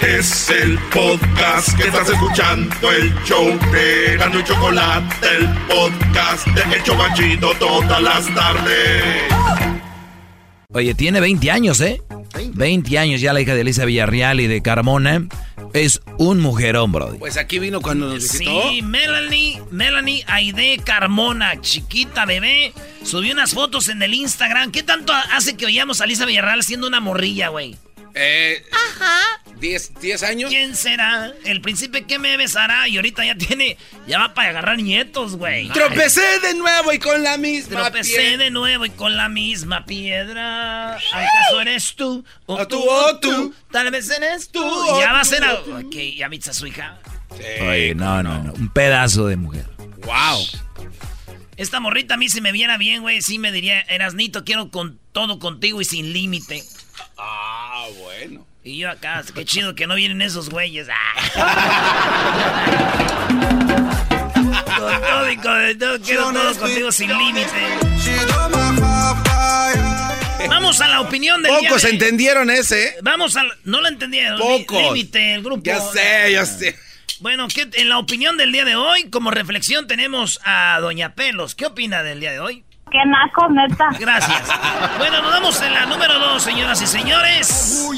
Es el podcast que estás escuchando, el show de Gano y Chocolate, el podcast de El Chobachito todas las tardes. Oye, tiene 20 años, ¿eh? 20 años ya la hija de Elisa Villarreal y de Carmona. Es un mujerón, bro. Pues aquí vino cuando nos visitó. Sí, Melanie, Melanie Aide Carmona, chiquita bebé, subió unas fotos en el Instagram. ¿Qué tanto hace que oíamos a Elisa Villarreal siendo una morrilla, güey? Eh, Ajá. ¿10 años? ¿Quién será? El príncipe que me besará y ahorita ya tiene, ya va para agarrar nietos, güey. Tropecé de nuevo y con la misma Tropecé piedra. de nuevo y con la misma piedra. ¿Acaso eres tú? O tú, o tú. Tal vez eres tú. Tú, ya o va a ser. o a-. Ok, ya viste a su hija. Oye, no, no, no. Un pedazo de mujer. Wow. Esta morrita a mí si me viera bien, güey, sí me diría, Erasnito, quiero con todo contigo y sin límite. Ah, bueno. Y yo acá, qué chido que no vienen esos güeyes. Ah. con todo y con todo, quiero todo contigo sin límite. Vamos a la opinión del día Pocos de- entendieron ese. ¿eh? Vamos a la- No lo entendieron. Pocos. Límite, el grupo. Ya sé, ya sé. Bueno, ¿qué- en la opinión del día de hoy, como reflexión tenemos a Doña Pelos. ¿Qué opina del día de hoy? Qué naco, neta. Gracias. Bueno, nos vamos en la número dos, señoras y señores.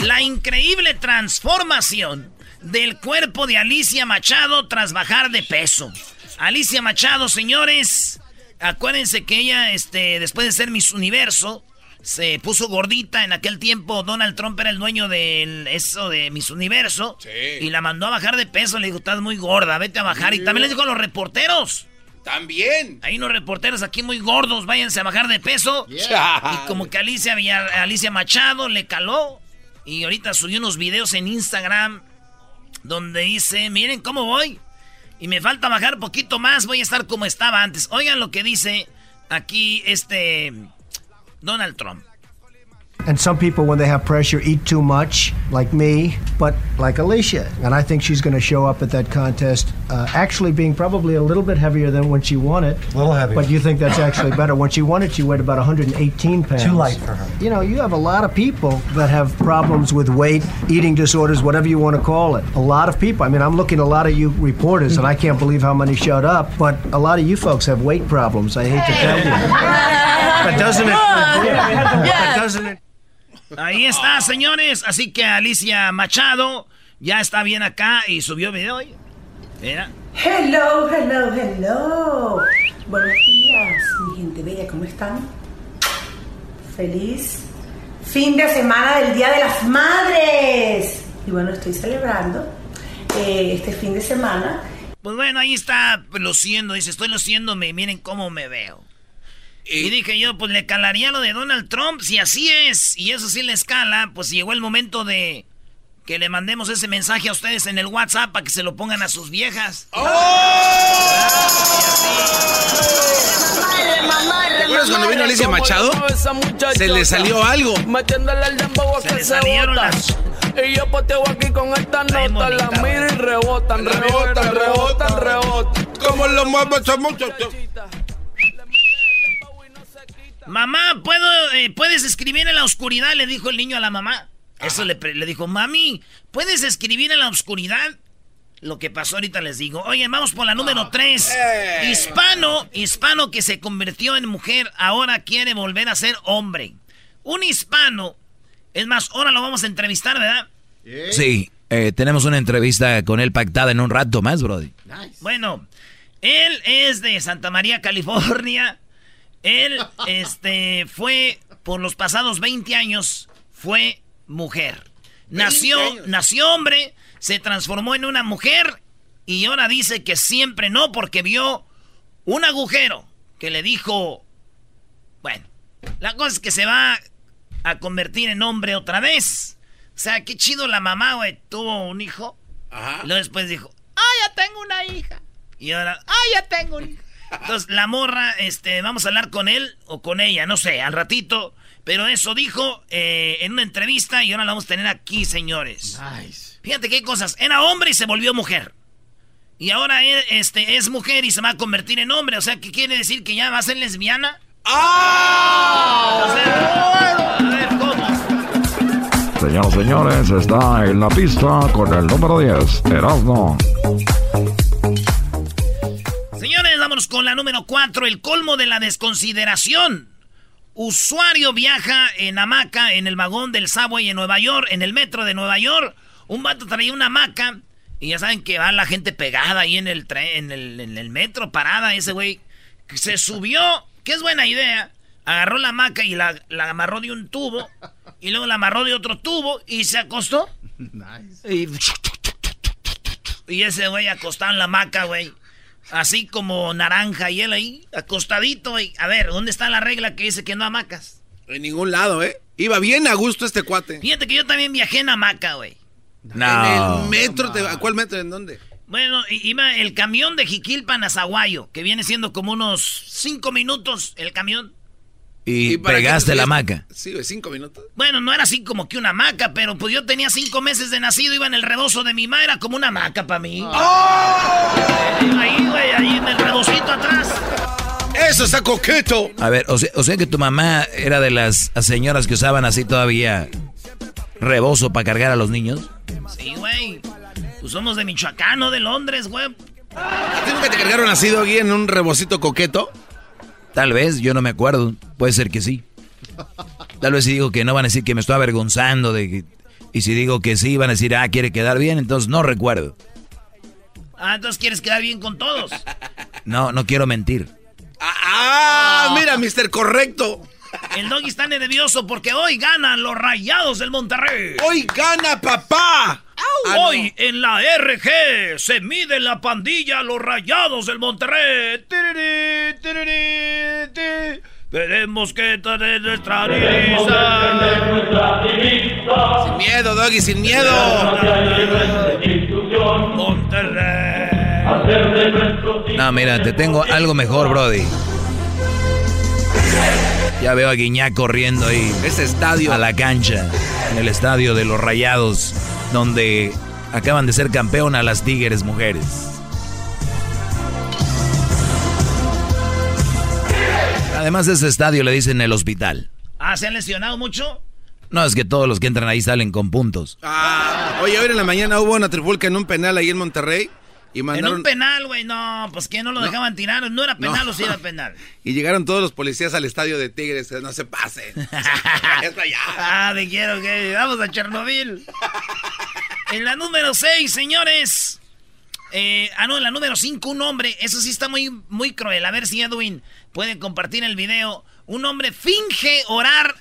La increíble transformación del cuerpo de Alicia Machado tras bajar de peso. Alicia Machado, señores, acuérdense que ella, este, después de ser Miss Universo, se puso gordita. En aquel tiempo Donald Trump era el dueño de eso de Miss Universo. Y la mandó a bajar de peso. Le dijo, estás muy gorda, vete a bajar. Y también les dijo a los reporteros. También. Hay unos reporteros aquí muy gordos, váyanse a bajar de peso. Yeah. Y como que Alicia, Alicia Machado le caló. Y ahorita subió unos videos en Instagram donde dice, miren cómo voy. Y me falta bajar poquito más, voy a estar como estaba antes. Oigan lo que dice aquí este Donald Trump. And some people, when they have pressure, eat too much, like me, but like Alicia. And I think she's going to show up at that contest uh, actually being probably a little bit heavier than when she won it. A little heavier. But you think that's actually better. When she won it, she weighed about 118 pounds. Too light for her. You know, you have a lot of people that have problems with weight, eating disorders, whatever you want to call it. A lot of people. I mean, I'm looking at a lot of you reporters, and I can't believe how many showed up. But a lot of you folks have weight problems. I hate to tell you. But doesn't it? But doesn't it? Ahí está, señores. Así que Alicia Machado ya está bien acá y subió video hoy. Mira. Hello, hello, hello. Buenos días, mi gente bella, ¿cómo están? Feliz fin de semana del Día de las Madres. Y bueno, estoy celebrando eh, este fin de semana. Pues bueno, ahí está luciendo. Dice, estoy luciéndome. Miren cómo me veo. Y dije yo, pues le calaría lo de Donald Trump. Si así es, y eso sí le escala, pues llegó el momento de que le mandemos ese mensaje a ustedes en el WhatsApp para que se lo pongan a sus viejas. ¿Te acuerdas cuando vino Alicia Machado? Se le salió algo. Se le salieron las- Y yo poteo aquí con esta nota. La miro y rebotan, rebotan, rebotan, rebotan. ¿Cómo lo mueve esa muchacha? Mamá, ¿puedo, eh, ¿puedes escribir en la oscuridad? Le dijo el niño a la mamá. Eso le, le dijo, mami, ¿puedes escribir en la oscuridad? Lo que pasó ahorita les digo. Oye, vamos por la número 3. Hispano, hispano que se convirtió en mujer, ahora quiere volver a ser hombre. Un hispano, es más, ahora lo vamos a entrevistar, ¿verdad? Sí, Eh, tenemos una entrevista con él pactada en un rato más, Brody. Bueno, él es de Santa María, California. Él este, fue, por los pasados 20 años, fue mujer. Nació, nació hombre, se transformó en una mujer y ahora dice que siempre no porque vio un agujero que le dijo, bueno, la cosa es que se va a convertir en hombre otra vez. O sea, qué chido la mamá, güey, tuvo un hijo. Ajá. Y luego después dijo, ah, ya tengo una hija. Y ahora, ah, ya tengo un hijo. Entonces, la morra, este, vamos a hablar con él o con ella, no sé, al ratito. Pero eso dijo eh, en una entrevista y ahora la vamos a tener aquí, señores. Nice. Fíjate qué cosas. Era hombre y se volvió mujer. Y ahora este, es mujer y se va a convertir en hombre. O sea, ¿qué quiere decir? ¿Que ya va a ser lesbiana? ¡Ah! O sea, a ver, ¿cómo? Señoras y señores, está en la pista con el número 10, Erasmo. Vámonos con la número 4, el colmo de la desconsideración. Usuario viaja en hamaca en el vagón del subway en Nueva York, en el metro de Nueva York. Un vato traía una hamaca y ya saben que va la gente pegada ahí en el, tren, en el, metro, parada. Ese güey se subió, que es buena idea. Agarró la hamaca y la, amarró de un tubo. Y luego la amarró de otro tubo y se acostó. Y, y ese güey acostado en la hamaca, güey. Así como naranja y él ahí, acostadito. güey. A ver, ¿dónde está la regla que dice que no hamacas? En ningún lado, ¿eh? Iba bien a gusto este cuate. Fíjate que yo también viajé en hamaca, güey. No. En el metro, ¿a cuál metro? ¿En dónde? Bueno, iba el camión de Jiquilpan a Zaguayo, que viene siendo como unos cinco minutos el camión. Y, pegaste la hamaca. Sí, cinco minutos. Bueno, no era así como que una hamaca, pero pues yo tenía cinco meses de nacido, iba en el rebozo de mi madre, era como una hamaca para mí. ¡Oh! Ahí, güey, ahí en el rebocito atrás. ¡Eso está coqueto! A ver, o sea, o sea que tu mamá era de las señoras que usaban así todavía rebozo para cargar a los niños. Sí, güey. Pues somos de Michoacán, no de Londres, güey. ¿Tengo que te cargaron así, aquí en un rebocito coqueto? Tal vez, yo no me acuerdo. Puede ser que sí. Tal vez si digo que no van a decir que me estoy avergonzando de que... Y si digo que sí, van a decir, ah, quiere quedar bien, entonces no recuerdo. Ah, entonces quieres quedar bien con todos. No, no quiero mentir. Ah, ah mira, mister correcto. El doggy está nervioso porque hoy ganan los rayados del Monterrey. Hoy gana papá. Ah, hoy en la RG se mide la pandilla los rayados del Monterrey. Veremos qué tal es nuestra divisa. Sin miedo, Doggy, sin miedo. Monterrey. No, mira, te tengo algo mejor, Brody. Ya veo a Guiñac corriendo ahí. Ese estadio. A la cancha. En el estadio de los Rayados. Donde acaban de ser campeón a las Tigres mujeres. Además de ese estadio le dicen el hospital. Ah, ¿se han lesionado mucho? No, es que todos los que entran ahí salen con puntos. Ah, oye, hoy en la mañana hubo una trifulca en un penal ahí en Monterrey. En un penal, güey, no, pues que no lo dejaban tirar, no era penal o sí era penal. y llegaron todos los policías al estadio de Tigres, no se pasen. ah, te quiero que vamos a Chernobyl. en la número 6, señores. Eh, ah, no, en la número 5, un hombre, eso sí está muy, muy cruel. A ver si Edwin puede compartir el video. Un hombre finge orar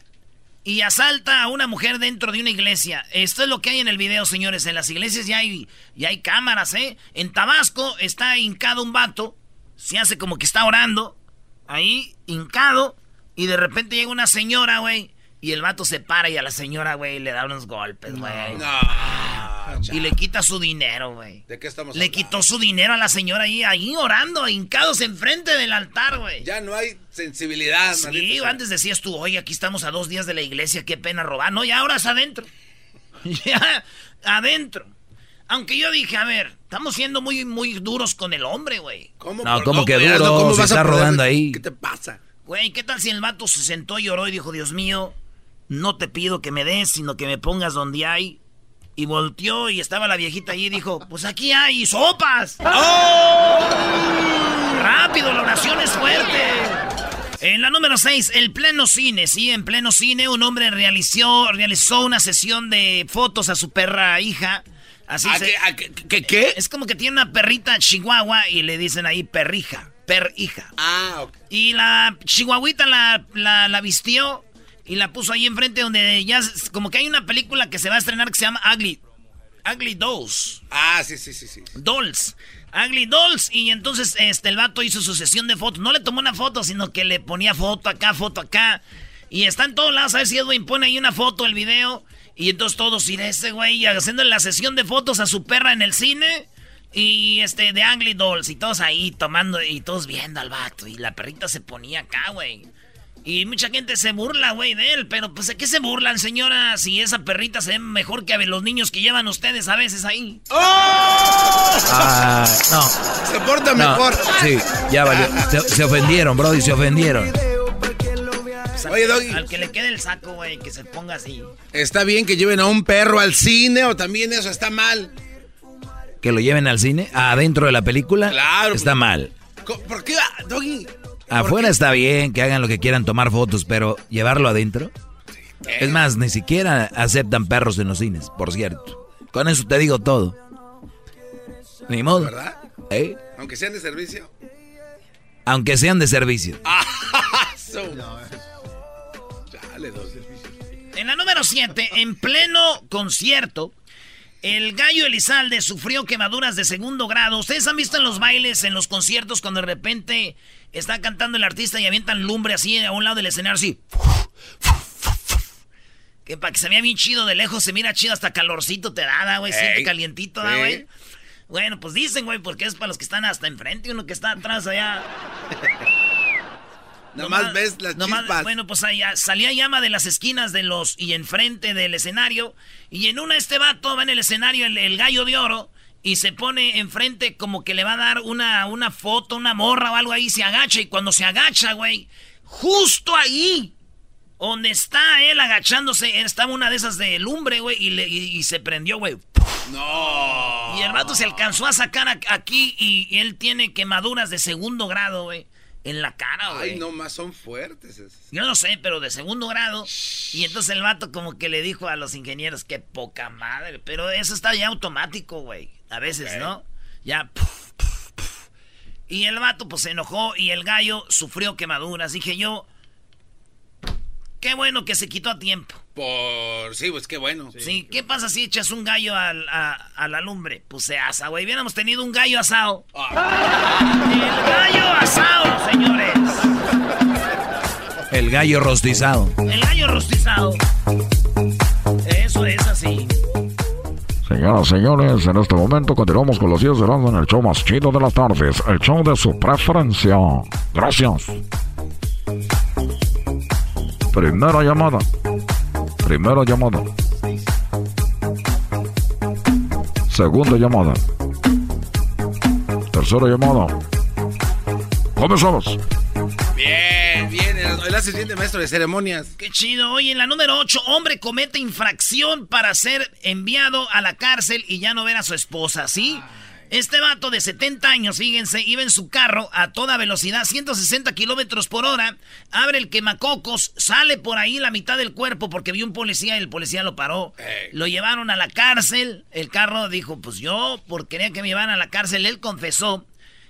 y asalta a una mujer dentro de una iglesia. Esto es lo que hay en el video, señores. En las iglesias ya hay, ya hay cámaras, ¿eh? En Tabasco está hincado un vato. Se hace como que está orando. Ahí, hincado. Y de repente llega una señora, güey. Y el vato se para y a la señora, güey, le da unos golpes, güey. y le quita su dinero, güey. ¿De qué estamos Le quitó su dinero a la señora ahí, ahí orando, hincados enfrente del altar, güey. Ya no hay sensibilidad, Sí, antes decías tú, oye, aquí estamos a dos días de la iglesia, qué pena robar. No, ya ahora es adentro. ya, adentro. Aunque yo dije, a ver, estamos siendo muy, muy duros con el hombre, güey. ¿Cómo? No, ¿cómo que duro? ¿Cómo vas a rodando ahí? ¿Qué te pasa? Güey, ¿qué tal si el vato se sentó, lloró y dijo, Dios mío, no te pido que me des, sino que me pongas donde hay. Y volteó y estaba la viejita allí y dijo, pues aquí hay sopas. ¡Oh! Rápido, la oración es fuerte. En la número 6, el pleno cine. Sí, en pleno cine un hombre realizó, realizó una sesión de fotos a su perra hija. Así ¿A se, qué, Es como que tiene una perrita chihuahua y le dicen ahí perrija, perrija. Ah, ok. Y la chihuahuita la, la, la vistió y la puso ahí enfrente donde ya... Como que hay una película que se va a estrenar que se llama Ugly. Ugly Dolls. Ah, sí, sí, sí, sí. Dolls. Ugly Dolls. Y entonces este, el vato hizo su sesión de fotos. No le tomó una foto, sino que le ponía foto acá, foto acá. Y está en todos lados. A ver si Edwin pone ahí una foto, el video. Y entonces todos, ir ese güey haciendo la sesión de fotos a su perra en el cine. Y este, de Ugly Dolls. Y todos ahí tomando y todos viendo al vato. Y la perrita se ponía acá, güey. Y mucha gente se burla, güey, de él. Pero, pues, ¿de qué se burlan, señora? Si esa perrita se ve mejor que a los niños que llevan ustedes a veces ahí. ¡Oh! Ah, no. Se porta No, mejor. Sí, ya valió. Se, se ofendieron, Brody, se ofendieron. Pues, al, Oye, que- Doggy. al que le quede el saco, güey, que se ponga así. ¿Está bien que lleven a un perro al cine o también eso está mal? Que lo lleven al cine, adentro de la película, Claro. está mal. ¿Por qué, ah, Doggy? Afuera está bien, que hagan lo que quieran, tomar fotos, pero llevarlo adentro. Es más, ni siquiera aceptan perros en los cines, por cierto. Con eso te digo todo. Ni modo. ¿Verdad? ¿Eh? Aunque sean de servicio. Aunque sean de servicio. Doggy. En la número 7, en pleno concierto, el gallo Elizalde sufrió quemaduras de segundo grado. ¿Ustedes han visto en los bailes, en los conciertos, cuando de repente está cantando el artista y avientan lumbre así a un lado del escenario, así? Que para que se vea bien chido de lejos, se mira chido, hasta calorcito te da, da, güey, siente calientito, da, güey. Bueno, pues dicen, güey, porque es para los que están hasta enfrente y uno que está atrás allá. Nomás ves las nomás- chispas. Bueno, pues allá salía llama de las esquinas de los y enfrente del escenario. Y en una este vato va en el escenario el, el gallo de oro y se pone enfrente como que le va a dar una, una foto, una morra o algo ahí, se agacha. Y cuando se agacha, güey, justo ahí, donde está él agachándose, estaba una de esas de lumbre, güey, y, le- y- y se prendió, güey. No. Y el vato se alcanzó a sacar a- aquí y, y él tiene quemaduras de segundo grado, güey, en la cara, güey. Ay, no más son fuertes. esas. Yo no sé, pero de segundo grado. Y entonces el vato como que le dijo a los ingenieros, qué poca madre. Pero eso está ya automático, güey. A veces, ¿no? Ya. puf, puf, puf. Y el vato pues se enojó y el gallo sufrió quemaduras. Dije yo, qué bueno que se quitó a tiempo. Por. Sí, pues qué bueno. Sí, ¿qué pasa si echas un gallo al- a, a la lumbre? Pues se asa, güey. Hubiéramos tenido un gallo asado. El gallo asado, señores. El gallo rostizado. El gallo rostizado. Eso es así. Señoras señores, en este momento continuamos con los 10 de Erasmo en el show más chido de las tardes, el show de su preferencia. Gracias. Primera llamada. Primera llamada. Segunda llamada. Tercera llamada. Comenzamos. Bien, el asistente maestro de ceremonias. Qué chido. Oye, en la número 8, hombre comete infracción para ser enviado a la cárcel y ya no ver a su esposa, ¿sí? Este vato de 70 años, fíjense, iba en su carro a toda velocidad, 160 kilómetros por hora, abre el quemacocos, sale por ahí la mitad del cuerpo porque vio un policía y el policía lo paró. Lo llevaron a la cárcel, el carro dijo, pues yo, por quería que me llevaran a la cárcel, él confesó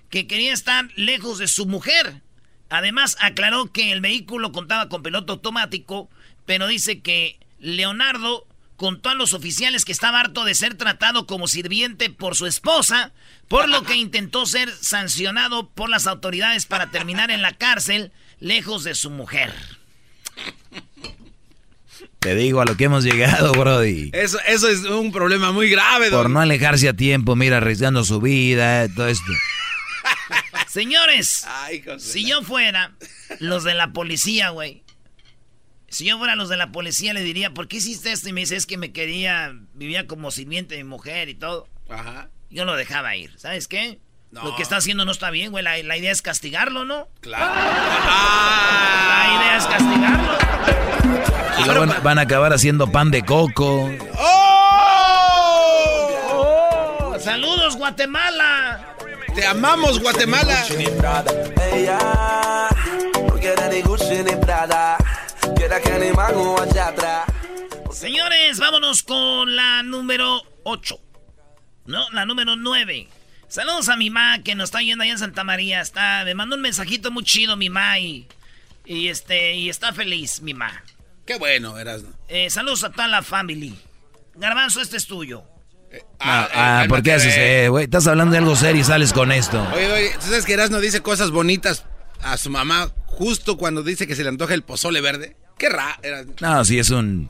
que quería estar lejos de su mujer. Además, aclaró que el vehículo contaba con piloto automático, pero dice que Leonardo contó a los oficiales que estaba harto de ser tratado como sirviente por su esposa, por lo que intentó ser sancionado por las autoridades para terminar en la cárcel, lejos de su mujer. Te digo a lo que hemos llegado, Brody. Eso, eso es un problema muy grave, Por don. no alejarse a tiempo, mira, arriesgando su vida, todo esto. Señores, Ay, si la- yo fuera los de la policía, güey. Si yo fuera los de la policía, le diría, ¿por qué hiciste esto? Y me dice, es que me quería, vivía como sirviente de mi mujer y todo. Ajá. Yo lo dejaba ir. ¿Sabes qué? No. Lo que está haciendo no está bien, güey. La, la idea es castigarlo, ¿no? Claro. La Ah. idea es castigarlo. Y luego van, van a acabar haciendo pan de coco. ¡Oh! ¡Saludos, Guatemala! Te amamos, Guatemala. Señores, vámonos con la número 8. No, la número 9. Saludos a mi ma que nos está yendo allá en Santa María. Está, me mandó un mensajito muy chido mi ma y, y este y está feliz mi ma. Qué bueno, Erasno. Eh, saludos a toda la family. Garbanzo, este es tuyo. Ah, ah, ¿por qué haces, eh, güey? Estás hablando de algo serio y sales con esto. Oye, oye, ¿tú sabes que Erasno dice cosas bonitas a su mamá justo cuando dice que se le antoja el pozole verde? Qué raro. No, sí, es un...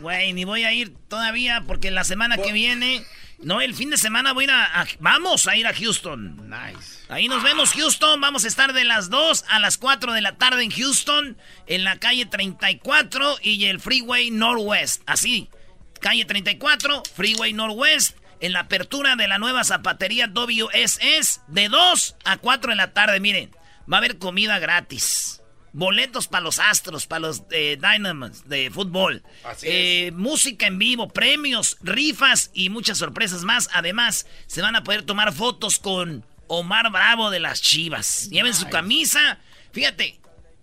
Güey, ni voy a ir todavía porque la semana que viene... No, el fin de semana voy a ir a, Vamos a ir a Houston. Nice. Ahí nos vemos, Houston. Vamos a estar de las 2 a las 4 de la tarde en Houston, en la calle 34 y el Freeway Northwest. Así, calle 34, Freeway Northwest, en la apertura de la nueva zapatería WSS, de 2 a 4 de la tarde. Miren, va a haber comida gratis boletos para los Astros, para los eh, Dynamos de fútbol, eh, música en vivo, premios, rifas y muchas sorpresas más. Además, se van a poder tomar fotos con Omar Bravo de las Chivas. Lleven su camisa. Fíjate,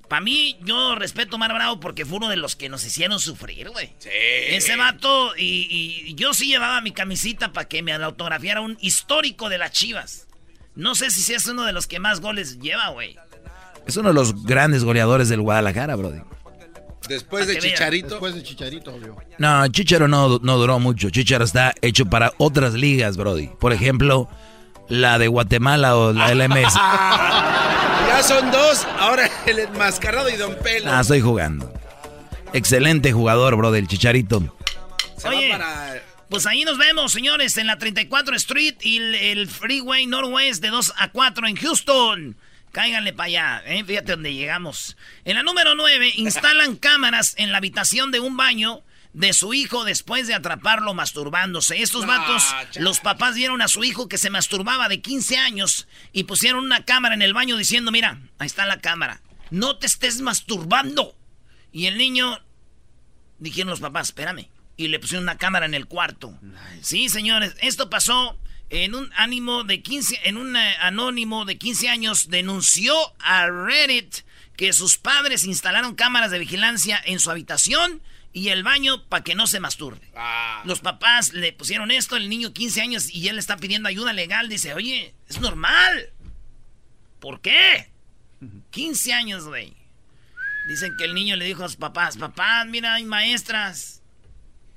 para mí, yo respeto a Omar Bravo porque fue uno de los que nos hicieron sufrir, güey. Sí. Ese vato, y, y, yo sí llevaba mi camisita para que me autografiara un histórico de las Chivas. No sé si es uno de los que más goles lleva, güey. Es uno de los grandes goleadores del Guadalajara, Brody. Después de Chicharito. Después de Chicharito, obvio. No, Chicharo no, no duró mucho. Chicharo está hecho para otras ligas, Brody. Por ejemplo, la de Guatemala o la LMS. ya son dos. Ahora el enmascarado y Don Pelo. Ah, estoy jugando. Excelente jugador, Brody, el Chicharito. Oye, pues ahí nos vemos, señores, en la 34 Street y el, el Freeway Northwest de 2 a 4 en Houston. Cáiganle para allá, ¿eh? fíjate dónde llegamos. En la número 9, instalan cámaras en la habitación de un baño de su hijo después de atraparlo masturbándose. Estos vatos, los papás vieron a su hijo que se masturbaba de 15 años y pusieron una cámara en el baño diciendo, mira, ahí está la cámara, no te estés masturbando. Y el niño, dijeron los papás, espérame, y le pusieron una cámara en el cuarto. Sí, señores, esto pasó en un ánimo de 15, en un eh, anónimo de 15 años denunció a Reddit que sus padres instalaron cámaras de vigilancia en su habitación y el baño para que no se masturbe. Ah. Los papás le pusieron esto, el niño 15 años y él está pidiendo ayuda legal, dice, "Oye, es normal." ¿Por qué? 15 años, güey. Dicen que el niño le dijo a sus papás, "Papás, mira, hay maestras."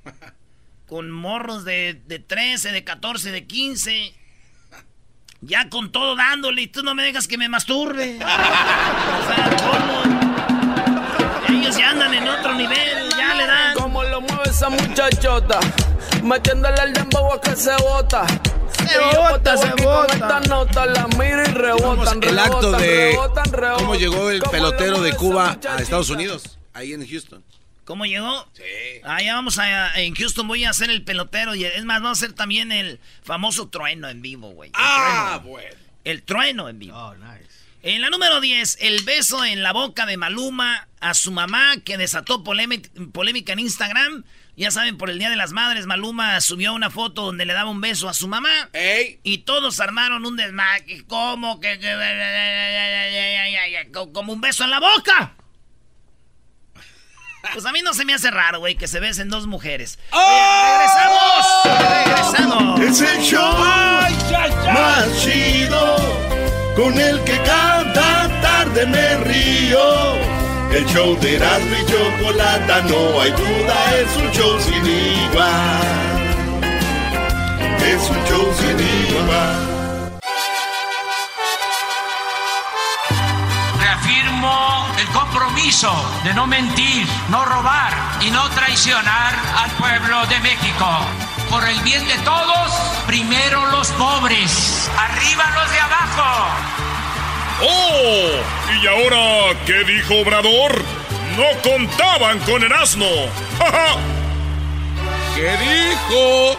con morros de, de 13, de 14, de 15. Ya con todo dándole y tú no me dejas que me masturbe. o sea, ¿cómo? Ellos ya andan en otro nivel, esa muchachota, metiéndole el dembow a que se bota. Se bota, se bota. Esta nota la mira y rebotan, El acto de cómo llegó el pelotero de Cuba a Estados Unidos, ahí en Houston. ¿Cómo llegó? Sí. Ah, ya vamos a. En Houston voy a hacer el pelotero. Y es más, vamos a hacer también el famoso trueno en vivo, güey. Ah, bueno. El trueno en vivo. Oh, nice. En la número 10, el beso en la boca de Maluma a su mamá que desató polémica en Instagram. Ya saben, por el Día de las Madres, Maluma subió una foto donde le daba un beso a su mamá. ¡Ey! Y todos armaron un desmaque. ¿Cómo que.? Como un beso en la boca. Pues a mí no se me hace raro, güey, que se besen dos mujeres. ¡Oh! ¡Regresamos! ¡Regresamos! Es el show más chido con el que cada tarde me río. El show de Erasmo y Chocolata, no hay duda, es un show sin igual. Es un show sin igual. Reafirmo el compromiso de no mentir, no robar y no traicionar al pueblo de México. Por el bien de todos, primero los pobres, arriba los de abajo. ¡Oh! ¿Y ahora qué dijo Obrador? No contaban con el asno. ¿Qué dijo?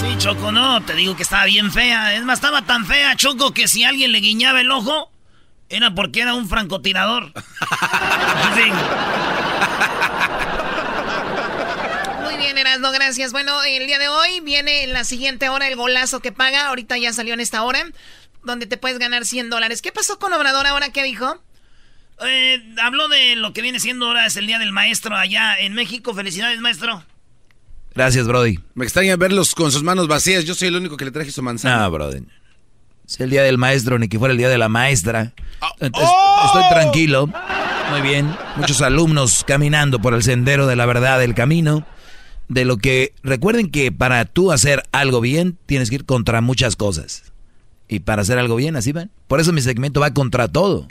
Sí, Choco, no, te digo que estaba bien fea. Es más, estaba tan fea, Choco, que si alguien le guiñaba el ojo, era porque era un francotirador. Muy bien, Erasmo, gracias. Bueno, el día de hoy viene en la siguiente hora el golazo que paga. Ahorita ya salió en esta hora, donde te puedes ganar 100 dólares. ¿Qué pasó con Obrador ahora? ¿Qué dijo? Eh, habló de lo que viene siendo ahora es el Día del Maestro allá en México. Felicidades, maestro. Gracias, Brody. Me extraña verlos con sus manos vacías. Yo soy el único que le traje su manzana. No, Brody. Es el día del maestro, ni que fuera el día de la maestra. Ah, Entonces, ¡oh! Estoy tranquilo. Muy bien. Muchos alumnos caminando por el sendero de la verdad, del camino. De lo que. Recuerden que para tú hacer algo bien, tienes que ir contra muchas cosas. Y para hacer algo bien, así van. Por eso mi segmento va contra todo.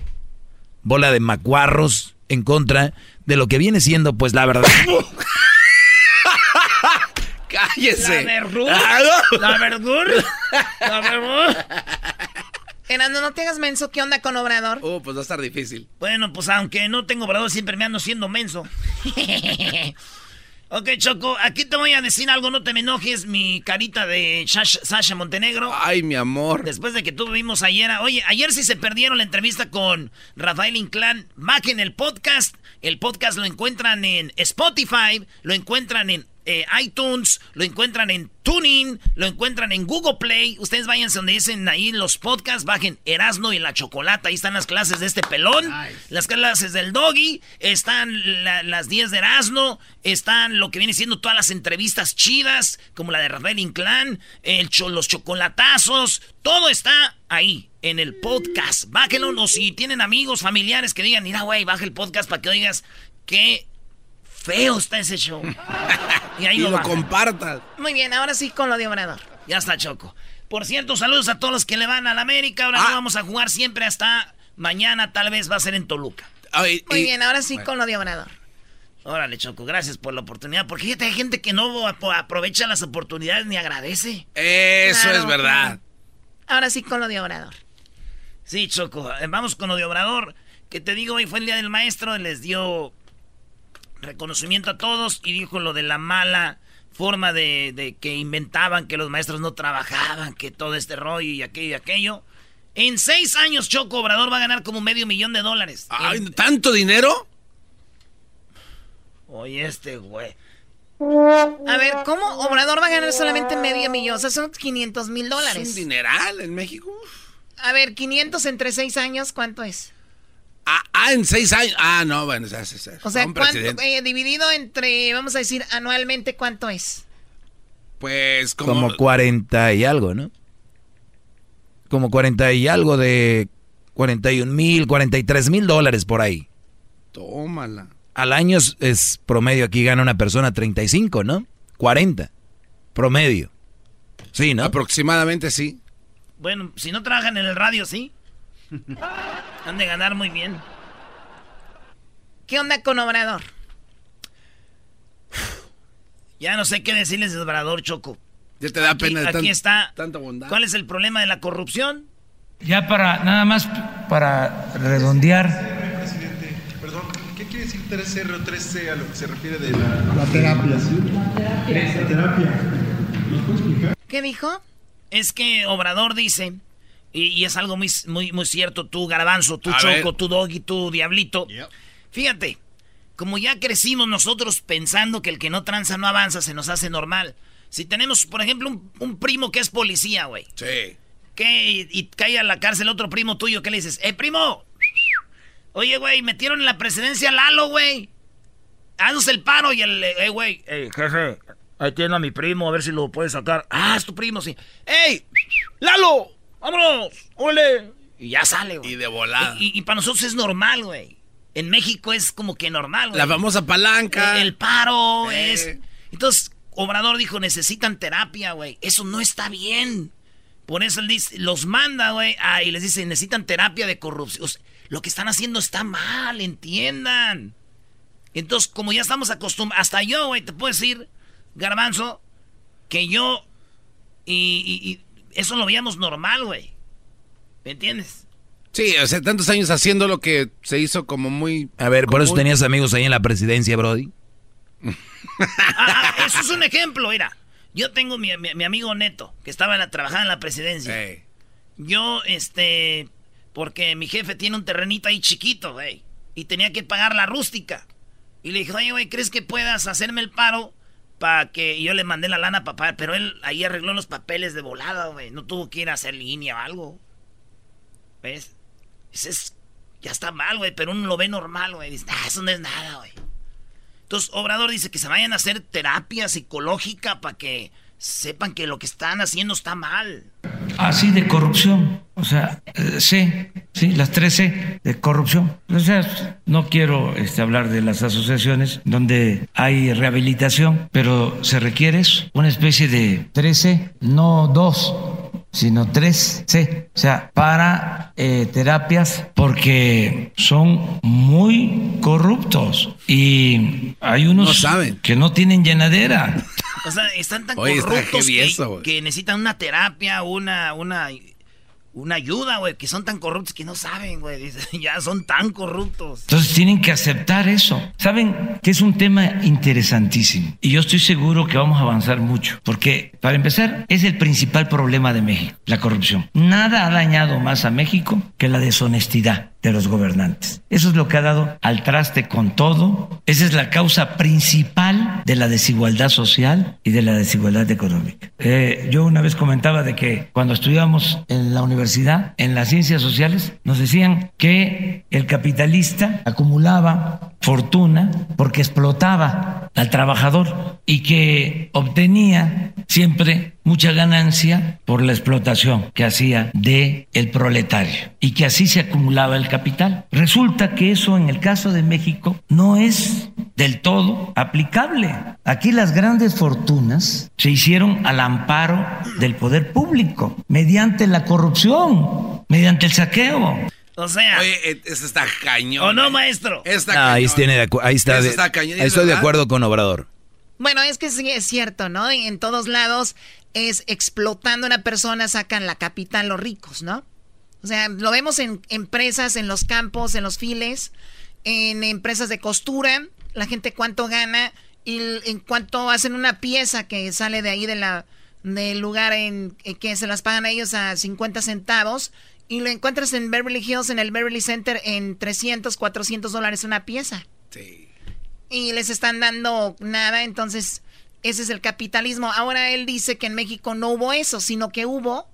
Bola de macuarros en contra de lo que viene siendo, pues la verdad. ¡Cállese! La verdura. Ah, no. La verdura. La verdura. Erasmo, no te hagas menso. ¿Qué onda con Obrador? Oh, pues va a estar difícil. Bueno, pues aunque no tengo Obrador, siempre me ando siendo menso. ok, Choco, aquí te voy a decir algo, no te me enojes, mi carita de Sasha, Montenegro. Ay, mi amor. Después de que tuvimos ayer, oye, ayer sí se perdieron la entrevista con Rafael Inclán, bajen el podcast. El podcast lo encuentran en Spotify, lo encuentran en eh, iTunes, lo encuentran en Tuning, lo encuentran en Google Play. Ustedes váyanse donde dicen ahí los podcasts, bajen Erasno y la Chocolata. Ahí están las clases de este pelón, las clases del Doggy, están la- las 10 de Erasno, están lo que viene siendo todas las entrevistas chidas, como la de Rafael Inclán, el cho- los chocolatazos, todo está ahí en el podcast. Bájenlo, o si tienen amigos, familiares que digan, mira, güey, baja el podcast para que oigas qué feo está ese show. y ahí Y lo, lo compartas. Muy bien, ahora sí con lo de Obrador. Ya está, Choco. Por cierto, saludos a todos los que le van a la América. Ahora Ah. no vamos a jugar siempre hasta mañana, tal vez va a ser en Toluca. Ay, Muy y- bien, ahora sí con lo de Obrador. Órale, Choco, gracias por la oportunidad. Porque fíjate, hay gente que no ap- aprovecha las oportunidades ni agradece. Eso Claro, es verdad. Ahora sí con lo de Obrador. Sí, Choco, eh, vamos con lo de Obrador. Que te digo, hoy fue el día del maestro, les dio reconocimiento a todos y dijo lo de la mala forma de, de que inventaban que los maestros no trabajaban, que todo este rollo y aquello y aquello. En seis años, Choco Obrador va a ganar como medio millón de dólares. Ay, En- ¿Tanto dinero? Oye, este güey. A ver, ¿cómo Obrador va a ganar solamente medio millón? O sea, son 500 mil Es un dólares. dineral en México. A ver, 500 entre 6 años, ¿cuánto es? Ah, ah, en seis años. Ah, no, bueno, ya, ya, ya. O sea, ¿cuánto, eh, dividido entre, vamos a decir, anualmente, ¿cuánto es? Pues como... Como 40 y algo, ¿no? Como 40 y algo de 41 mil, 43 mil dólares por ahí. Tómala. Al año es, es promedio, aquí gana una persona 35, ¿no? 40. Promedio. Sí, ¿no? Aproximadamente sí. Bueno, si no trabajan en el radio, sí. Han de ganar muy bien. ¿Qué onda con Obrador? Ya no sé qué decirles de Obrador, Choco. Ya te da Aquí, pena de aquí tan- está. tanta bondad. ¿Cuál es el problema de la corrupción? Ya para, nada más para redondear. Presidente, perdón, ¿qué quiere decir 3R o 3C a lo que se refiere de la, la terapia? La terapia. ¿Nos puede explicar? ¿Qué dijo? Es que Obrador dice, y, y es algo muy, muy, muy cierto, tú Garbanzo, tú A Choco, ver. tú Doggy, tú Diablito. Fíjate, como ya crecimos nosotros pensando que el que no tranza no avanza, se nos hace normal. Si tenemos, por ejemplo, un, un primo que es policía, güey, Sí. que y, y cae a la cárcel otro primo tuyo, ¿qué le dices? ¡Eh, primo! Oye, güey, metieron en la presidencia a Lalo, güey. Haznos el paro y el, eh, güey, eh, jefe, ahí tiene a mi primo, a ver si lo puede sacar. Ah, es tu primo, sí. ¡Ey! ¡Lalo! ¡Vámonos! ¡Ole! Y ya sale, güey. Y de volada. Y, y para nosotros es normal, güey. En México es como que normal, güey. La famosa palanca. El paro Eh. es. Entonces, Obrador dijo: necesitan terapia, güey. Eso no está bien. Por eso él dice, los manda, güey, y les dice: necesitan terapia de corrupción. O sea, lo que están haciendo está mal, entiendan. Entonces, como ya estamos acostumbrados, hasta yo, güey, te puedo decir, Garbanzo, que yo. Y, y- y eso lo veíamos normal, güey. ¿Me entiendes? Sí, sea, tantos años haciendo lo que se hizo como muy... A ver, por eso tenías amigos ahí en la presidencia, Brody. Ah, ah, eso es un ejemplo, mira. Yo tengo mi, mi- mi amigo Neto, que estaba en la, trabajando en la presidencia. Yo, este, porque mi jefe tiene un terrenito ahí chiquito, güey. Y tenía que pagar la rústica. Y le dije, oye, güey, ¿crees que puedas hacerme el paro? Para que yo le mandé la lana para pagar. Pero él ahí arregló los papeles de volada, güey. No tuvo que ir a hacer línea o algo. ¿Ves? Ese es, ya está mal, güey. Pero uno lo ve normal, güey. Dice, ah, eso no es nada, güey. Entonces, Obrador dice que se vayan a hacer terapia psicológica para que sepan que lo que están haciendo está mal. Así de corrupción. O sea, eh, C, sí, las tres C de corrupción. O sea, no quiero este, hablar de las asociaciones donde hay rehabilitación, pero se requiere una especie de 13, no dos sino tres C, o sea, para eh, terapias porque son muy corruptos y hay unos que no tienen llenadera. O sea, están tan corruptos que, necesitan una terapia, una, una, una ayuda, güey, que son tan corruptos que no saben, güey. Ya son tan corruptos. Entonces tienen que aceptar eso. Saben que es un tema interesantísimo. Y yo estoy seguro que vamos a avanzar mucho. Porque, para empezar, es el principal problema de México, la corrupción. Nada ha dañado más a México que la deshonestidad de los gobernantes. Eso es lo que ha dado al traste con todo. Esa es la causa principal de la desigualdad social y de la desigualdad económica. Eh, yo una vez comentaba de que cuando estudiábamos en la universidad, en las ciencias sociales, nos decían que el capitalista acumulaba fortuna porque explotaba al trabajador y que obtenía siempre mucha ganancia por la explotación que hacía de el proletario y que así se acumulaba el capital. Resulta que eso en el caso de México no es del todo aplicable. Aquí las grandes fortunas se hicieron al amparo del poder público mediante la corrupción, mediante el saqueo. O sea. Oye, eh, eso está cañón. ¿O no, maestro? Está ahí, tiene, ahí está. estoy de acuerdo con Obrador. Bueno, es que sí es cierto, ¿no? En todos lados es explotando a una persona, sacan la capital los ricos, ¿no? O sea, lo vemos en empresas, en los campos, en los files, en empresas de costura, la gente cuánto gana y en cuánto hacen una pieza que sale de ahí de la, del lugar en que se las pagan a ellos a 50 centavos y lo encuentras en Beverly Hills, en el Beverly Center, en 300, 400 dólares una pieza. Sí. Y les están dando nada, entonces ese es el capitalismo. Ahora él dice que en México no hubo eso, sino que hubo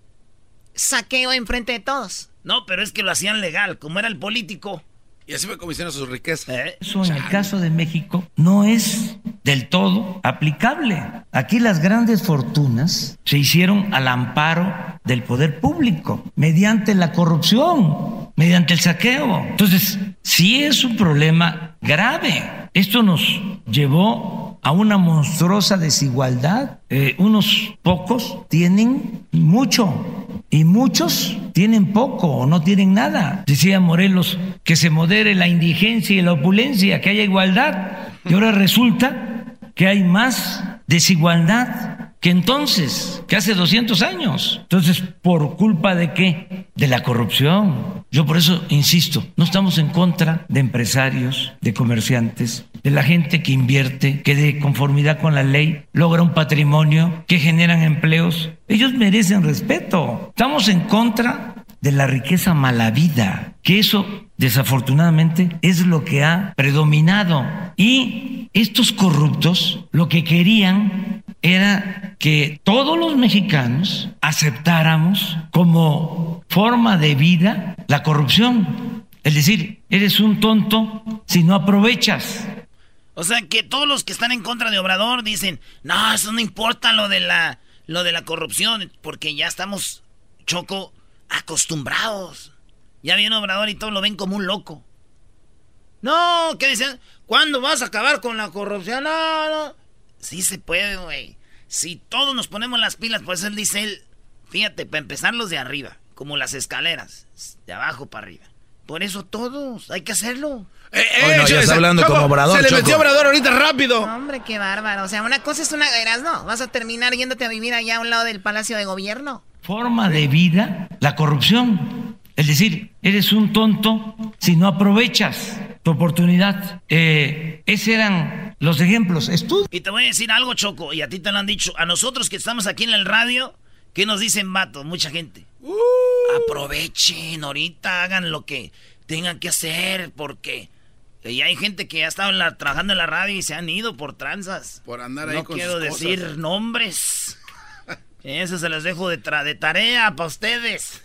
saqueo enfrente de todos. No, pero es que lo hacían legal, como era el político. Y así fue como hicieron sus riquezas. ¿Eh? Eso en el caso de México no es del todo aplicable. Aquí las grandes fortunas se hicieron al amparo del poder público, mediante la corrupción, mediante el saqueo. Entonces, sí es un problema grave. Esto nos llevó a una monstruosa desigualdad. Eh, unos pocos tienen mucho y muchos tienen poco o no tienen nada. Decía Morelos que se modere la indigencia y la opulencia, que haya igualdad. Y ahora resulta que hay más desigualdad que entonces, que hace 200 años. Entonces, ¿por culpa de qué? De la corrupción. Yo por eso insisto, no estamos en contra de empresarios, de comerciantes, de la gente que invierte, que de conformidad con la ley logra un patrimonio, que generan empleos. Ellos merecen respeto. Estamos en contra de la riqueza mala vida, que eso desafortunadamente es lo que ha predominado. Y estos corruptos lo que querían era que todos los mexicanos aceptáramos como forma de vida la corrupción. Es decir, eres un tonto si no aprovechas. O sea que todos los que están en contra de Obrador dicen, no, eso no importa lo de la, lo de la corrupción, porque ya estamos, Choco, acostumbrados. Ya viene Obrador y todos lo ven como un loco. No, ¿qué dicen? ¿Cuándo vas a acabar con la corrupción? No, no. Sí se puede, güey. Si todos nos ponemos las pilas, pues él dice él, fíjate, para empezar los de arriba, como las escaleras, de abajo para arriba. Por eso todos, hay que hacerlo. Eh, eh, ya está hablando como Obrador. Se le metió Obrador ahorita rápido. hombre, qué bárbaro. O sea, una cosa es una. Eras, no. Vas a terminar yéndote a vivir allá a un lado del Palacio de Gobierno. Forma de vida, la corrupción. Es decir, eres un tonto si no aprovechas tu oportunidad. Eh, esos eran los ejemplos. Estudio. Y te voy a decir algo, Choco, y a ti te lo han dicho. A nosotros que estamos aquí en el radio, ¿qué nos dicen vatos? Mucha gente. Uh. Aprovechen ahorita, hagan lo que tengan que hacer, porque y hay gente que ha estado trabajando en la radio y se han ido por tranzas. Por andar ahí no quiero decir nombres. Eso se les dejo de, de tarea para ustedes.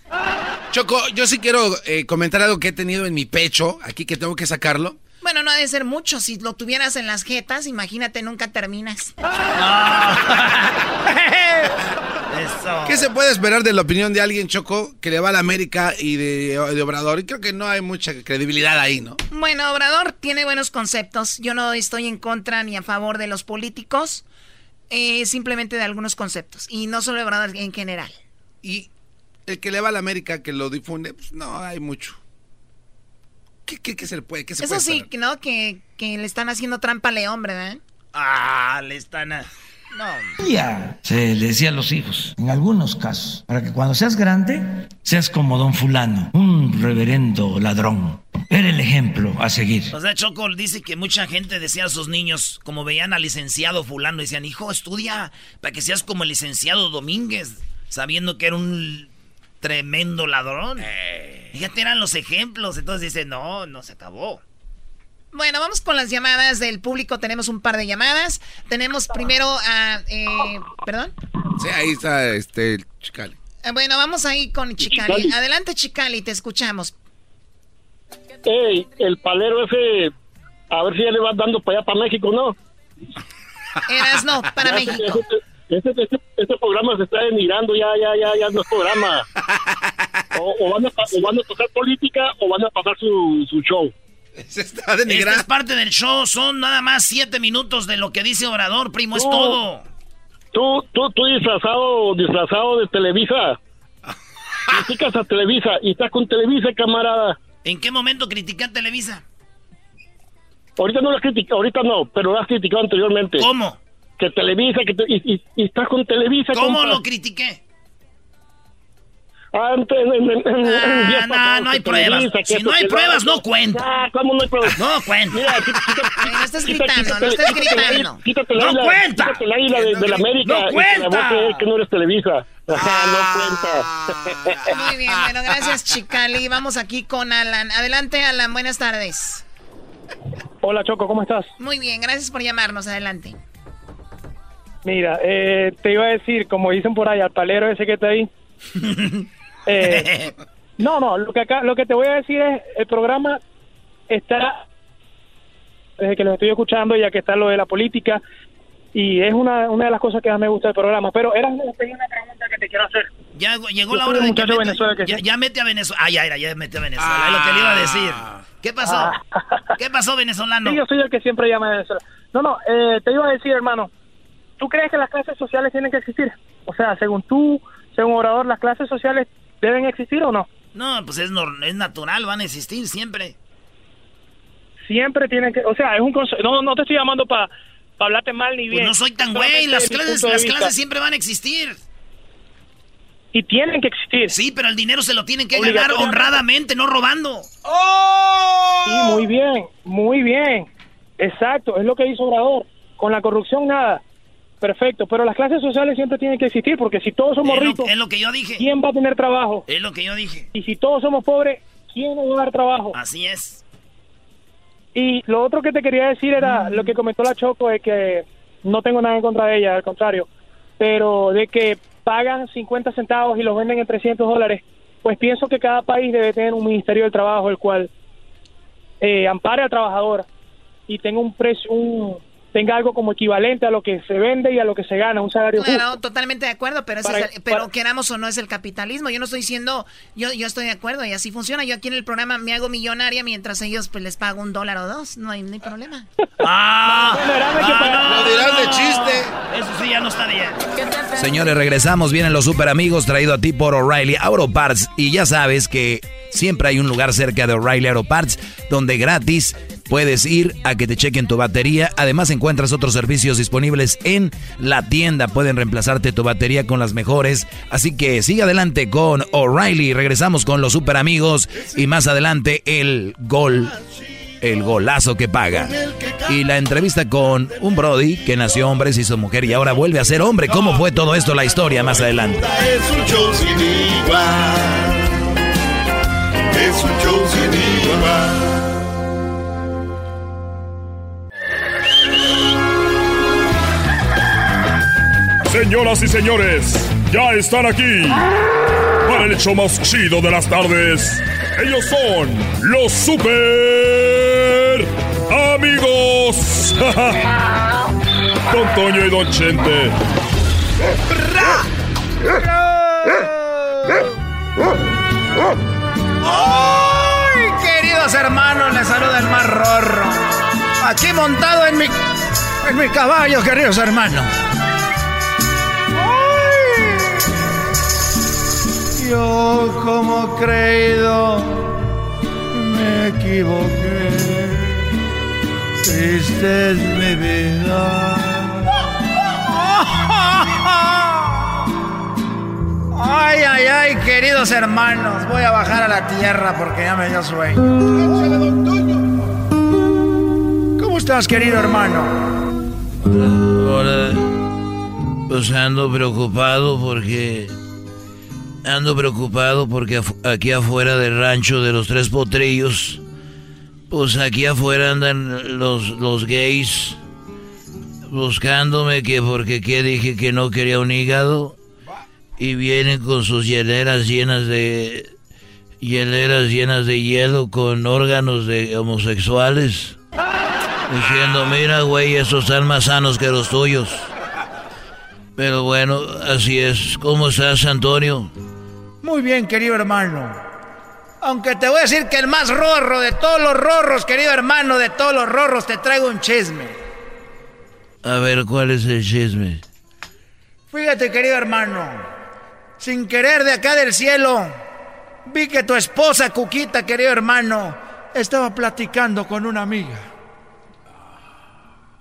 Choco, yo sí quiero eh, comentar algo que he tenido en mi pecho, aquí que tengo que sacarlo. Bueno, no ha de ser mucho. Si lo tuvieras en las jetas, imagínate, nunca terminas. ¿Qué se puede esperar de la opinión de alguien, Choco, que le va a la América y de, Obrador? Y creo que no hay mucha credibilidad ahí, ¿no? Bueno, Obrador tiene buenos conceptos. Yo no estoy en contra ni a favor de los políticos, eh, simplemente de algunos conceptos. Y no solo Obrador en general. Y el que le va a la América, que lo difunde, pues no hay mucho. ¿Qué, qué, se le puede? Qué se Eso sí, ¿no? Que, que, le están haciendo trampa al hombre, ¿verdad? Ah, le están... A... No. Ya se le decía a los hijos, en algunos casos, para que cuando seas grande, seas como don fulano, un reverendo ladrón. Era el ejemplo a seguir. O sea, Choco dice que mucha gente decía a sus niños, como veían al licenciado fulano, decían, hijo, estudia para que seas como el licenciado Domínguez, sabiendo que era un tremendo ladrón. Eh. Fíjate, eran los ejemplos. Entonces dice, no, no se acabó. Bueno, vamos con las llamadas del público. Tenemos un par de llamadas. Tenemos primero a... Eh, ¿Perdón? Sí, ahí está este Chicali. Eh, bueno, vamos ahí con Chicali. Adelante, Chicali, te escuchamos. Ey, el palero ese, a ver si ya le vas dando para allá, para México, ¿no? Eras no, para México. Este, este, este, programa se está denigrando, ya, ya, ya, ya no es programa. O, van, a, van a pasar política o van a pasar su, su show. Se está denigrando. Esta es parte del show, son nada más siete minutos de lo que dice Obrador, primo, es todo. Tú, tú, tú disfrazado, disfrazado de Televisa. Criticas a Televisa y estás con Televisa, camarada. ¿En qué momento critiqué a Televisa? Ahorita no lo has ahorita no, pero lo has criticado anteriormente. ¿Cómo? que Televisa, que y, estás con Televisa. ¿Cómo lo critiqué? Antes, ah, no, no hay pruebas. si no hay pruebas, no cuenta. Ah, ¿cómo no hay pruebas? No cuenta. Mira, no estás gritando, no estás gritando. Quítate la no cuenta. Quítate la isla de, la América. No cuenta. Que no eres Televisa. Ah, no cuenta. Muy bien, bueno, gracias, Chicali. Vamos aquí con Alan. Adelante, Alan, buenas tardes. Hola, Choco, ¿cómo estás? Muy bien, gracias por llamarnos. Adelante. Mira, eh, te iba a decir, como dicen por ahí, al palero ese que está ahí. Eh, no, no, lo que acá, lo que te voy a decir es, el programa está, desde que lo estoy escuchando, ya que está lo de la política, y es una, una de las cosas que más me gusta del programa. Pero era una pregunta que te quiero hacer. Ya llegó la hora de que, mete, ya, ya, mete a Venezuela. Ah, ya era, ya mete a Venezuela. es lo que le iba a decir. ¿Qué pasó? Ah. ¿Qué pasó, venezolano? Sí, yo soy el que siempre llama a Venezuela. No, no, eh, te iba a decir, hermano, ¿tú crees que las clases sociales tienen que existir? O sea, según tú, según Orador, ¿las clases sociales deben existir o no? No, pues es, es natural, van a existir siempre. Siempre tienen que, o sea, es un no, no te estoy llamando para hablarte mal ni pues bien. no soy tan güey, las clases, las clases siempre van a existir. Y tienen que existir. Sí, pero el dinero se lo tienen que ganar honradamente, no robando. ¡Oh! Sí, muy bien, muy bien. Exacto, es lo que hizo Obrador. Con la corrupción nada. Perfecto, pero las clases sociales siempre tienen que existir porque si todos somos ricos, es lo que yo dije. ¿quién va a tener trabajo? Es lo que yo dije. Y si todos somos pobres, ¿quién nos va a dar trabajo? Así es. Y lo otro que te quería decir era lo que comentó la Choco, es que no tengo nada en contra de ella, al contrario, pero de que pagan 50 centavos y los venden en 300 dólares, pues pienso que cada país debe tener un ministerio del trabajo el cual eh, ampare al trabajador y tenga un precio, un, tenga algo como equivalente a lo que se vende y a lo que se gana, un salario claro, totalmente de acuerdo, pero, pero queramos o no es el capitalismo. Yo no estoy diciendo, yo, yo estoy de acuerdo y así funciona. Yo aquí en el programa me hago millonaria mientras ellos pues les pago un dólar o dos. No hay, no hay problema. ¡Ah! ah no, dirás de chiste. Eso sí ya no está bien. Señores, regresamos. Vienen los super amigos traído a ti por O'Reilly Auto Parts. Y ya sabes que siempre hay un lugar cerca de O'Reilly Auto Parts donde gratis puedes ir a que te chequen tu batería. Además encuentras otros servicios disponibles en la tienda. Pueden reemplazarte tu batería con las mejores. Así que sigue adelante con O'Reilly. Regresamos con los super amigos y más adelante el gol. El golazo que paga. Y la entrevista con un Brody que nació hombre, se hizo mujer y ahora vuelve a ser hombre. ¿Cómo fue todo esto? La historia más adelante. Es un show sin igual. Es un show sin igual. Señoras y señores, ya están aquí para el hecho más chido de las tardes. Ellos son los super amigos. Don Toño y Don Chente. ¡Ay, queridos hermanos! Les saluda el más rorro. Aquí montado en mi, en mi caballo, queridos hermanos. Yo como creído me equivoqué. Triste es mi vida. Ay, ay, ay, queridos hermanos, voy a bajar a la tierra porque ya me dio sueño. ¿Cómo estás, querido hermano? Ahora, pues ando preocupado porque... Ando preocupado porque aquí afuera del rancho de los tres potrillos, pues aquí afuera andan los, los gays buscándome que porque que dije que no quería un hígado y vienen con sus hieleras llenas de hieleras llenas de hielo con órganos de homosexuales diciendo mira güey esos están más sanos que los tuyos pero bueno así es. Cómo estás Antonio muy bien querido hermano aunque te voy a decir que el más rorro de todos los rorros querido hermano de todos los rorros te traigo un chisme a ver cuál es el chisme fíjate querido hermano sin querer de acá del cielo, vi que tu esposa, Cuquita, querido hermano, estaba platicando con una amiga.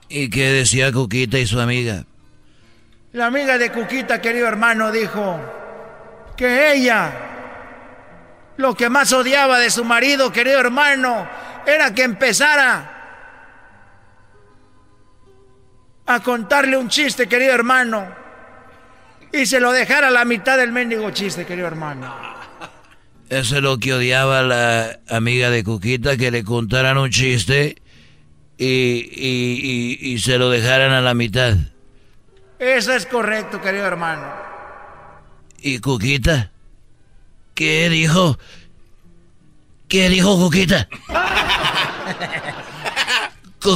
¿Y qué decía Cuquita y su amiga? La amiga de Cuquita, querido hermano, dijo que ella lo que más odiaba de su marido, querido hermano, era que empezara a contarle un chiste, querido hermano y se lo dejara a la mitad del mendigo chiste, querido hermano. Eso es lo que odiaba la amiga de Cuquita, que le contaran un chiste y, y, se lo dejaran a la mitad. Eso es correcto, querido hermano. ¿Y Cuquita? ¿Qué dijo? ¿Qué dijo Cuquita?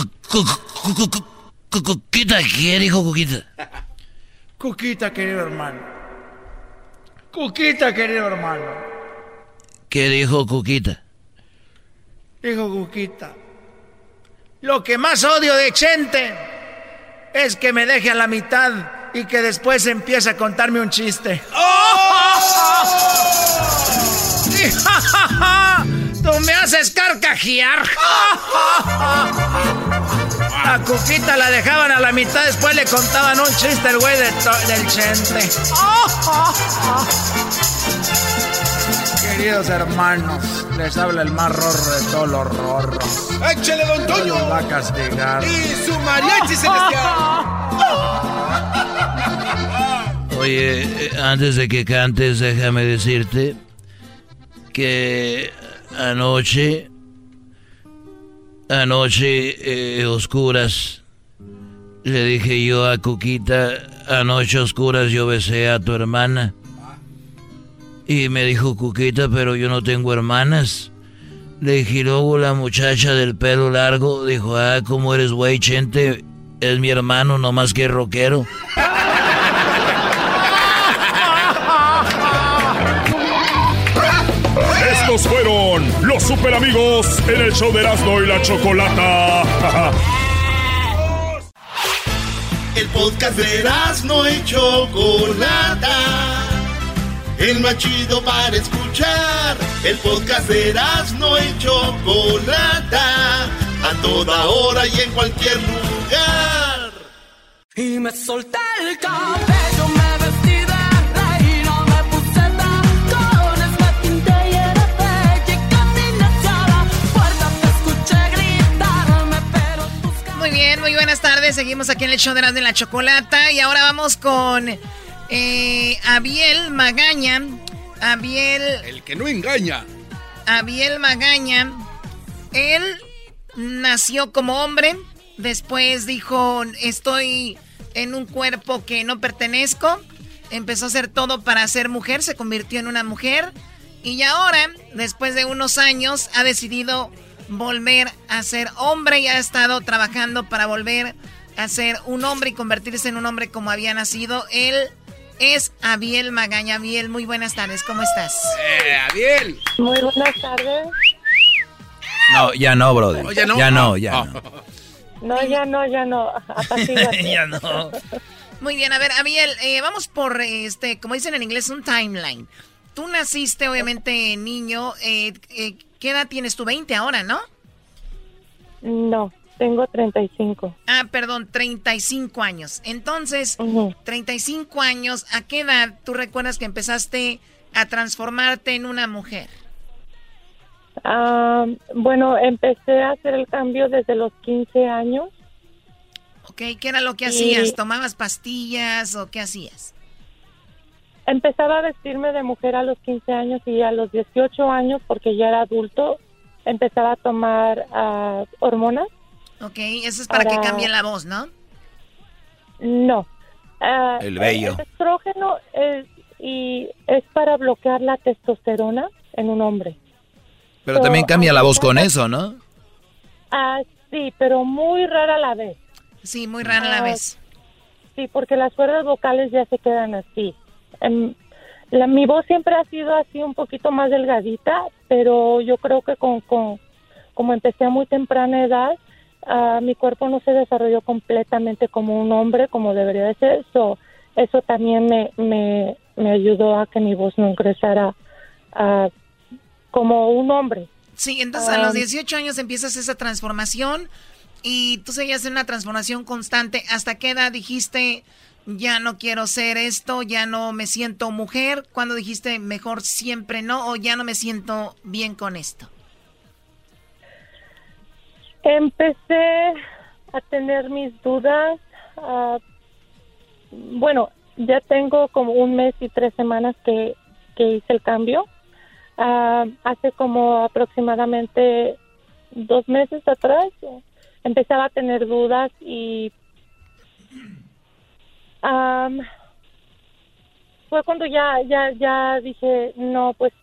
Cuquita, ¿qué dijo Cuquita? Cuquita, querido hermano. Cuquita, querido hermano. ¿Qué dijo Cuquita? Dijo Cuquita. Lo que más odio de Chente es que me deje a la mitad y que después empiece a contarme un chiste. ¡Tú me haces carcajear! A Cuquita la dejaban a la mitad, después le contaban un chiste el güey del chente. Queridos hermanos, les habla el más rorro de todos los rorros. ¡Échale, don Toño! va a castigar. ¡Y su mariachi celestial! Oye, eh, antes de que cantes, déjame decirte que anoche Anoche, eh, oscuras, le dije yo a Cuquita, anoche oscuras yo besé a tu hermana. Y me dijo Cuquita, pero yo no tengo hermanas. Le dije, luego la muchacha del pelo largo dijo, ah, ¿cómo eres güey, Chente? Es mi hermano, no más que rockero. Los super amigos en el show de Erasmo y la Chocolata. El podcast de Erasmo y Chocolata. El más chido para escuchar. El podcast de Erasmo y Chocolata. A toda hora y en cualquier lugar. Y me solté el cabello, buenas tardes. Seguimos aquí en el show de la Chocolata. Y ahora vamos con eh, Abiel Magaña. Abiel. El que no engaña. Abiel Magaña. Él nació como hombre. Después dijo: Estoy en un cuerpo que no pertenezco. Empezó a hacer todo para ser mujer. Se convirtió en una mujer. Y ahora, después de unos años, ha decidido volver a ser hombre y ha estado trabajando para volver a ser un hombre y convertirse en un hombre como había nacido. Él es Abiel Magaña. Abiel, muy buenas tardes, ¿cómo estás? Eh, Abiel. Muy buenas tardes. No, ya no, brother. ya no, ya no. Ya no. no, ya no, ya no. ya no. Muy bien, a ver, Abiel, eh, vamos por, este, como dicen en inglés, un timeline. Tú naciste, obviamente, niño. Eh, eh, ¿Qué edad tienes tú? 20 ahora, ¿no? No, tengo 35. Ah, perdón, 35 años. Entonces, 35 años, ¿a qué edad tú recuerdas que empezaste a transformarte en una mujer? Ah, bueno, empecé a hacer el cambio desde los 15 años. Ok, ¿qué era lo que hacías? ¿Tomabas pastillas o qué hacías? Empezaba a vestirme de mujer a los 15 años y a los 18 años, porque ya era adulto, empezaba a tomar uh, hormonas. Ok, eso es para, que cambie la voz, ¿no? No. Uh, el vello. El estrógeno es, y es para bloquear la testosterona en un hombre. Pero también cambia la voz con eso, ¿no? Ah, sí, pero muy rara la vez. Sí, muy rara la vez. Sí, porque las cuerdas vocales ya se quedan así. Em, la, mi voz siempre ha sido así un poquito más delgadita, pero yo creo que con, con como empecé a muy temprana edad, uh, mi cuerpo no se desarrolló completamente como un hombre, como debería de ser. So, eso también me, me, me ayudó a que mi voz no ingresara uh, como un hombre. Sí, entonces a los 18 um, años empiezas esa transformación y tú seguías en una transformación constante. ¿Hasta qué edad dijiste, ya no quiero ser esto, ya no me siento mujer? ¿Cuándo dijiste, mejor siempre no o ya no me siento bien con esto? Empecé a tener mis dudas. Uh, bueno, ya tengo como un mes y tres semanas que, que hice el cambio. Uh, hace como aproximadamente dos meses atrás empezaba a tener dudas y um, fue cuando ya ya ya dije no pues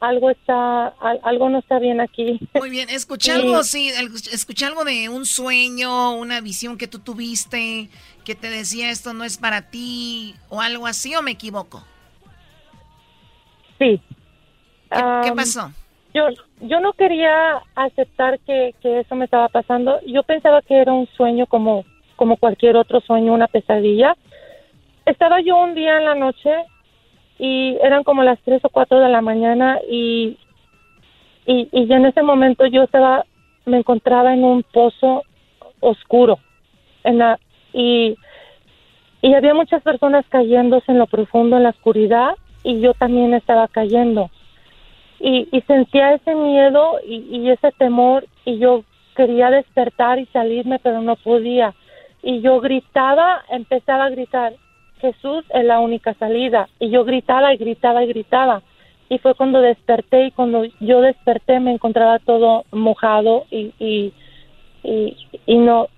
algo está algo no está bien aquí muy bien escuché algo sí escuché algo de un sueño una visión que tú tuviste que te decía esto no es para ti o algo así o me equivoco sí ¿Qué, pasó? Yo, yo no quería aceptar que, que eso me estaba pasando. Yo pensaba que era un sueño como, como cualquier otro sueño, una pesadilla. Estaba yo un día en la noche y eran como las tres o cuatro de la mañana y, y, y en ese momento yo estaba, me encontraba en un pozo oscuro en la, y, y había muchas personas cayéndose en lo profundo, en la oscuridad y yo también estaba cayendo y, sentía ese miedo y, ese temor y yo quería despertar y salirme pero no podía y yo gritaba empezaba a gritar Jesús es la única salida y yo gritaba y gritaba y gritaba. Y fue cuando desperté y cuando yo desperté me encontraba todo mojado y, y y, no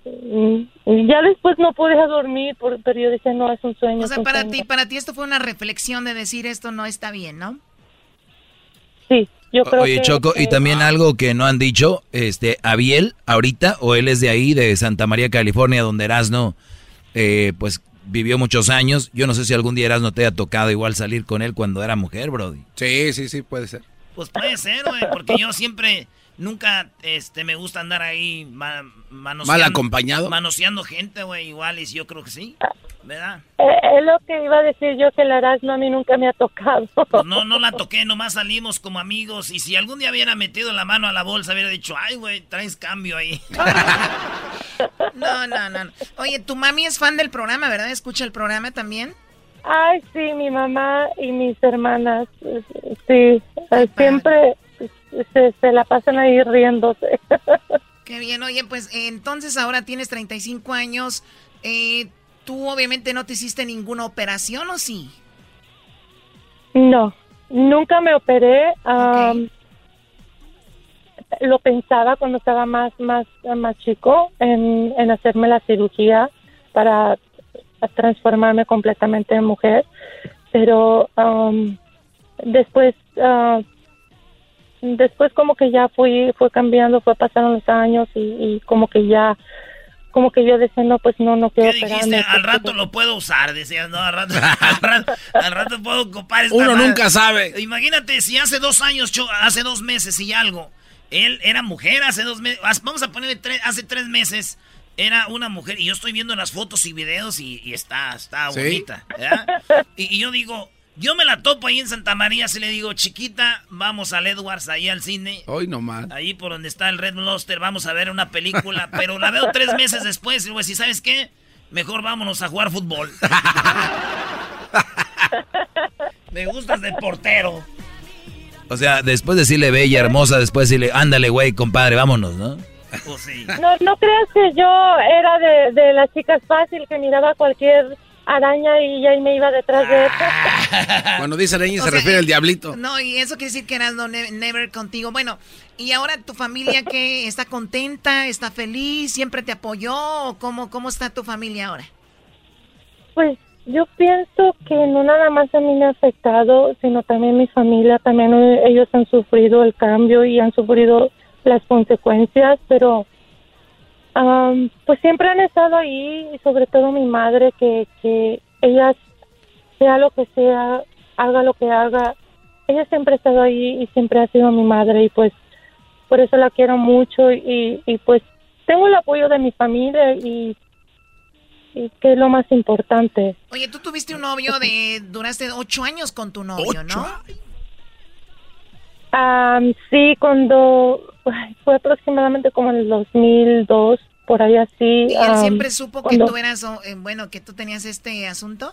ya después no pude dormir pero yo decía no es un sueño o sea para ti para ti esto fue una reflexión de decir esto no está bien no Sí, yo creo Oye, Choco, y también algo que no han dicho, este, Abiel, ahorita, o él es de ahí, de Santa María, California, donde Erasno, eh, pues, vivió muchos años. Yo no sé si algún día Erasno te haya tocado igual salir con él cuando era mujer, Brody. Sí, sí, sí, puede ser. Pues puede ser, güey, porque yo siempre, nunca, este, me gusta andar ahí manoseando. ¿Mal acompañado? Manoseando gente, güey, igual, y yo creo que sí. ¿verdad? Eh, es lo que iba a decir yo, que la Erasmo a mí nunca me ha tocado. Pues no, no la toqué, nomás salimos como amigos. Y si algún día hubiera metido la mano a la bolsa, hubiera dicho, ay, güey, traes cambio ahí. no, no, no. Oye, tu mami es fan del programa, ¿verdad? ¿Escucha el programa también? Ay, sí, mi mamá y mis hermanas, sí, siempre se, se la pasan ahí riéndose. Qué bien, oye, pues entonces ahora tienes 35 años. Eh, tú obviamente no te hiciste ninguna operación, ¿o sí? No, nunca me operé. lo pensaba cuando estaba más, más, más chico en, en hacerme la cirugía para transformarme completamente en mujer, pero después uh, después como que ya fui, fue cambiando, fue pasaron los años y, y como que ya como que yo decía, no, pues no, no quiero ¿Qué dijiste? Al rato lo puedo usar, decías, no, al rato, al rato, puedo ocupar esta Uno nunca sabe. Imagínate si hace dos años, hace dos meses y algo, él era mujer hace dos meses, vamos a ponerle tres, hace tres meses, era una mujer, y yo estoy viendo las fotos y videos y, está, está bonita, Y, y yo digo, yo me la topo ahí en Santa María, si le digo, chiquita, vamos al Edwards, ahí al cine. Hoy nomás. Ahí por donde está el Red Lobster, vamos a ver una película, pero la veo tres meses después y digo, si sabes qué, mejor vámonos a jugar fútbol. me gustas de portero. O sea, después de decirle bella, hermosa, después decirle, ándale, güey, compadre, vámonos, ¿no? Pues no, no creas que yo era de, de las chicas fácil que miraba cualquier araña y ya me iba detrás de él. Cuando dice araña se refiere al diablito. No, y eso quiere decir que eras no, never contigo. Bueno, ¿y ahora tu familia qué? ¿Está contenta? ¿Está feliz? ¿Siempre te apoyó? cómo, cómo está tu familia ahora? Pues yo pienso que no nada más a mí me ha afectado, sino también mi familia, también ellos han sufrido el cambio y han sufrido las consecuencias, pero pues siempre han estado ahí y sobre todo mi madre que, que ella sea lo que sea, haga lo que haga, ella siempre ha estado ahí y siempre ha sido mi madre y pues por eso la quiero mucho y, y pues tengo el apoyo de mi familia y, y que es lo más importante. Oye, tú tuviste un novio de, duraste ocho años con tu novio, ¿no? Sí, cuando fue aproximadamente como en el 2002, por ahí así. ¿Y él siempre supo que tú eras, eh, bueno, que tú tenías este asunto?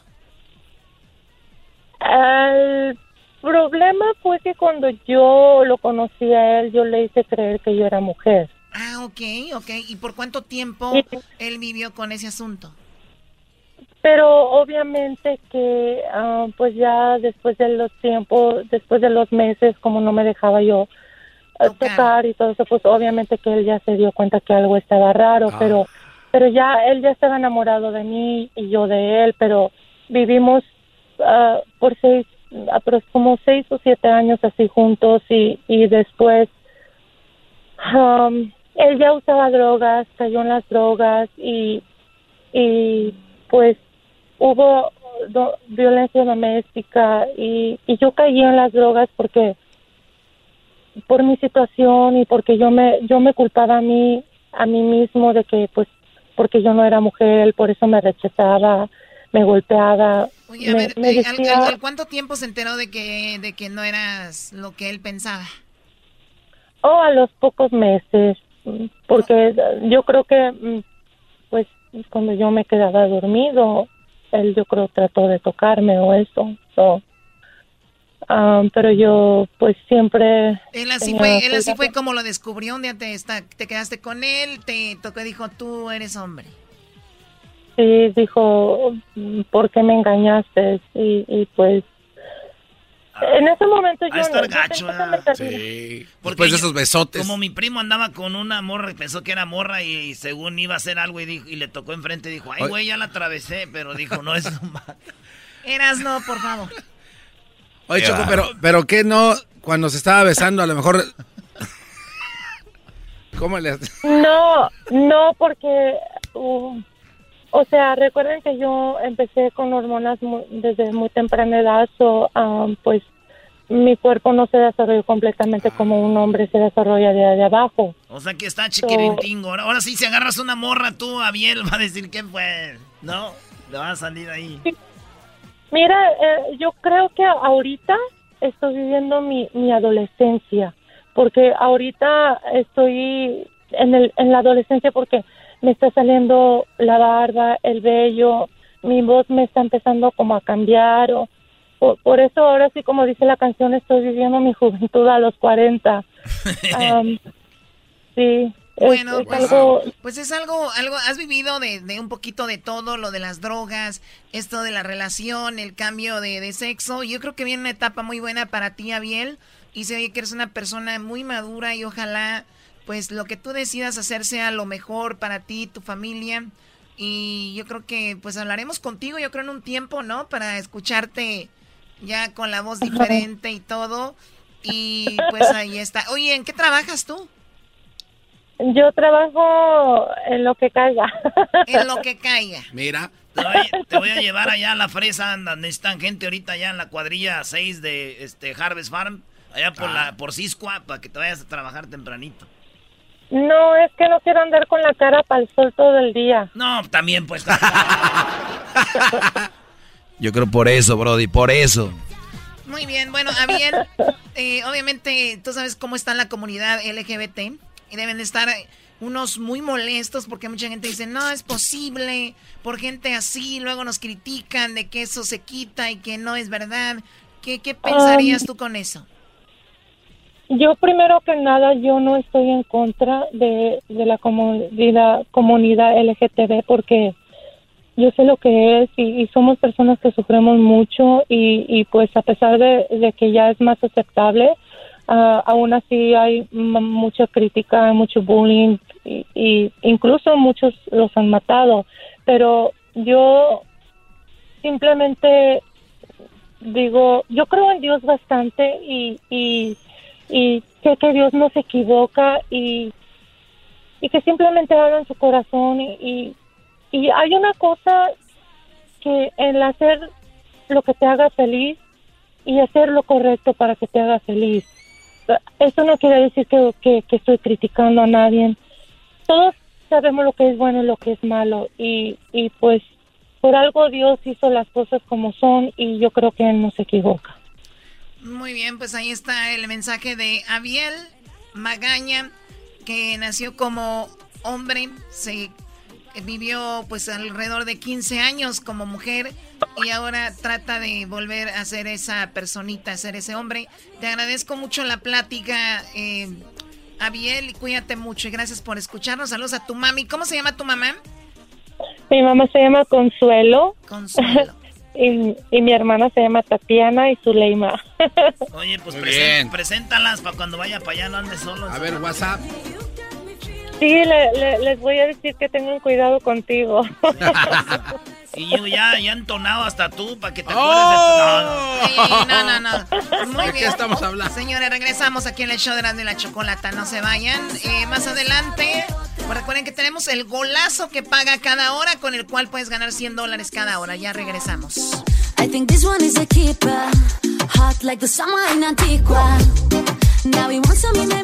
El problema fue que cuando yo lo conocí a él, yo le hice creer que yo era mujer. Ah, ok, ok. ¿Y por cuánto tiempo él vivió con ese asunto? Pero obviamente que, ah, pues ya después de los tiempos, después de los meses, como no me dejaba yo tocar. y todo eso, pues obviamente que él ya se dio cuenta que algo estaba raro, ah. pero pero ya él ya estaba enamorado de mí y yo de él, pero vivimos uh, por seis, como seis o siete años así juntos y, y después um, él ya usaba drogas, cayó en las drogas y, y pues hubo violencia doméstica y, y yo caí en las drogas porque por mi situación y porque yo me yo me culpaba a mí a mí mismo de que pues porque yo no era mujer por eso me rechazaba me golpeaba Oye, a ver, ¿al, cuánto tiempo se enteró de que de que no eras lo que él pensaba oh a los pocos meses porque yo creo que mm, pues cuando yo me quedaba dormido él yo creo trató de tocarme o eso so, Um, pero yo pues siempre... Él así, fue, él así fue como lo descubrió, un día te, está, te quedaste con él, te tocó y dijo, tú eres hombre. Sí, dijo, ¿por qué me engañaste? Y, y pues... en ese momento yo... estar gacho, Sí. Porque de esos besotes. Como mi primo andaba con una morra y pensó que era morra y, según iba a hacer algo y, dijo, y le tocó enfrente, dijo, ay, güey, ya la atravesé, pero dijo, no es normal. Eras no, por favor. Oye, Choco, pero, pero ¿qué no? Cuando se estaba besando, a lo mejor. ¿Cómo le No, no, porque. Uh, o sea, recuerden que yo empecé con hormonas desde muy temprana edad, o um, pues mi cuerpo no se desarrolló completamente como un hombre se desarrolla de, de abajo. O sea que está chiquirintingo. ahora, sí, si agarras una morra tú, Abiel va a decir que fue. ¿No? Le va a salir ahí. Mira, eh, yo creo que ahorita estoy viviendo mi, mi adolescencia, porque ahorita estoy en, el, en la adolescencia porque me está saliendo la barba, el vello, mi voz me está empezando como a cambiar. O, por, eso ahora sí, como dice la canción, estoy viviendo mi juventud a los 40. sí. Bueno, pues, pues, es algo, algo, has vivido de, un poquito de todo, lo de las drogas, esto de la relación, el cambio de, sexo. Yo creo que viene una etapa muy buena para ti, Abiel, y se oye que eres una persona muy madura y ojalá, pues lo que tú decidas hacer sea lo mejor para ti, tu familia. Y yo creo que, pues hablaremos contigo, yo creo en un tiempo, ¿no? Para escucharte ya con la voz diferente y todo. Y pues ahí está. Oye, ¿en qué trabajas tú? Yo trabajo en lo que caiga. En lo que caiga. Mira. Te voy, a llevar allá a la fresa, donde están gente ahorita allá en la cuadrilla 6 de este Harvest Farm, allá por la por Ciscoa, para que te vayas a trabajar tempranito. No, es que no quiero andar con la cara para el sol todo el día. No, también pues. Yo creo por eso, Brody, por eso. Muy bien, bueno, bien, eh, obviamente tú sabes cómo está la comunidad LGBT y deben de estar unos muy molestos porque mucha gente dice, no es posible, por gente así, luego nos critican de que eso se quita y que no es verdad. ¿Qué, qué pensarías tú con eso? Yo primero que nada, yo no estoy en contra de, de la comunidad, comunidad LGTB porque yo sé lo que es y, somos personas que sufrimos mucho y, y pues a pesar de, que ya es más aceptable, uh, aún así hay mucha crítica, mucho bullying y, y, incluso muchos los han matado. Pero yo simplemente digo, yo creo en Dios bastante y, y, y sé que Dios no se equivoca y, y que simplemente hagan su corazón y, y hay una cosa que el hacer lo que te haga feliz y hacer lo correcto para que te haga feliz. Eso no quiere decir que, que, estoy criticando a nadie. Todos sabemos lo que es bueno y lo que es malo y, y pues por algo Dios hizo las cosas como son y yo creo que Él no se equivoca. Muy bien, pues ahí está el mensaje de Abiel Magaña, que nació como hombre, se vivió pues alrededor de 15 años como mujer y ahora trata de volver a ser esa personita, a ser ese hombre. Te agradezco mucho la plática, eh, Abiel, y cuídate mucho y gracias por escucharnos. Saludos a tu mami. ¿Cómo se llama tu mamá? Mi mamá se llama Consuelo. Consuelo. Y, mi hermana se llama Tatiana y Zuleima. Oye, pues preséntalas para cuando vaya para allá no andes solo. A ver, WhatsApp. Sí, les voy a decir que tengan cuidado contigo. y yo ya, ya entonado hasta tú para que te acuerdes de tu... No, no, no. Muy ¿De qué estamos hablando? Señores, regresamos aquí en el show de la, de la chocolata. No se vayan. Eh, más adelante, pues recuerden que tenemos el golazo que paga cada hora con el cual puedes ganar 100 dólares cada hora. Ya regresamos. I think this one is a keeper. Hot like the summer in Antigua. Now we want some in the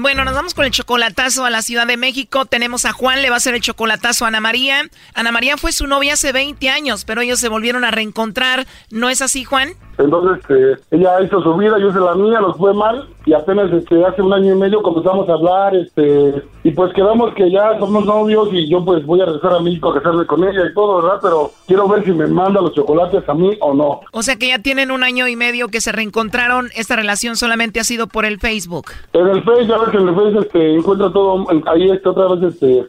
Bueno, nos vamos con el chocolatazo a la Ciudad de México. Tenemos a Juan, le va a hacer el chocolatazo a Ana María. Ana María fue su novia hace 20 años, pero ellos se volvieron a reencontrar. ¿No es así, Juan? Entonces, este, ella hizo su vida, yo hice la mía, nos fue mal y apenas este, hace un año y medio comenzamos a hablar, este, y pues quedamos que ya somos novios y yo pues voy a regresar a México a casarme con ella y todo, ¿verdad? Pero quiero ver si me manda los chocolates a mí o no. O sea que ya tienen un año y medio que se reencontraron, esta relación solamente ha sido por el Facebook. En el Facebook, ya ves, en el Facebook este, encuentra todo, ahí está otra vez, este,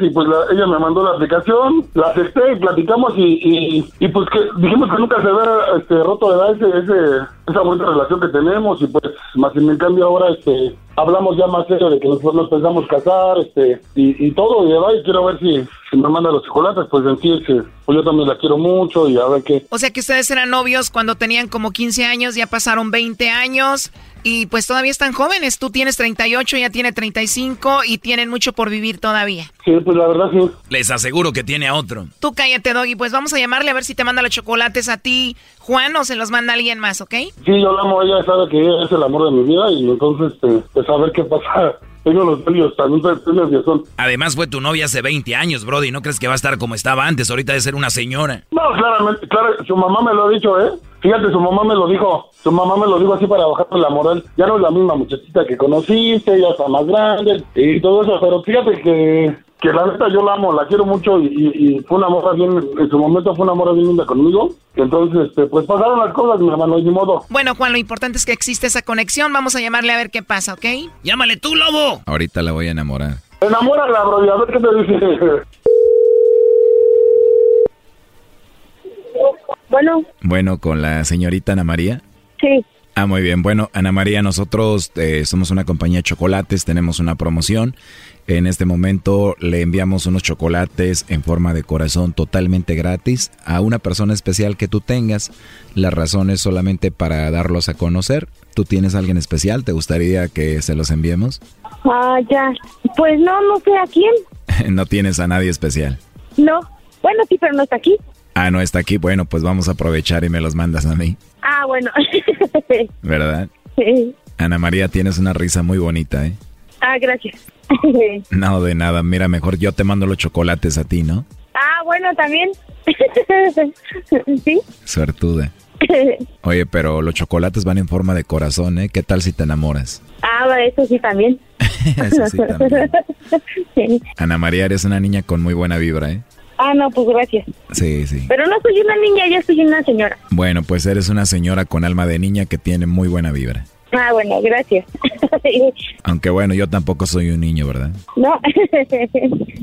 y pues ella me mandó la aplicación, la acepté, platicamos y, y, pues que dijimos que nunca se ve, este, roto, ¿verdad? Ese, ese, esa buena relación que tenemos y pues más en cambio ahora este hablamos ya más serio de que nos, nos pensamos casar este y, y todo y, ¿verdad? quiero ver si, me manda los chocolates pues en sí es pues yo también la quiero mucho y a ver qué o sea que ustedes eran novios cuando tenían como 15 años ya pasaron 20 años y pues todavía están jóvenes. Tú tienes 38, ella tiene 35 y tienen mucho por vivir todavía. Sí, pues la verdad sí. Les aseguro que tiene a otro. Tú cállate, Doggy. Pues vamos a llamarle a ver si te manda los chocolates a ti, Juan, o se los manda alguien más, ¿ok? Sí, yo la amo. Ella sabe que ella es el amor de mi vida y entonces, este, pues a ver qué pasa. Tengo los nervios, estoy nervioso. Además fue tu novia hace 20 años, Brody. ¿No crees que va a estar como estaba antes? Ahorita de ser una señora. No, claramente, claro, su mamá me lo ha dicho, ¿eh? Fíjate, su mamá me lo dijo, su mamá me lo dijo así para bajarme la moral. Ya no es la misma muchachita que conociste, ya está más grande y todo eso, pero fíjate que que la neta yo la amo, la quiero mucho y, fue una morra bien, en su momento fue una morra bien linda conmigo. Entonces, este, pues pasaron las cosas, mi hermano, ni modo. Bueno, Juan, lo importante es que existe esa conexión. Vamos a llamarle a ver qué pasa, ¿ok? Llámale tú, lobo. Ahorita la voy a enamorar. Enamórala, bro, y a ver qué te dice. Bueno. Bueno, con la señorita Ana María. Sí. Ah, muy bien. Bueno, Ana María, nosotros eh, somos una compañía de chocolates, tenemos una promoción en este momento le enviamos unos chocolates en forma de corazón totalmente gratis a una persona especial que tú tengas. La razón es solamente para darlos a conocer. ¿Tú tienes alguien especial? ¿Te gustaría que se los enviemos? Ah, ya. Pues no, no sé a quién. no tienes a nadie especial. No. Bueno, sí, pero no está aquí. Ah, no está aquí. Bueno, pues vamos a aprovechar y me los mandas a mí. Ah, bueno. ¿Verdad? Sí. Ana María, tienes una risa muy bonita, ¿eh? Ah, gracias. no, de nada. Mira, mejor yo te mando los chocolates a ti, ¿no? Ah, bueno, también. ¿Sí? Suertuda. Oye, pero los chocolates van en forma de corazón, ¿eh? ¿Qué tal si te enamoras? Ah, eso sí también. eso sí también. Ana María, eres una niña con muy buena vibra, ¿eh? Ah, no, pues gracias. Sí, sí. Pero no soy una niña, yo soy una señora. Bueno, pues eres una señora con alma de niña que tiene muy buena vibra. Ah, bueno, gracias. Aunque bueno, yo tampoco soy un niño, ¿verdad? No.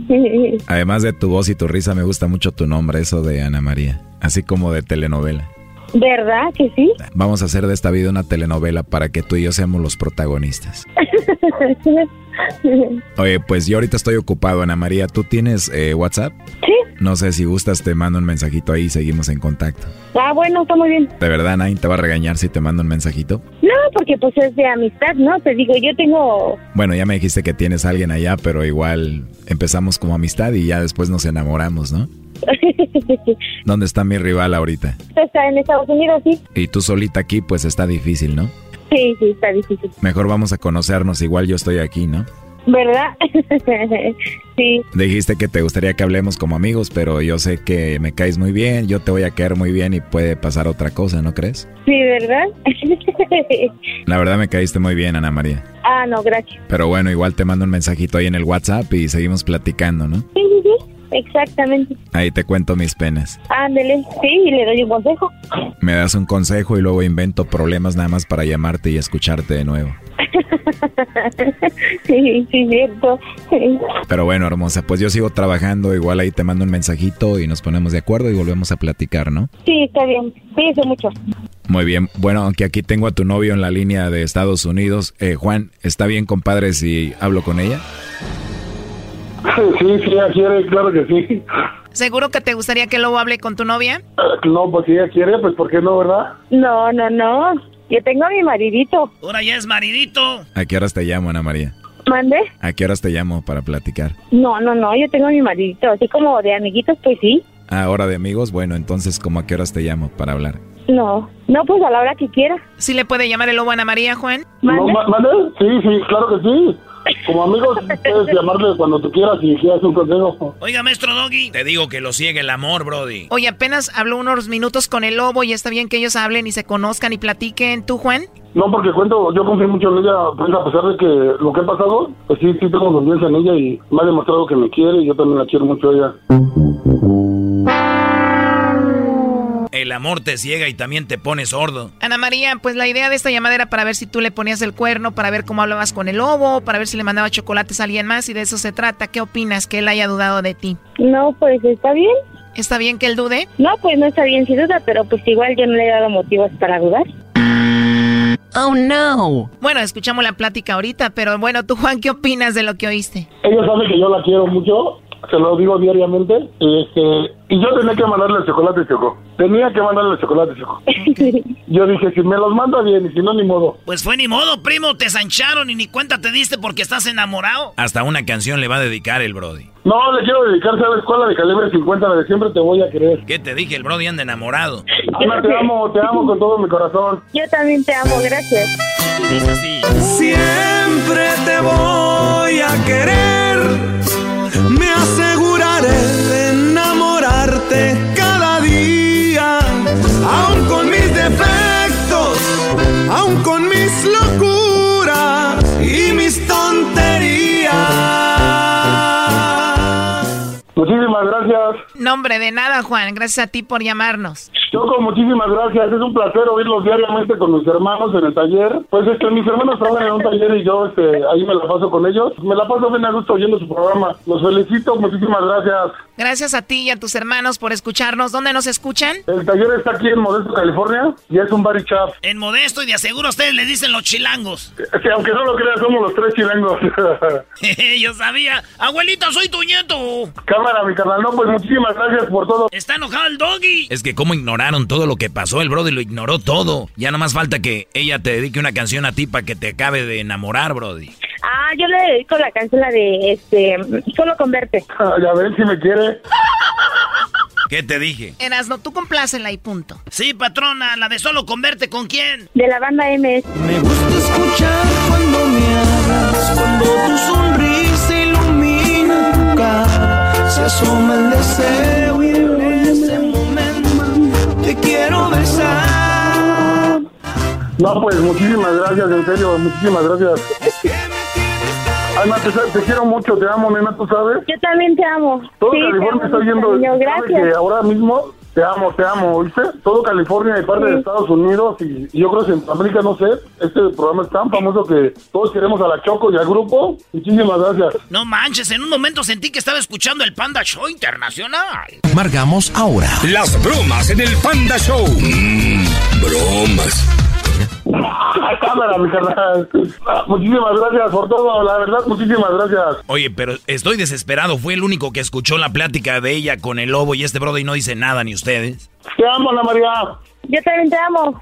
Además de tu voz y tu risa, me gusta mucho tu nombre, eso de Ana María. Así como de telenovela. ¿Verdad que sí? Vamos a hacer de esta vida una telenovela para que tú y yo seamos los protagonistas. Oye, pues yo ahorita estoy ocupado, Ana María. ¿Tú tienes eh, WhatsApp? Sí. No sé si gustas, te mando un mensajito ahí y seguimos en contacto. Ah, bueno, está muy bien. ¿De verdad nadie te va a regañar si te mando un mensajito? No, porque pues es de amistad, ¿no? Te digo, yo tengo... Bueno, ya me dijiste que tienes a alguien allá, pero igual empezamos como amistad y ya después nos enamoramos, ¿no? ¿Dónde está mi rival ahorita? Está en Estados Unidos, sí. Y tú solita aquí, pues está difícil, ¿no? Sí, sí, está difícil. Mejor vamos a conocernos, igual yo estoy aquí, ¿no? ¿Verdad? sí. Dijiste que te gustaría que hablemos como amigos, pero yo sé que me caes muy bien, yo te voy a caer muy bien y puede pasar otra cosa, ¿no crees? Sí, ¿verdad? La verdad me caíste muy bien, Ana María. Ah, no, gracias. Pero bueno, igual te mando un mensajito ahí en el WhatsApp y seguimos platicando, ¿no? Sí, sí, sí. Exactamente. Ahí te cuento mis penas. Ándele, sí, y le doy un consejo. Me das un consejo y luego invento problemas nada más para llamarte y escucharte de nuevo. sí, sí, cierto. Pero bueno, hermosa, pues yo sigo trabajando, igual ahí te mando un mensajito y nos ponemos de acuerdo y volvemos a platicar, ¿no? Sí, está bien. Cuídese mucho. Muy bien. Bueno, aunque aquí tengo a tu novio en la línea de Estados Unidos, eh, Juan, ¿está bien, compadre, si hablo con ella? Sí, sí, ella quiere, claro que sí. ¿Seguro que te gustaría que luego hable con tu novia? No, pues si ella quiere, pues ¿por qué no, verdad? No, no, no. Yo tengo a mi maridito. Ahora ya es maridito. ¿A qué horas te llamo, Ana María? ¿Mande? ¿A qué horas te llamo para platicar? No, no, no, yo tengo a mi maridito. Así como de amiguitos, pues sí. Ah, hora de amigos, bueno, entonces, ¿cómo a qué horas te llamo para hablar? No, no, pues a la hora que quiera. ¿Sí le puede llamar el lobo a Ana María, Juan? No, ¿mande? Sí, sí, claro que sí. Como amigos, puedes llamarle cuando tú quieras y quieras un consejo. Oiga, maestro Doggy, te digo que lo sigue el amor, Brody. Oye, apenas habló unos minutos con el lobo y está bien que ellos hablen y se conozcan y platiquen. ¿Tú, Juan? No, porque cuento, yo confío mucho en ella, pues a pesar de que lo que ha pasado, pues sí, sí tengo confianza en ella y me ha demostrado que me quiere y yo también la quiero mucho a ella. El amor te ciega y también te pone sordo. Ana María, pues la idea de esta llamada era para ver si tú le ponías el cuerno, para ver cómo hablabas con el lobo, para ver si le mandaba chocolates a alguien más y de eso se trata. ¿Qué opinas? Que él haya dudado de ti. No, pues está bien. ¿Está bien que él dude? No, pues no está bien sin duda, pero pues igual yo no le he dado motivos para dudar. Oh no. Bueno, escuchamos la plática ahorita, pero bueno, tú Juan, ¿qué opinas de lo que oíste? Ella sabe que yo la quiero mucho, se lo digo diariamente, este, y yo tenía que mandarle el chocolate, Choco. Tenía que mandarle el chocolate, Choco. Yo dije, si me los manda bien, y si no, ni modo. Pues fue ni modo, primo, te sancharon y ni cuenta te diste porque estás enamorado. Hasta una canción le va a dedicar el Brody. No, le quiero dedicar, ¿sabes cuál? La de calibre 50, la de siempre te voy a querer. ¿Qué te dije? El Brody anda enamorado. Ana, te amo, te amo con todo mi corazón. Yo también te amo, gracias. Siempre te voy a querer aseguraré de enamorarte cada día, aun con mis defectos, aún con mis locos Nombre de nada, Juan. Gracias a ti por llamarnos. Choco, muchísimas gracias. Es un placer oírlos diariamente con mis hermanos en el taller. Pues este, mis hermanos trabajan en un taller y yo este, ahí me la paso con ellos. Me la paso bien a gusto oyendo su programa. Los felicito, muchísimas gracias. Gracias a ti y a tus hermanos por escucharnos. ¿Dónde nos escuchan? El taller está aquí en Modesto, California y es un bar y chap. En Modesto y de aseguro ustedes le dicen los chilangos. Que aunque no lo creas, somos los tres chilangos. Yo sabía. Abuelita, soy tu nieto. Cámara, mi carnal. No, pues muchísimas gracias por todo. Está enojado el doggy. Es que cómo ignoraron todo lo que pasó. El Brody lo ignoró todo. Ya no más falta que ella te dedique una canción a ti para que te acabe de enamorar, Brody. Ah, yo le dedico la canción la de este solo con verte. ya ven si me quiere. ¿Qué te dije? Erasno, tú complácela y punto. Sí, patrona, la de solo converte con quién? De la banda MS. Me gusta escuchar cuando me hablas, cuando tu cara, se asoma el deseo y en ese momento te quiero besar. No, pues muchísimas gracias, en serio, muchísimas gracias. Alma, te, te quiero mucho, te amo, nena, tú sabes. Yo también te amo. Todo Sí, te California amo, está sabe Gracias. que ahora mismo te amo, te amo, ¿oíste? Todo California y parte de Estados Unidos y, y yo creo que Centroamérica, no sé, este programa es tan famoso que todos queremos a la Choco y al grupo. Muchísimas gracias. No manches, en un momento sentí que estaba escuchando el Panda Show Internacional. Margamos ahora. Las bromas en el Panda Show. Mmm, bromas. Cámara, mi carnal. Muchísimas gracias por todo, la verdad, muchísimas gracias. Oye, pero estoy desesperado. Fue el único que escuchó la plática de ella con el lobo y este Brody no dice nada ni ustedes. Te amo, Ana María. Yo también te amo.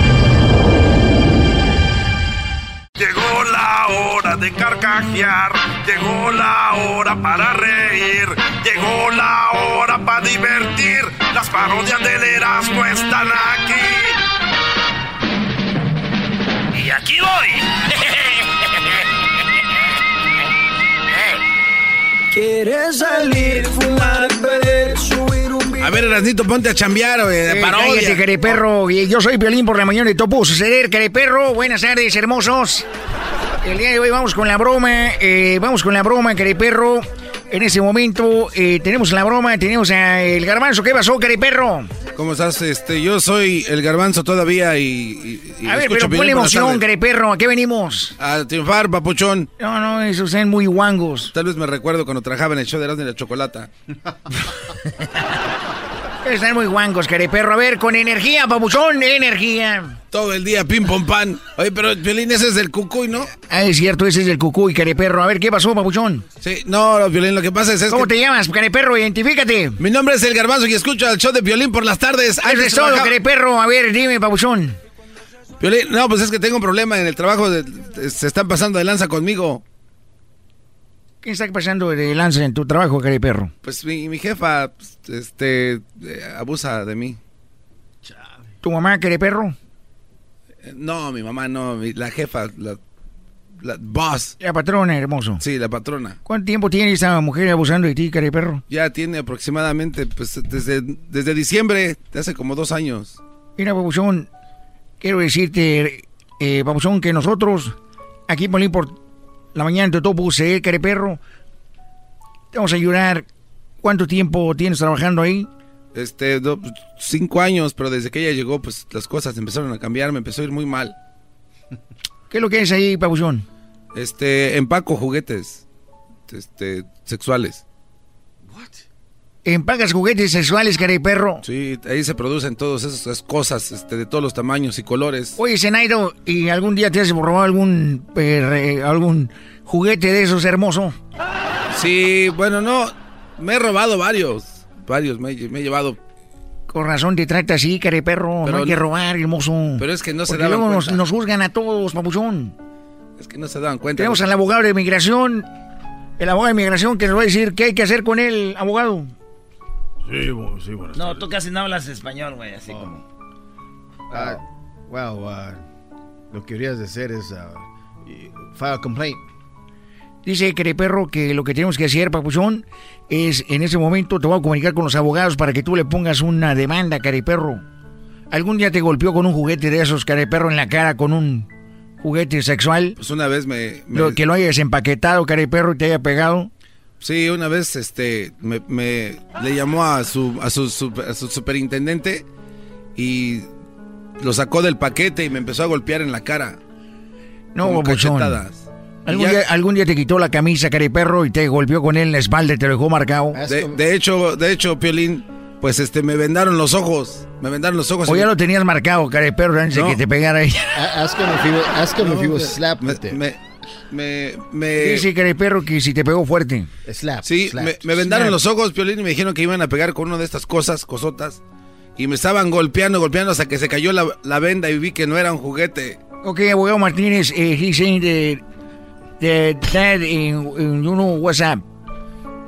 Llegó la hora de carcajear, llegó la hora para reír, llegó la hora para divertir. Las parodias del Erasmo están aquí. Y aquí voy. ¿Quieres salir, fumar, beber, subir A ver, Erasnito, ponte a chambear, güey, Eh, cállate, Yo soy Violín por la mañana y todo pudo suceder, careperro. Buenas tardes, hermosos. El día de hoy vamos con la broma. eh, vamos con la broma, careperro. En ese momento eh, tenemos la broma, tenemos a el garbanzo. ¿Qué pasó, careperro? ¿Cómo estás? Este, yo soy el garbanzo todavía y... y- y A ver, pero ponle emoción, tardes. careperro. ¿A qué venimos? A triunfar, papuchón. No, no, esos son muy guangos. Tal vez me recuerdo cuando trabajaba en el show de Erasmo y la Chocolata. Están muy guangos, careperro. A ver, con energía, papuchón, energía. Todo el día, pim, pom, pan. Oye, pero Violín, ese es del cucuy, ¿no? Ah, es cierto, ese es el cucuy, careperro. A ver, ¿qué pasó, papuchón? Sí, no, Violín, lo que pasa es, es ¿Cómo que... te llamas, careperro? Identifícate. Mi nombre es El Garbanzo y escucho el show de Violín por las tardes. Eso es todo, careperro. A ver, dime, papuchón. Violín, no, pues es que tengo un problema en el trabajo. de- se están pasando de lanza conmigo. ¿Qué está pasando de lanza en tu trabajo, careperro? Pues mi, mi jefa, pues, este, eh, abusa de mí. ¿Tu mamá, careperro? Eh, No, mi mamá no, mi- la jefa, la, la boss. La patrona, hermoso. Sí, la patrona. ¿Cuánto tiempo tiene esta mujer abusando de ti, careperro? Ya tiene aproximadamente, pues, desde, desde diciembre, de hace como dos años. Mira, papuchón, quiero decirte, eh, papuchón, que nosotros, aquí en la mañana de Topo, se careperro, te vamos a ayudar. ¿Cuánto tiempo tienes trabajando ahí? Este, do- cinco años, pero desde que ella llegó, pues las cosas empezaron a cambiar, me empezó a ir muy mal. ¿Qué es lo que es ahí, papuchón? Este, empaco juguetes, este, sexuales. ¿Empacas juguetes sexuales, careperro? Sí, ahí se producen todas esas cosas, este, de todos los tamaños y colores. Oye, Zenairo, ¿y algún día te has robado algún, eh, algún juguete de esos hermoso? Sí, bueno, no, me he robado varios, varios, me, he- me he llevado. Con razón te trata así, careperro. Pero no hay que robar, hermoso. Pero es que no se daban luego nos, juzgan a todos, papuchón. Es que no se dan cuenta. Tenemos al abogado de inmigración. El abogado de inmigración que nos va a decir qué hay que hacer con él, abogado. Sí, bueno, sí, bueno. No, tú casi no hablas español, güey, así como. Uh, well, uh, lo que querías hacer es uh, file a complaint. Dice Perro que lo que tenemos que hacer, papuchón, es en ese momento te voy a comunicar con los abogados para que tú le pongas una demanda, Perro. ¿Algún día te golpeó con un juguete de esos, Perro, en la cara con un juguete sexual? Pues una vez me... Lo, que lo hayas empaquetado, Perro, y te haya pegado. Sí, una vez este me, me le llamó a su, a su, a su superintendente y lo sacó del paquete y me empezó a golpear en la cara. No, papuchón. ¿Algún, día, ¿Algún, día, te quitó la camisa, perro, y te golpeó con él en la espalda y te lo dejó marcado? De, hecho, de hecho, Piolín, pues este, me vendaron los ojos. Me vendaron los ojos. O ya lo tenías marcado, perro, antes de que te pegara ella. Ask him if he, was me, me, me, Dice, perro, que si te pegó fuerte. Slap. Sí, me, me, vendaron los ojos, Piolín, y me dijeron que iban a pegar con una de estas cosas, cosotas. Y me estaban golpeando, golpeando hasta que se cayó la, la venda y vi que no era un juguete. Ok, abogado Martínez, eh, he's saying that the dad in, in you know WhatsApp.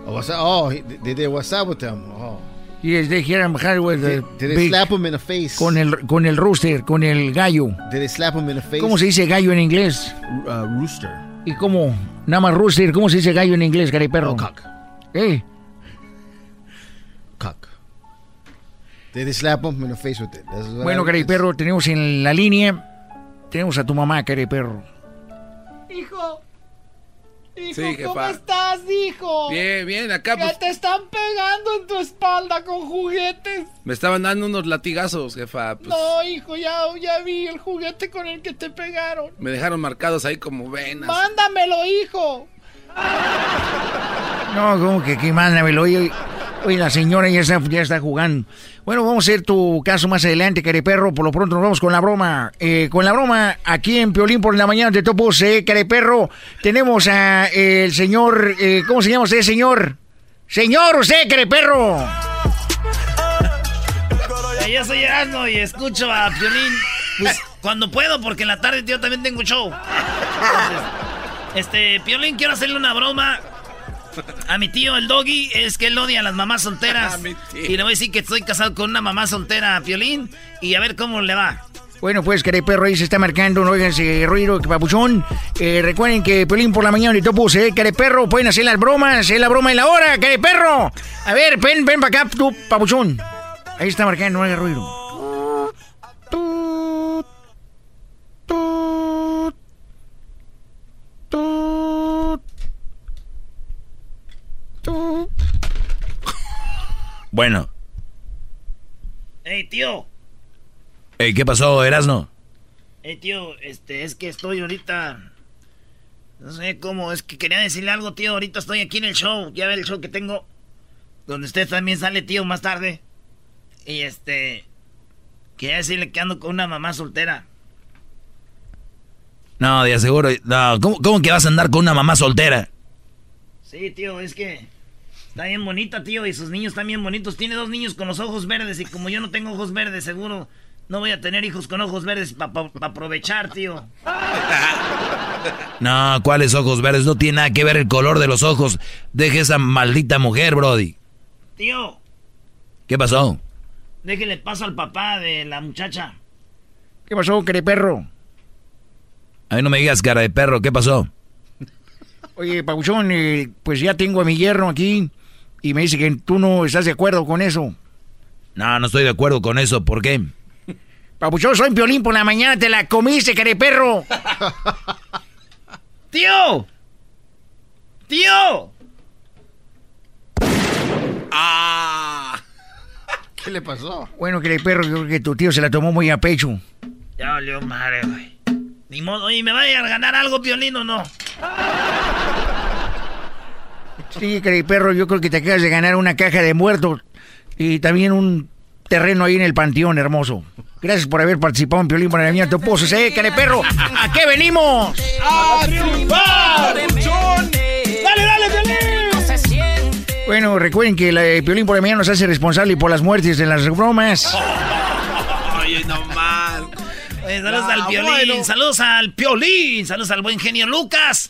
Oh, WhatsApp. Oh, they did WhatsApp with them. Oh. Yes, they hear him hard with the did, slap him in the face? Con el con el rooster, con el gallo. Did they slap him in the face? ¿Cómo se dice gallo en inglés? Uh, rooster. ¿Y cómo? Nada más rooster, ¿cómo se dice gallo en inglés, cari perro? Oh, cock. ¿Eh? Cock. Did they slap him in the face with it? Bueno, cari perro, tenemos en la línea, tenemos a tu mamá, cari perro. Hijo. Hijo, Sí, ¿cómo jefa. estás, hijo? Bien, bien, acá Que pues, te están pegando en tu espalda con juguetes. me estaban dando unos latigazos, jefa. Pues, No, hijo, ya, ya vi el juguete con el que te pegaron. Me dejaron marcados ahí como venas. Mándamelo, hijo. No, como que, que mándamelo. Oye, oye, la señora ya está, ya está jugando. Bueno, vamos a hacer tu caso más adelante, Careperro. Por lo pronto nos vamos con la broma. Eh, con la broma, aquí en Piolín por la mañana de Topo C, Careperro, tenemos a eh, el señor, eh, ¿cómo se llama usted, señor? Señor, usted, Careperro. Eh, Yo soy Erasmo y escucho a Piolín pues, cuando puedo, porque en la tarde yo también tengo show. Entonces, este, Piolín, quiero hacerle una broma a mi tío, el doggy. Es que él odia a las mamás solteras. Y le voy a decir que estoy casado con una mamá soltera, Piolín, y a ver cómo le va. Bueno, pues, Careperro, ahí se está marcando, no oigan ese ruido, que papuchón. Eh, recuerden que Piolín por la mañana de Topo C, Careperro, pueden hacer las bromas, hacer la broma en la hora, Careperro. A ver, ven, ven para acá, tú, papuchón. Ahí está marcando, no haga ruido. Tut, tut, tut, tut. Bueno, Hey, tío. Ey, ¿qué pasó, Erasno? Hey, tío, este, es que estoy ahorita. No sé cómo, es que quería decirle algo, tío. Ahorita estoy aquí en el show. Ya ve el show que tengo. Donde usted también sale, tío, más tarde. Y este. Quería decirle que ando con una mamá soltera. No, de aseguro. No, ¿cómo, cómo que vas a andar con una mamá soltera? Sí, tío, es que. Está bien bonita, tío, y sus niños están bien bonitos. Tiene dos niños con los ojos verdes, y como yo no tengo ojos verdes, seguro no voy a tener hijos con ojos verdes para aprovechar, tío. No, ¿cuáles ojos verdes? No tiene nada que ver el color de los ojos. Deje esa maldita mujer, Brody. Tío, ¿Qué pasó? déjele paso al papá de la muchacha. ¿Qué pasó, Careperro? A mí no me digas cara de perro, ¿qué pasó? Oye, Pabuchón, eh, pues ya tengo a mi yerno aquí y me dice que tú no estás de acuerdo con eso. No, no estoy de acuerdo con eso, ¿por qué? Pabuchón, soy Piolín por la mañana, te la comiste, careperro. ¡Tío! ¡Tío! ¡Ah! ¿Qué le pasó? Bueno, careperro, yo creo que tu tío se la tomó muy a pecho. Ya valió madre, güey. Ni modo, oye, ¿me vaya a ganar algo, Piolín, o no? Sí, careperro, yo creo que te acabas de ganar una caja de muertos y también un terreno ahí en el panteón, hermoso. Gracias por haber participado en Piolín por la mañana, tu pozo, ¿eh, careperro? ¿A qué venimos? ¡A triunfar! ¡Dale, dale, Piolín! Bueno, recuerden que la de Piolín por la mañana nos hace responsable por las muertes de las bromas. Oye, no mal. Eh, saludos al Piolín, saludos al Piolín, saludos al buen genio Lucas.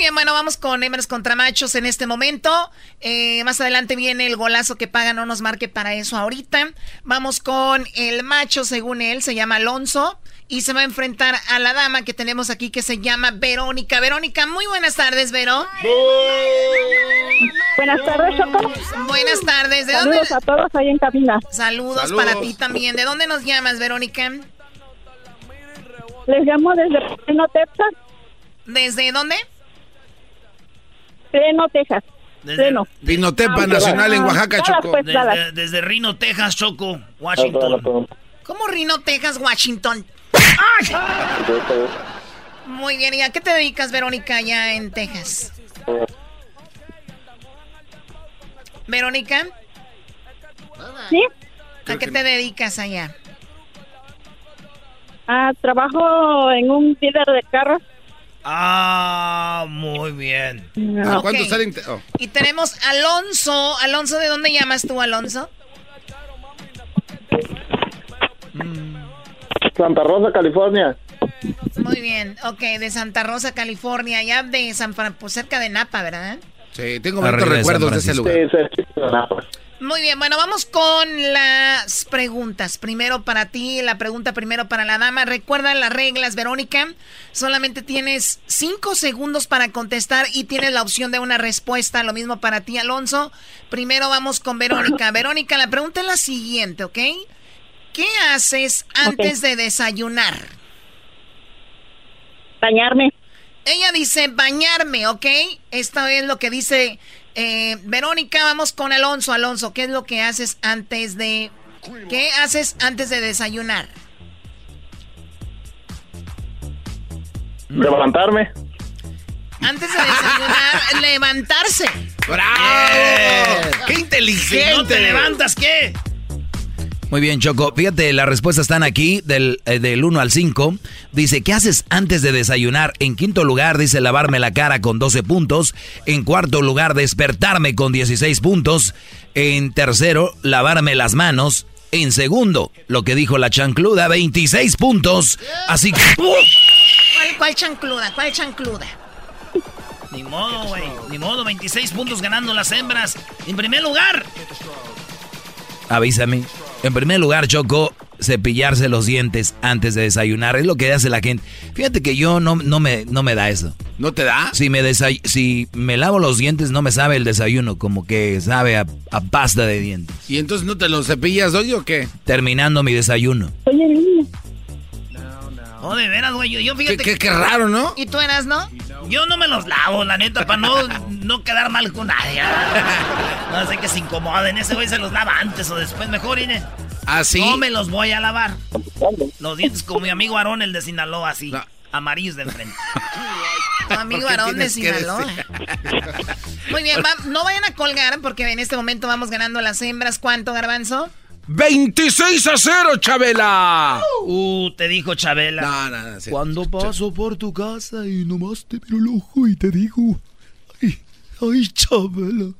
Bien, bueno, vamos con hembras contra machos en este momento. Eh, más adelante viene el golazo que paga, no nos marque para eso ahorita. Vamos con el macho, según él, se llama Alonso. Y se va a enfrentar a la dama que tenemos aquí que se llama Verónica. Verónica, muy buenas tardes, Vero. Buenas tardes, Choco. Buenas tardes. ¿De Saludos dónde? a todos ahí en cabina. Saludos, Saludos. para ti también. ¿De dónde nos llamas, Verónica? Les llamo desde Pleno, Texas. ¿Desde dónde? Pleno, Texas. Pleno. Pinotepa Ah, Nacional en Oaxaca, Dallas, Choco. pues. Desde, desde Reno, Texas, Choco, Washington. ¿Cómo Rino, Texas, Washington? ¡Ay! Muy bien, ¿y a qué te dedicas, Verónica, allá en Texas? Verónica, ¿Sí? ¿a qué te dedicas allá? Ah, trabajo en un dealer de carros. Ah, muy bien. Ok. ¿Cuánto salen? Oh. Y tenemos Alonso. Alonso, ¿de dónde llamas tú, Alonso? Santa Rosa, California. Muy bien, ok, de Santa Rosa, California, allá de San Fran, pues cerca de Napa, ¿verdad? Sí, tengo muchos de recuerdos de ese Francisco. lugar. Sí, cerquita de Napa. Muy bien, bueno, vamos con las preguntas. Primero para ti, la pregunta primero para la dama. Recuerda las reglas, Verónica. Solamente tienes cinco segundos para contestar y tienes la opción de una respuesta. Lo mismo para ti, Alonso. Primero vamos con Verónica. Verónica, la pregunta es la siguiente, ¿ok? ¿Qué haces antes de desayunar? Bañarme. Ella dice bañarme, ¿ok? Esto es lo que dice eh, Verónica. Vamos con Alonso. Alonso, ¿qué es lo que haces antes de... ¿Qué haces antes de desayunar? Levantarme. Antes de desayunar, levantarse. ¡Bravo! ¡Qué inteligente! No te levantas, ¿qué? Muy bien, Choco. Fíjate, las respuestas están aquí del, eh, del 1 al 5. Dice, ¿qué haces antes de desayunar? En quinto lugar, dice lavarme la cara con 12 puntos. En cuarto lugar, despertarme con 16 puntos. En tercero, lavarme las manos. En segundo, lo que dijo la chancluda, 26 puntos. Así que... ¿Cuál, cuál chancluda? ¿Cuál chancluda? Ni modo, güey. Ni modo, 26 puntos ganando las hembras. En primer lugar. Avísame. En primer lugar, Choco, cepillarse los dientes antes de desayunar. Es lo que hace la gente. Fíjate que yo no, no, me, no me da eso. ¿No te da? Si me, desay- si me lavo los dientes, no me sabe el desayuno. Como que sabe a, a pasta de dientes. ¿Y entonces no te los cepillas hoy o qué? Terminando mi desayuno. Oye, niño. Oh, de veras, güey. Yo, yo fíjate. Qué, qué- qué raro, ¿no? ¿Y tú eras, no? Yo no me los lavo, la neta, para no, no quedar mal con nadie. No sé que se incomoden. Ese güey se los lava antes o después. Mejor, Ine. ¿Ah, sí? No me los voy a lavar. Los dientes como mi amigo Aarón, el de Sinaloa, así. Amarillos de enfrente. Tu amigo ¿Por qué Aarón de Sinaloa. Muy bien, va- no vayan a colgar porque en este momento vamos ganando las hembras. ¿Cuánto, Garbanzo? 26 a 0, Chabela. Uh, te dijo Chabela. No, no, no. sí. Cuando paso por tu casa y nomás te miro el ojo y te digo, ay, ay, Chabela.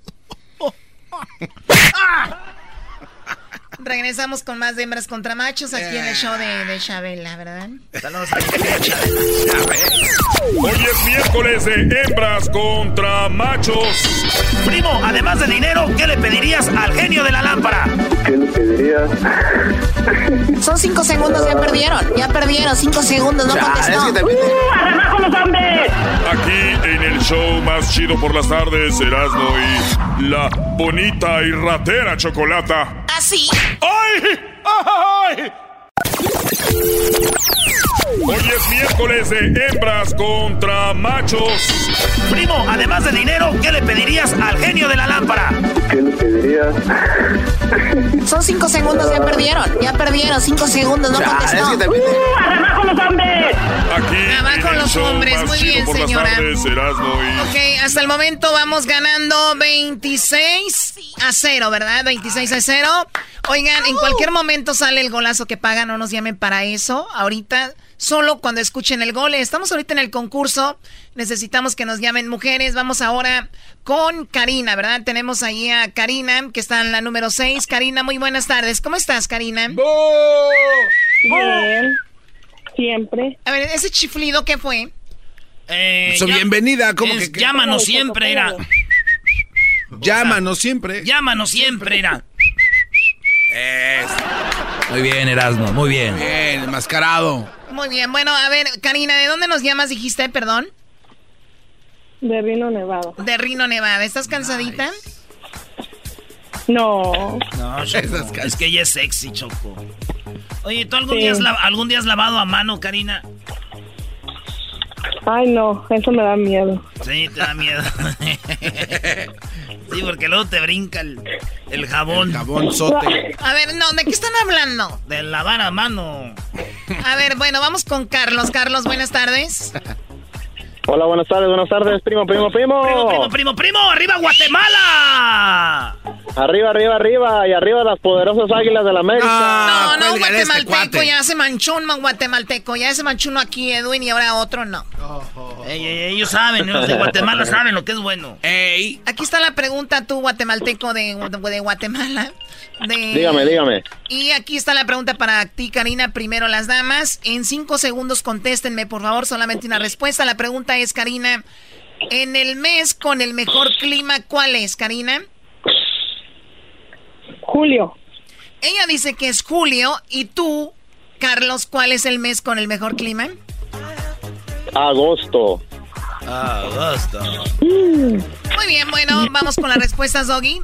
Regresamos con más de hembras contra machos aquí en el show de, de Chabela, ¿verdad? Hoy es miércoles de hembras contra machos. Primo, además de dinero, ¿qué le pedirías al genio de la lámpara? ¿Qué le pedirías? Son cinco segundos, ya perdieron. Ya perdieron, cinco segundos, no contestó. Aquí en el show más chido por las tardes, Erasmo y la bonita y ratera chocolata. Así. ¡Ay! ¡Ay! Hoy es miércoles de hembras contra machos. Primo, además de dinero, ¿qué le pedirías al genio de la lámpara? ¿Qué le pedirías? Son cinco segundos, ya perdieron. Ya perdieron, cinco segundos, no contestó. ¡Abajo los hombres! Aquí Abajo en el los hombres, muy bien, por señora. las tardes, Erasmo y... Ok, hasta el momento vamos ganando 26 a 0, ¿verdad? 26 a 0. Oigan, en cualquier momento sale el golazo que pagan, no nos llamen para eso. Ahorita, solo cuando escuchen el gol. Estamos ahorita en el concurso. Necesitamos que nos llamen mujeres. Vamos ahora con Karina, ¿verdad? Tenemos ahí a Karina, que está en la número 6. Karina, muy buenas tardes. ¿Cómo estás, Karina? Bien. Siempre. A ver, ese chiflido, ¿qué fue? Eh, So, bienvenida, ¿cómo es que- Llámanos siempre, era. Llámanos siempre. Llámanos siempre, era. Muy bien, Erasmo, muy bien. Bien, enmascarado. Muy bien, bueno, a ver, Karina, ¿de dónde nos llamas, dijiste, perdón? De Rino Nevada. De Rino, Nevada. ¿Estás cansadita? No. No, Choco, es que ella es sexy, Choco. Oye, ¿tú algún, Sí. día has algún día has lavado a mano, Karina? Ay, no, eso me da miedo. Sí, te da miedo. sí, porque luego te brinca el, el jabón. jabón sote. A ver, no, ¿de qué están hablando? De lavar a mano. A ver, bueno, vamos con Carlos. Carlos, buenas tardes. Hola, buenas tardes, buenas tardes, primo, primo, primo. Primo, primo, primo, primo, arriba Guatemala. Arriba, arriba, arriba, y arriba las poderosas águilas de la América. no, no, cuélgale a este guatemalteco, ya se manchó un guatemalteco, ya se manchó uno aquí, Edwin, y ahora otro no. Ey, ey, ellos saben, los de Guatemala saben lo que es bueno. Ey. Aquí está la pregunta, tú, guatemalteco de, de Guatemala. De- Dígame, dígame. Y aquí está la pregunta para ti, Karina. Primero, las damas. En cinco segundos contéstenme, por favor, solamente una respuesta. La pregunta es, Karina, en el mes con el mejor clima, ¿cuál es, Karina? Julio. Ella dice que es julio. ¿Y tú, Carlos, cuál es el mes con el mejor clima? Agosto. Agosto. Muy bien, bueno, vamos con las respuestas, Doggy.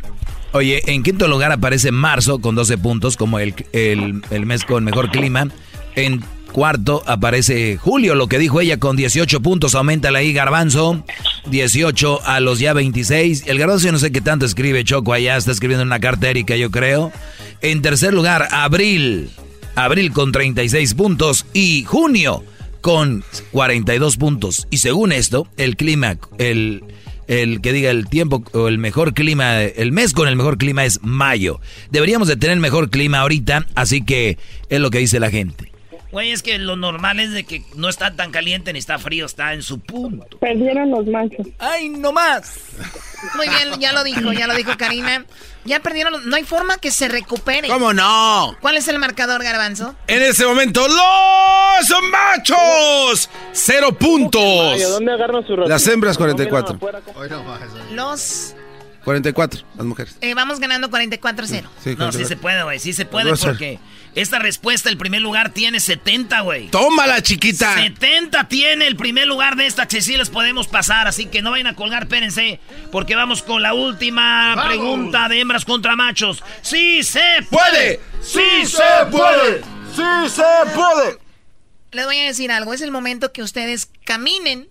Oye, en quinto lugar aparece marzo con 12 puntos como el, el, el mes con mejor clima. En cuarto aparece julio, lo que dijo ella con 18 puntos. Aumenta ahí Garbanzo. 18 a los ya 26. El Garbanzo yo no sé qué tanto escribe Choco allá. Está escribiendo una carta Erika, yo creo. En tercer lugar, abril. Abril con 36 puntos. Y junio con 42 puntos. Y según esto, el clima, el, el que diga el tiempo o el mejor clima, el mes con el mejor clima es mayo. Deberíamos de tener mejor clima ahorita, así que es lo que dice la gente. Güey, es que lo normal es de que no está tan caliente ni está frío, está en su punto. Perdieron los machos. ¡Ay, no más! Muy bien, ya lo dijo, ya lo dijo Karina. Ya perdieron, los- no hay forma que se recupere. ¿Cómo no? ¿Cuál es el marcador, Garbanzo? En ese momento, los machos. Cero puntos. Ay, ¿a dónde agarran su? Las hembras, No miran 44. afuera. Los... 44, las mujeres. eh, vamos ganando 44-0. Sí, No, 44. sí se puede, güey, sí se puede Vamos a- porque esta respuesta, el primer lugar tiene 70, güey. Tómala, chiquita. 70 tiene el primer lugar de esta, que sí les podemos pasar, así que no vayan a colgar, espérense, porque vamos con la última Vamos. pregunta de hembras contra machos. ¡Sí se ¡Puede! ¡Sí se puede! ¡Sí se puede! Les voy a decir algo, es el momento que ustedes caminen,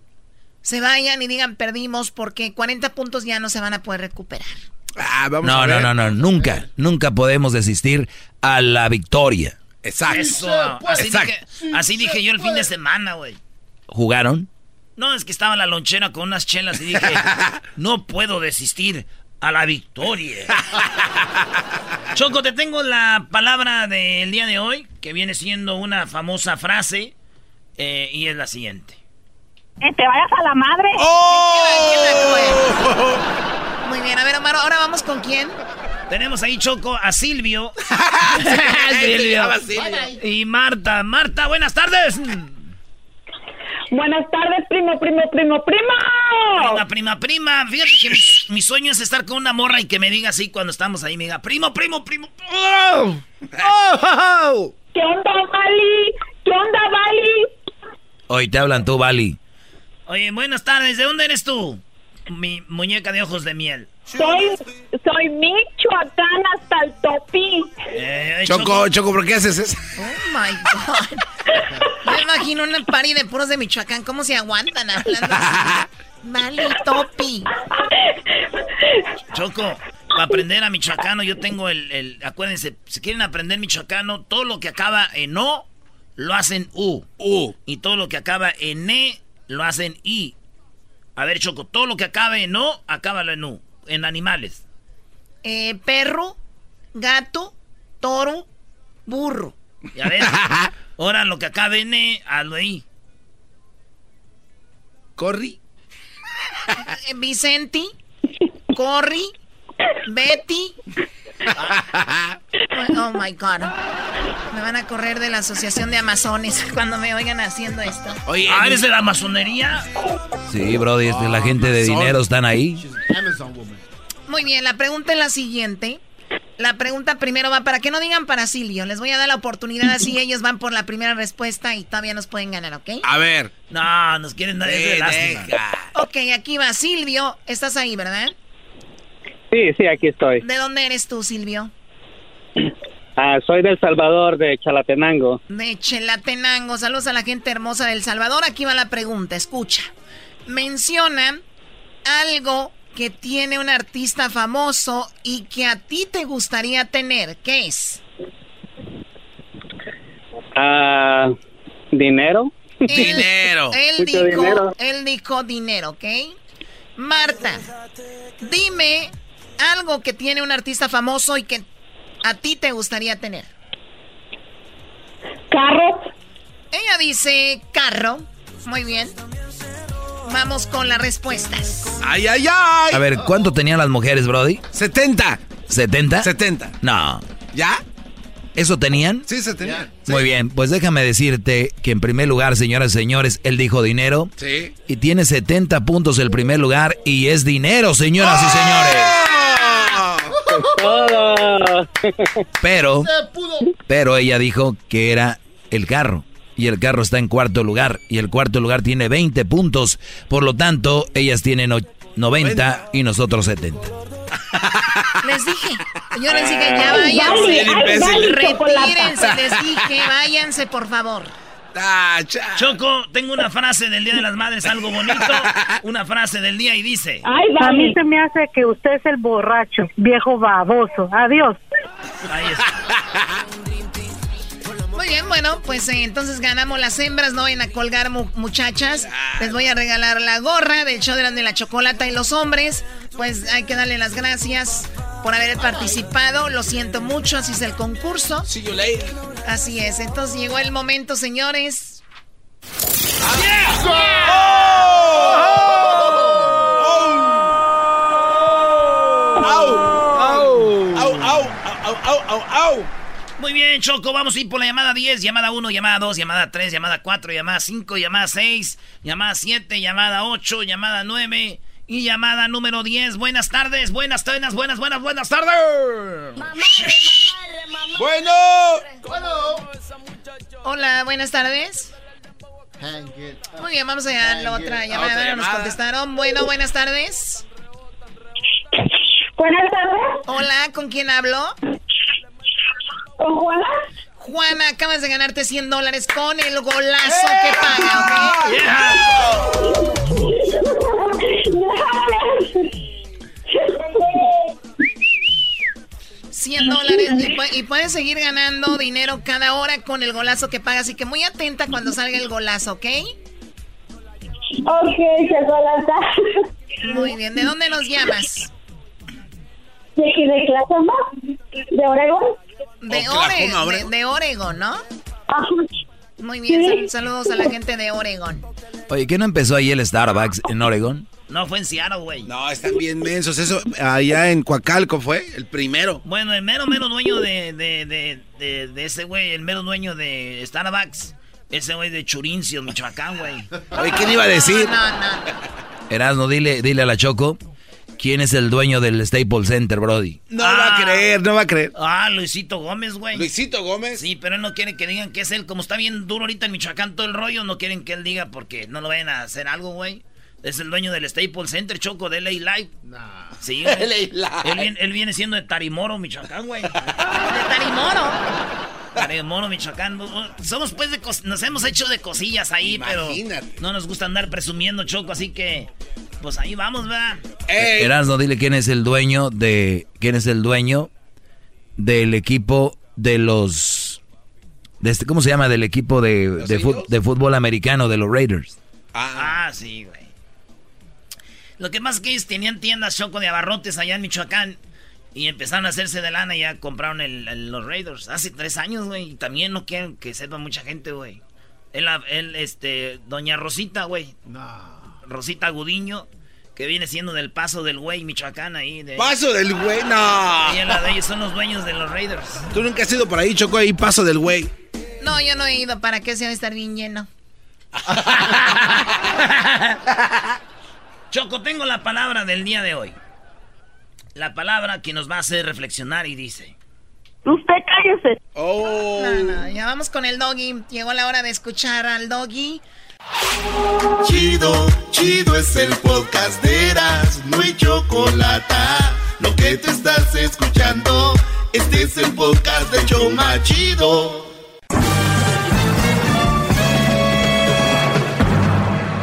se vayan y digan perdimos porque 40 puntos ya no se van a poder recuperar. Ah, vamos No, a no, ver. no, no, nunca, nunca podemos desistir a la victoria. Exacto. Eso, así, Exacto. dije, así dije yo el fin de semana, güey. ¿Jugaron? No, es que estaba en la lonchera con unas chelas y dije, no puedo desistir a la victoria. Choco, te tengo la palabra del día de hoy, que viene siendo una famosa frase, eh, y es la siguiente. Que te vayas a la madre. Muy bien, a ver, Omar, ahora vamos con quién. Tenemos ahí, Choco, a Silvio. Silvio. Y Marta. Marta, buenas tardes. Buenas tardes, primo, primo, primo, primo. Prima, prima, prima. Fíjate que mi, mi sueño es estar con una morra y que me diga así cuando estamos ahí. Me diga, primo, primo, primo. ¡Oh! ¡Oh! ¿Qué onda, Vali? ¿Qué onda, Vali? Hoy te hablan tú, Bali. Oye, buenas tardes. ¿De dónde eres tú? Mi muñeca de ojos de miel. Soy, soy Michoacán hasta el topi. Eh, Choco, Choco, ¿por qué haces eso? Oh my God. Me imagino una party de puros de Michoacán. ¿Cómo se aguantan hablando así? Vale, topi. Choco, para aprender a michoacano, yo tengo el, el- Acuérdense, si quieren aprender michoacano, todo lo que acaba en O, lo hacen U. U. Y todo lo que acaba en E, lo hacen I. A ver, Choco, todo lo que acabe en O, acábalo en U. En animales. Eh, perro, gato, toro, burro. Ya ves. Ahora lo que acá viene, hazlo ahí. Corri. Vicenti, Corri, Betty. Oh my God. Me van a correr de la Asociación de Amazones cuando me oigan haciendo esto. Oye, ah, ¿eres de la masonería? Sí, Brody, la gente de dinero están ahí. Muy bien, la pregunta es la siguiente. La pregunta primero va para que no digan para Silvio. Les voy a dar la oportunidad así ellos van por la primera respuesta y todavía nos pueden ganar, ¿ok? A ver. No, nos quieren dar de lástima. Ok, aquí va Silvio. Estás ahí, ¿verdad? Sí, sí, aquí estoy. ¿De dónde eres tú, Silvio? Ah, soy del Salvador, de Chalatenango. De Chalatenango. Saludos a la gente hermosa del Salvador. Aquí va la pregunta. Escucha. Menciona algo que tiene un artista famoso y que a ti te gustaría tener. ¿Qué es? Ah, dinero. dinero. Él dijo, dinero. él dijo dinero, ¿ok? Marta, dime algo que tiene un artista famoso y que a ti te gustaría tener. Carro. Ella dice carro. Muy bien. Vamos con las respuestas. ¡Ay, ay, ay! A ver, ¿cuánto tenían las mujeres, Brody? 70. ¿70? 70. No. ¿Ya? ¿Eso tenían? Sí, se tenían. Muy bien, pues déjame decirte que en primer lugar, señoras y señores, él dijo dinero. Sí. Y tiene 70 puntos el primer lugar y es dinero, señoras y señores. Pero, pero ella dijo que era el carro. Y el carro está en cuarto lugar. Y el cuarto lugar tiene 20 puntos. Por lo tanto, ellas tienen 90 y nosotros 70. Les dije, yo les dije, ya váyanse, retírense, les dije, váyanse por favor. Choco, tengo una frase del Día de las Madres, algo bonito, una frase del día y dice... A mí se me hace que usted es el borracho, viejo baboso. Adiós. Ahí está. Muy bien, bueno, pues eh, entonces ganamos las hembras, no vayan a colgar muchachas. Les voy a regalar la gorra del show de la chocolata y los hombres. Pues hay que darle las gracias por haber participado. Lo siento mucho, así es el concurso. Así es, entonces llegó el momento, señores. Muy bien, Choco, vamos a ir por la llamada 10, llamada 1, llamada 2, llamada 3, llamada 4, llamada 5, llamada 6, llamada 7, llamada 8, llamada 9 y llamada número 10. Buenas tardes, buenas, buenas, buenas, buenas, buenas tardes. Bueno. Hola, buenas tardes. Muy bien, vamos a dar la otra llamada. No nos contestaron. Bueno, buenas tardes. Buenas tardes. Hola, ¿con quién hablo? ¿Con Juana? Juana, acabas de ganarte 100 dólares con el golazo que paga, ¿ok? 100 dólares y, puedes seguir ganando dinero cada hora con el golazo que paga. Así que muy atenta cuando salga el golazo, ¿ok? Ok, se Muy bien, ¿de dónde nos llamas? De aquí de Classama, de Oregón. De, Oregon, de, Oregon, ¿no? Muy bien, saludos a la gente de Oregon. Oye, ¿qué no empezó ahí el Starbucks en Oregon? No, fue en Seattle, güey. No, están bien mensos. Eso, allá en Coacalco fue el primero. Bueno, el mero, mero dueño de, de, de, de, ese güey, el mero dueño de Starbucks, ese güey de Churincio, Michoacán, güey. Oye, ¿quién iba a decir? No, no, no. Erasmo, dile, dile a la Choco ¿Quién es el dueño del Staples Center, Brody? No va a creer, no va a creer. Ah, Luisito Gómez, güey. Luisito Gómez. Sí, pero él no quiere que digan que es él. Como está bien duro ahorita en Michoacán todo el rollo, no quieren que él diga porque no lo vayan a hacer algo, güey. Es el dueño del Staples Center, Choco, de LA Live. Nah. Sí, güey. LA Live. Él, viene siendo de Tarimoro, Michoacán, güey. ¿De Tarimoro? Tarimoro, Michoacán. Somos pues de... Nos hemos hecho de cosillas ahí, Imagínate. pero... No nos gusta andar presumiendo, Choco, así que... Pues ahí vamos, ¿verdad? Erasno, dile quién es el dueño de. ¿Quién es el dueño del equipo de los. De este, ¿Cómo se llama? Del equipo de, de, fútbol americano de los Raiders. Ah, ah, sí, güey. Lo que más que ellos tenían tiendas choco de abarrotes allá en Michoacán. Y empezaron a hacerse de lana y ya compraron el, los Raiders. Hace tres años, güey. Y también no quieren que sepa mucha gente, güey. Él, este, doña Rosita, güey. Rosita Gudiño, que viene siendo del Paso del Güey, Michoacán, ahí. De, ¿Paso del Güey? No. Ella de ellos son los dueños de los Raiders. Tú nunca has ido por ahí, Choco, ahí Paso del Güey. No, yo no he ido. ¿Para qué se va a estar bien lleno? Choco, tengo la palabra del día de hoy la palabra que nos va a hacer reflexionar y dice... Usted cállese. Oh. ya vamos con el doggy. Llegó la hora de escuchar al doggy. Chido, chido es el podcast de Eras, no hay chocolate. Lo que te estás escuchando, este es el podcast de Choma Chido.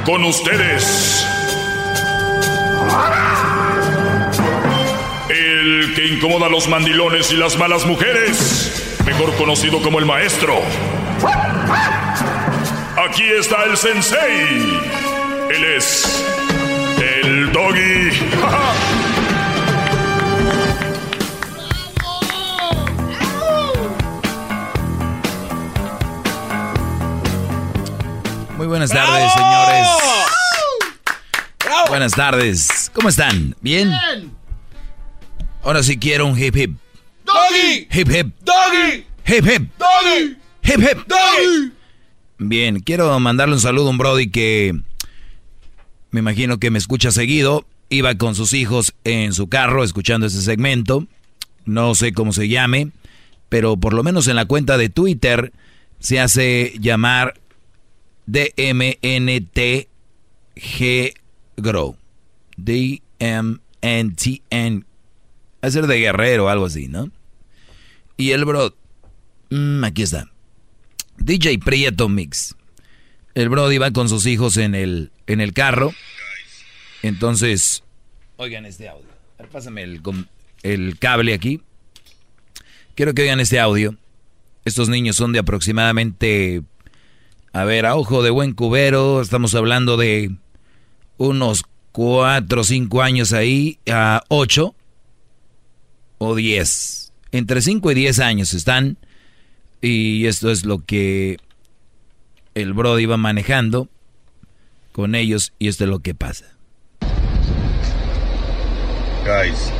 Con ustedes. El que incomoda a los mandilones y las malas mujeres, mejor conocido como el maestro. Aquí está el sensei. Él es el doggy. Muy buenas tardes, señores. Buenas tardes. ¿Cómo están? ¿Bien? Bien. Ahora sí quiero un hip hip. Doggy. Hip hip. Doggy. Hip hip. Doggy. Hip hip. Doggy. Bien, quiero mandarle un saludo a un Brody que me imagino que me escucha seguido. Iba con sus hijos en su carro escuchando ese segmento. No sé cómo se llame, pero por lo menos en la cuenta de Twitter se hace llamar DMNTG Grow. D-M-N-T-N a ser de guerrero o algo así, ¿no? Y el bro, mm, aquí está. DJ Prieto Mix. El bro iba con sus hijos en el, en el carro. Entonces, oigan este audio. pásame el, el cable aquí. Quiero que oigan este audio. Estos niños son de aproximadamente, a ver, a ojo de buen cubero, estamos hablando de unos 4 o 5 años ahí, a 8 o 10. Entre 5 y 10 años están. Y esto es lo que el Brody iba manejando con ellos y esto es lo que pasa. Guys.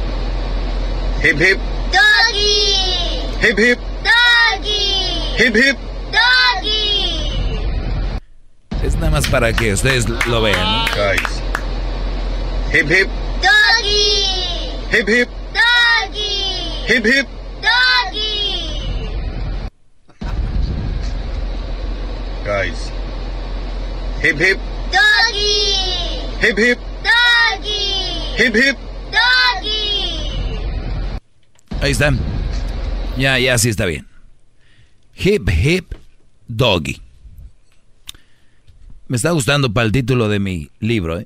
Hip hip. Doggy. Hip hip. Doggy. Hip hip. Doggy. Es nada más para que ustedes lo vean. Guys. Hip hip. Doggy. Hip hip. Hip hip. Doggy. Guys. Hip hip. Doggy. Hip hip. Doggy. Hip hip. Doggy. Ahí está. Ya, ya sí está bien. Hip hip doggy. Me está gustando para el título de mi libro, ¿eh?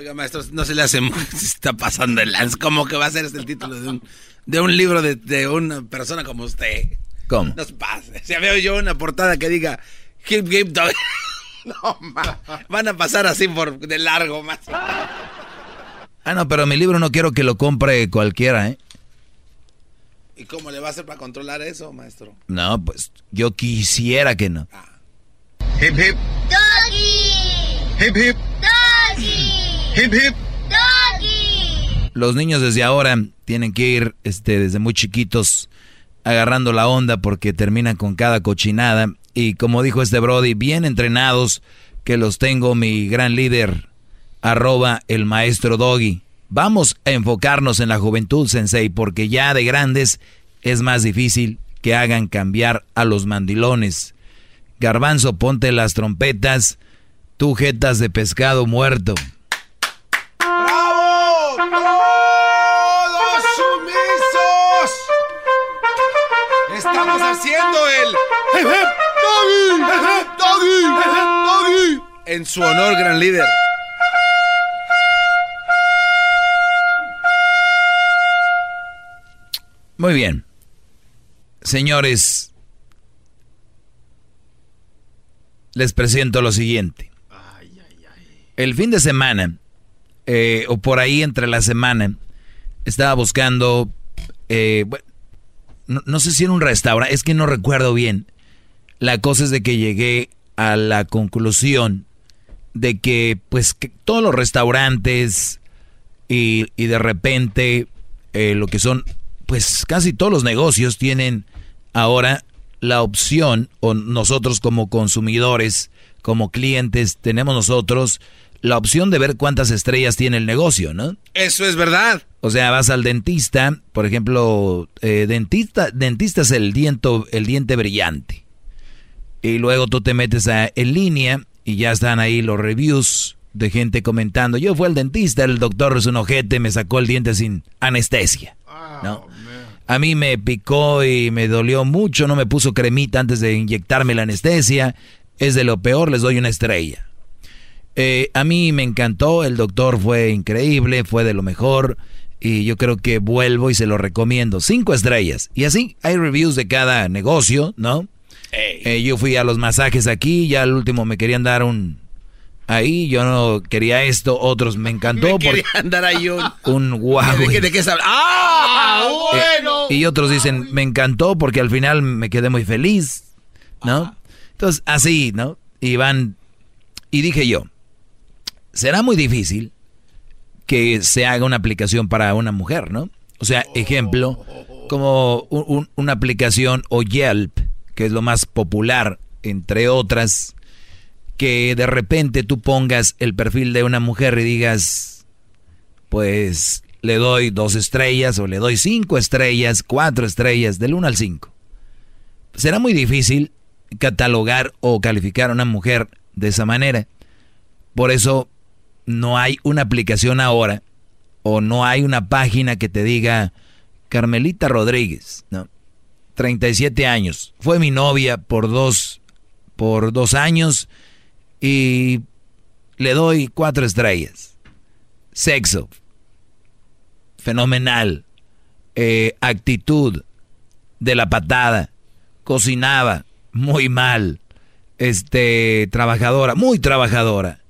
Oiga, maestro, no se le hace se está pasando el lance. ¿Cómo que va a ser este el título de un, de un libro de, una persona como usted? ¿Cómo? No se pase. Si veo yo una portada que diga Hip Hip Dog. No, ma, van a pasar así por de largo más. Ah, no, pero mi libro no quiero que lo compre cualquiera, ¿eh? ¿Y cómo le va a hacer para controlar eso, maestro? No, pues yo quisiera que no. Ah. Hip hip. Doggy. Hip hip. Doggy. Hip hip. Doggy. Los niños desde ahora tienen que ir este, desde muy chiquitos agarrando la onda porque terminan con cada cochinada. Y como dijo este Brody, bien entrenados, que los tengo mi gran líder, arroba el maestro Doggy. Vamos a enfocarnos en la juventud, Sensei, porque ya de grandes es más difícil que hagan cambiar a los mandilones. Garbanzo, ponte las trompetas, tú jetas de pescado muerto. Haciendo el ¡Doggy! En su honor, gran líder. Muy bien. Señores, les presento lo siguiente. El fin de semana eh, o por ahí entre la semana, estaba buscando, eh, no, sé si en un restaurante, es que no recuerdo bien. La cosa es de que llegué a la conclusión de que pues que todos los restaurantes y, y de repente eh, lo que son pues casi todos los negocios tienen ahora la opción o nosotros como consumidores, como clientes, tenemos nosotros la opción de ver cuántas estrellas tiene el negocio, ¿no? Eso es verdad. O sea, vas al dentista, por ejemplo, eh, dentista, dentista es el diente, el diente brillante. Y luego tú te metes a, en línea y ya están ahí los reviews de gente comentando. Yo fui al dentista, el doctor es un ojete, me sacó el diente sin anestesia. ¿no? A mí me picó y me dolió mucho, no me puso cremita antes de inyectarme la anestesia. Es de lo peor, les doy una estrella. Eh, a mí me encantó, el doctor fue increíble, fue de lo mejor y yo creo que vuelvo y se lo recomiendo. Cinco estrellas. Y así hay reviews de cada negocio, ¿no? Eh, yo fui a los masajes aquí, ya al último me querían dar un... Ahí yo no quería esto, otros me encantó. Me querían dar ahí un... Un guau. ¿De, qué, ¡Ah! bueno. y otros dicen, me encantó porque al final me quedé muy feliz, ¿no? Entonces, así, ¿no? Y van... Y dije yo, será muy difícil que se haga una aplicación para una mujer, ¿no? O sea, ejemplo, como una aplicación o Yelp, que es lo más popular, entre otras, que de repente tú pongas el perfil de una mujer y digas, pues le doy dos estrellas o le doy cinco estrellas, cuatro estrellas, del uno al cinco. Será muy difícil catalogar o calificar a una mujer de esa manera. Por eso no hay una aplicación ahora o no hay una página que te diga Carmelita Rodríguez, ¿no? 37 años. Fue mi novia por dos, por dos años y le doy cuatro estrellas. Sexo. Fenomenal. Eh, actitud de la patada. Cocinaba muy mal. Este, trabajadora, muy trabajadora.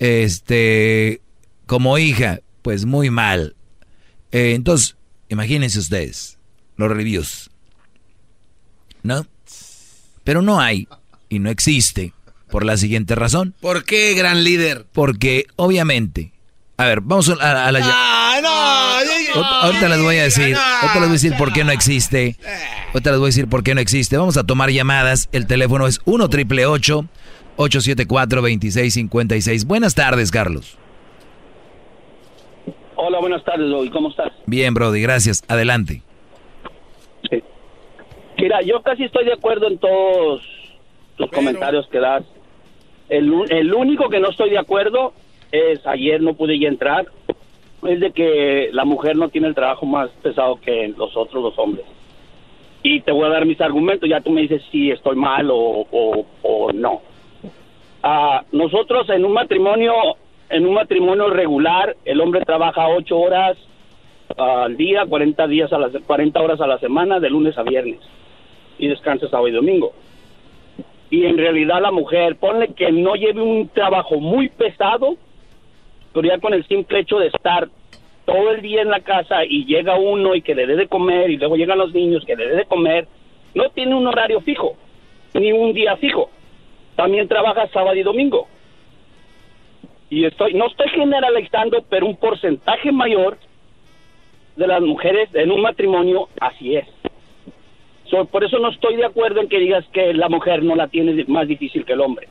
Este, como hija, pues muy mal. Eh, entonces, imagínense ustedes los reviews. ¿No? Pero no hay y no existe por la siguiente razón. ¿Por qué, gran líder? Porque obviamente, a ver, vamos a, la... Ah, no, ahorita les voy a decir, ahorita les voy a decir por qué no existe. Ahorita les voy a decir por qué no existe. Vamos a tomar llamadas. El teléfono es 1 triple 874-2656. Buenas tardes, Carlos. Hola, buenas tardes, Brody. ¿Cómo estás? Bien, Brody, gracias. Adelante. Mira, yo casi estoy de acuerdo en todos tus comentarios que das. El, el único que no estoy de acuerdo es, ayer no pude ya entrar, es de que la mujer no tiene el trabajo más pesado que los otros los hombres. Y te voy a dar mis argumentos, ya tú me dices si estoy mal o, o no. Ah, nosotros en un matrimonio, en un matrimonio regular, el hombre trabaja ocho horas al día, 40 días a las 40 horas a la semana, de lunes a viernes, y descansa sábado y domingo. Y en realidad la mujer, ponle que no lleve un trabajo muy pesado, pero ya con el simple hecho de estar todo el día en la casa y llega uno y que le dé de comer y luego llegan los niños que le dé de comer, no tiene un horario fijo, ni un día fijo también trabaja sábado y domingo. Y estoy, no estoy generalizando, pero un porcentaje mayor de las mujeres en un matrimonio así es. por eso no estoy de acuerdo en que digas que la mujer no la tiene más difícil que el hombre.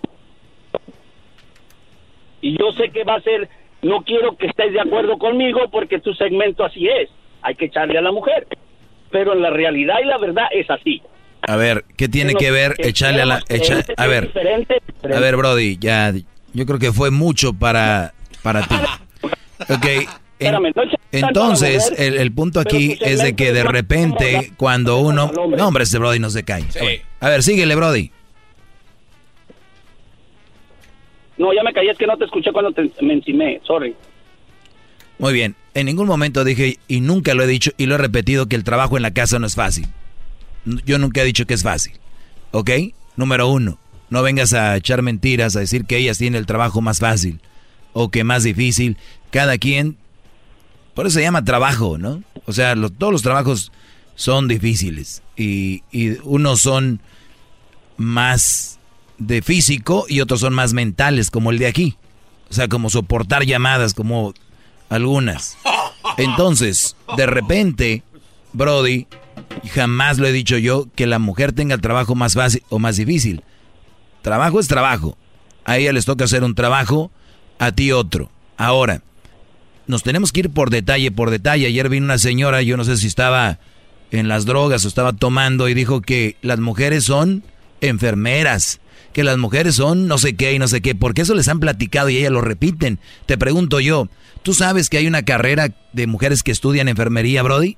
Y yo sé que va a ser, no quiero que estés de acuerdo conmigo porque tu segmento así es. Hay que echarle a la mujer. Pero la realidad y la verdad es así. A ver, ¿qué tiene que ver echarle a la... a ver, a ver, Brody, ya, yo creo que fue mucho para, para ti. Ok, entonces, el, punto aquí es de que de repente, cuando uno... No, hombre, este Brody no se cae. A ver, síguele, Brody. No, ya me caí, es que no te escuché cuando te, me encimé, sorry. Muy bien, en ningún momento dije, y nunca lo he dicho, y lo he repetido, que el trabajo en la casa no es fácil. Yo nunca he dicho que es fácil. ¿Ok? Número uno, no vengas a echar mentiras, a decir que ellas tienen el trabajo más fácil o que más difícil. cada quien, por eso se llama trabajo, ¿no? O sea, todos los trabajos son difíciles y, y unos son más de físico y otros son más mentales, como el de aquí. O sea, como soportar llamadas, como algunas. Entonces, de repente, Brody, jamás lo he dicho yo, que la mujer tenga el trabajo más fácil o más difícil. Trabajo es trabajo. A ella les toca hacer un trabajo, a ti otro. Ahora, nos tenemos que ir por detalle, por detalle. Ayer vino una señora, yo no sé si estaba en las drogas o estaba tomando y dijo que las mujeres son enfermeras, que las mujeres son no sé qué y no sé qué, porque eso les han platicado y ellas lo repiten. Te pregunto yo, ¿tú sabes que hay una carrera de mujeres que estudian enfermería, Brody?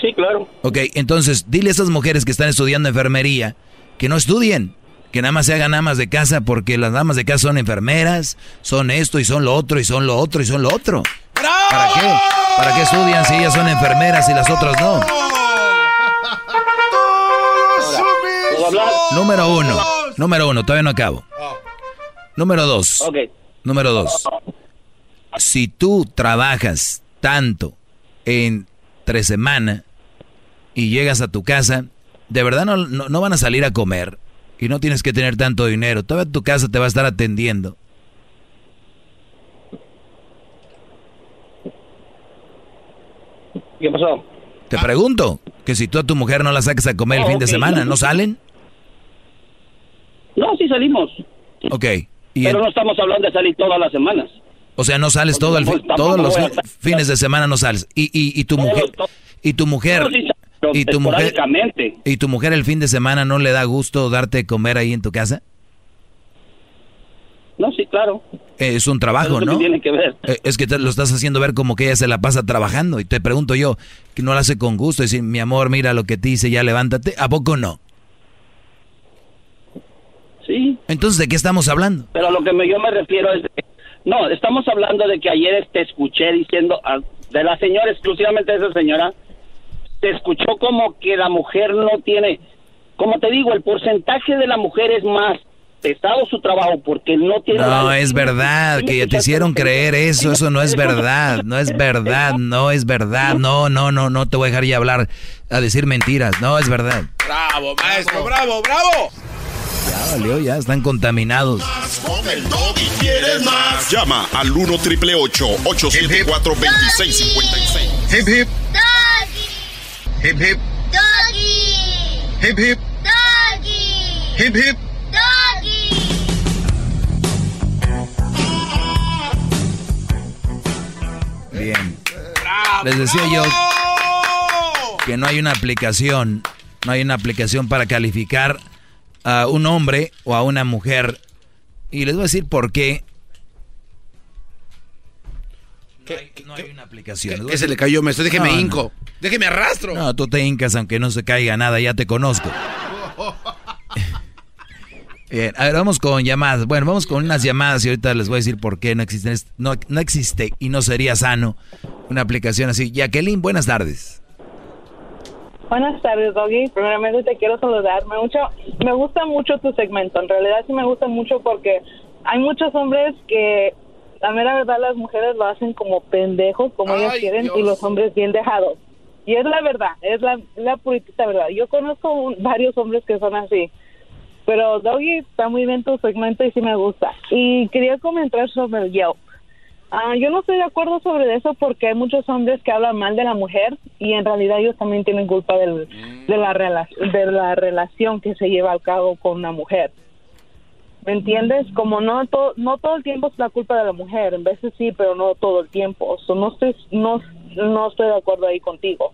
Sí, claro. Ok, entonces dile a esas mujeres que están estudiando enfermería que no estudien, que nada más se hagan amas de casa porque las damas de casa son enfermeras, son esto y son lo otro y son lo otro y son lo otro. ¿Para qué? ¿Para qué estudian si ellas son enfermeras y las otras no? Número uno. Número uno, todavía no acabo. Número dos. Número dos. Si tú trabajas tanto en tres semanas y llegas a tu casa, de verdad no, no, van a salir a comer y no tienes que tener tanto dinero. Toda tu casa te va a estar atendiendo. ¿Qué pasó? Te pregunto, que si tú a tu mujer no la saques a comer el fin de semana, ¿no salen? No, sí salimos. Ok. Pero no estamos hablando de salir todas las semanas. O sea, no sales todo el todos los fines de semana no sales. Y, y, y tu mujer y tu mujer y tu mujer y tu mujer el fin de semana no le da gusto darte comer ahí en tu casa? No, sí, claro. es un trabajo, ¿no? tiene que ver. Eh, es que lo estás haciendo ver como que ella se la pasa trabajando. Y te pregunto yo, que no lo hace con gusto. Decir, mi amor, mira lo que te dice, ya levántate. ¿A poco no? Sí. Entonces, ¿de qué estamos hablando? Pero a lo que yo me refiero es... no, estamos hablando de que ayer te escuché diciendo... de la señora, exclusivamente de esa señora, te escuchó como que la mujer no tiene... Como te digo, el porcentaje de la mujer es más pesado su trabajo porque no tiene... No, es verdad, que ya te hicieron creer eso, eso no es verdad, no es verdad, no es verdad, no, no, no, no te voy a dejar ya hablar a decir mentiras, no es verdad. Bravo, maestro, bravo, bravo. Ya valió, ya están contaminados. ¿Quieres más? Llama al 1 triple 874 2656. Hip hip. Hip hip. Hip hip. Hip hip. Bien. Les decía yo que no hay una aplicación, no hay una aplicación para calificar a un hombre o a una mujer. Y les voy a decir por qué. No hay, una aplicación. ¿Qué, se le cayó? Me estoy, déjeme hinco. Déjeme arrastro. No, tú te hincas aunque no se caiga nada, ya te conozco. Bien, a ver, vamos con llamadas. Bueno, vamos con unas llamadas y ahorita les voy a decir por qué no existen, no, no existe y no sería sano una aplicación así. Jacqueline, buenas tardes. Buenas tardes, Doggy. Primeramente te quiero saludar. Me, mucho, me gusta mucho tu segmento. En realidad sí me gusta mucho porque hay muchos hombres que, la mera verdad, las mujeres lo hacen como pendejos, como ellos quieren, y los hombres bien dejados. Y es la verdad, es la, la puritita verdad. Yo conozco varios hombres que son así pero Doggy está muy bien tu segmento y sí me gusta. Y quería comentar sobre el Yelp. Ah, yo no estoy de acuerdo sobre eso porque hay muchos hombres que hablan mal de la mujer y en realidad ellos también tienen culpa del, de, la de la relación que se lleva a cabo con una mujer. ¿Me entiendes? Como no, no todo el tiempo es la culpa de la mujer, en veces sí, pero no todo el tiempo. no, estoy, no, no estoy de acuerdo ahí contigo.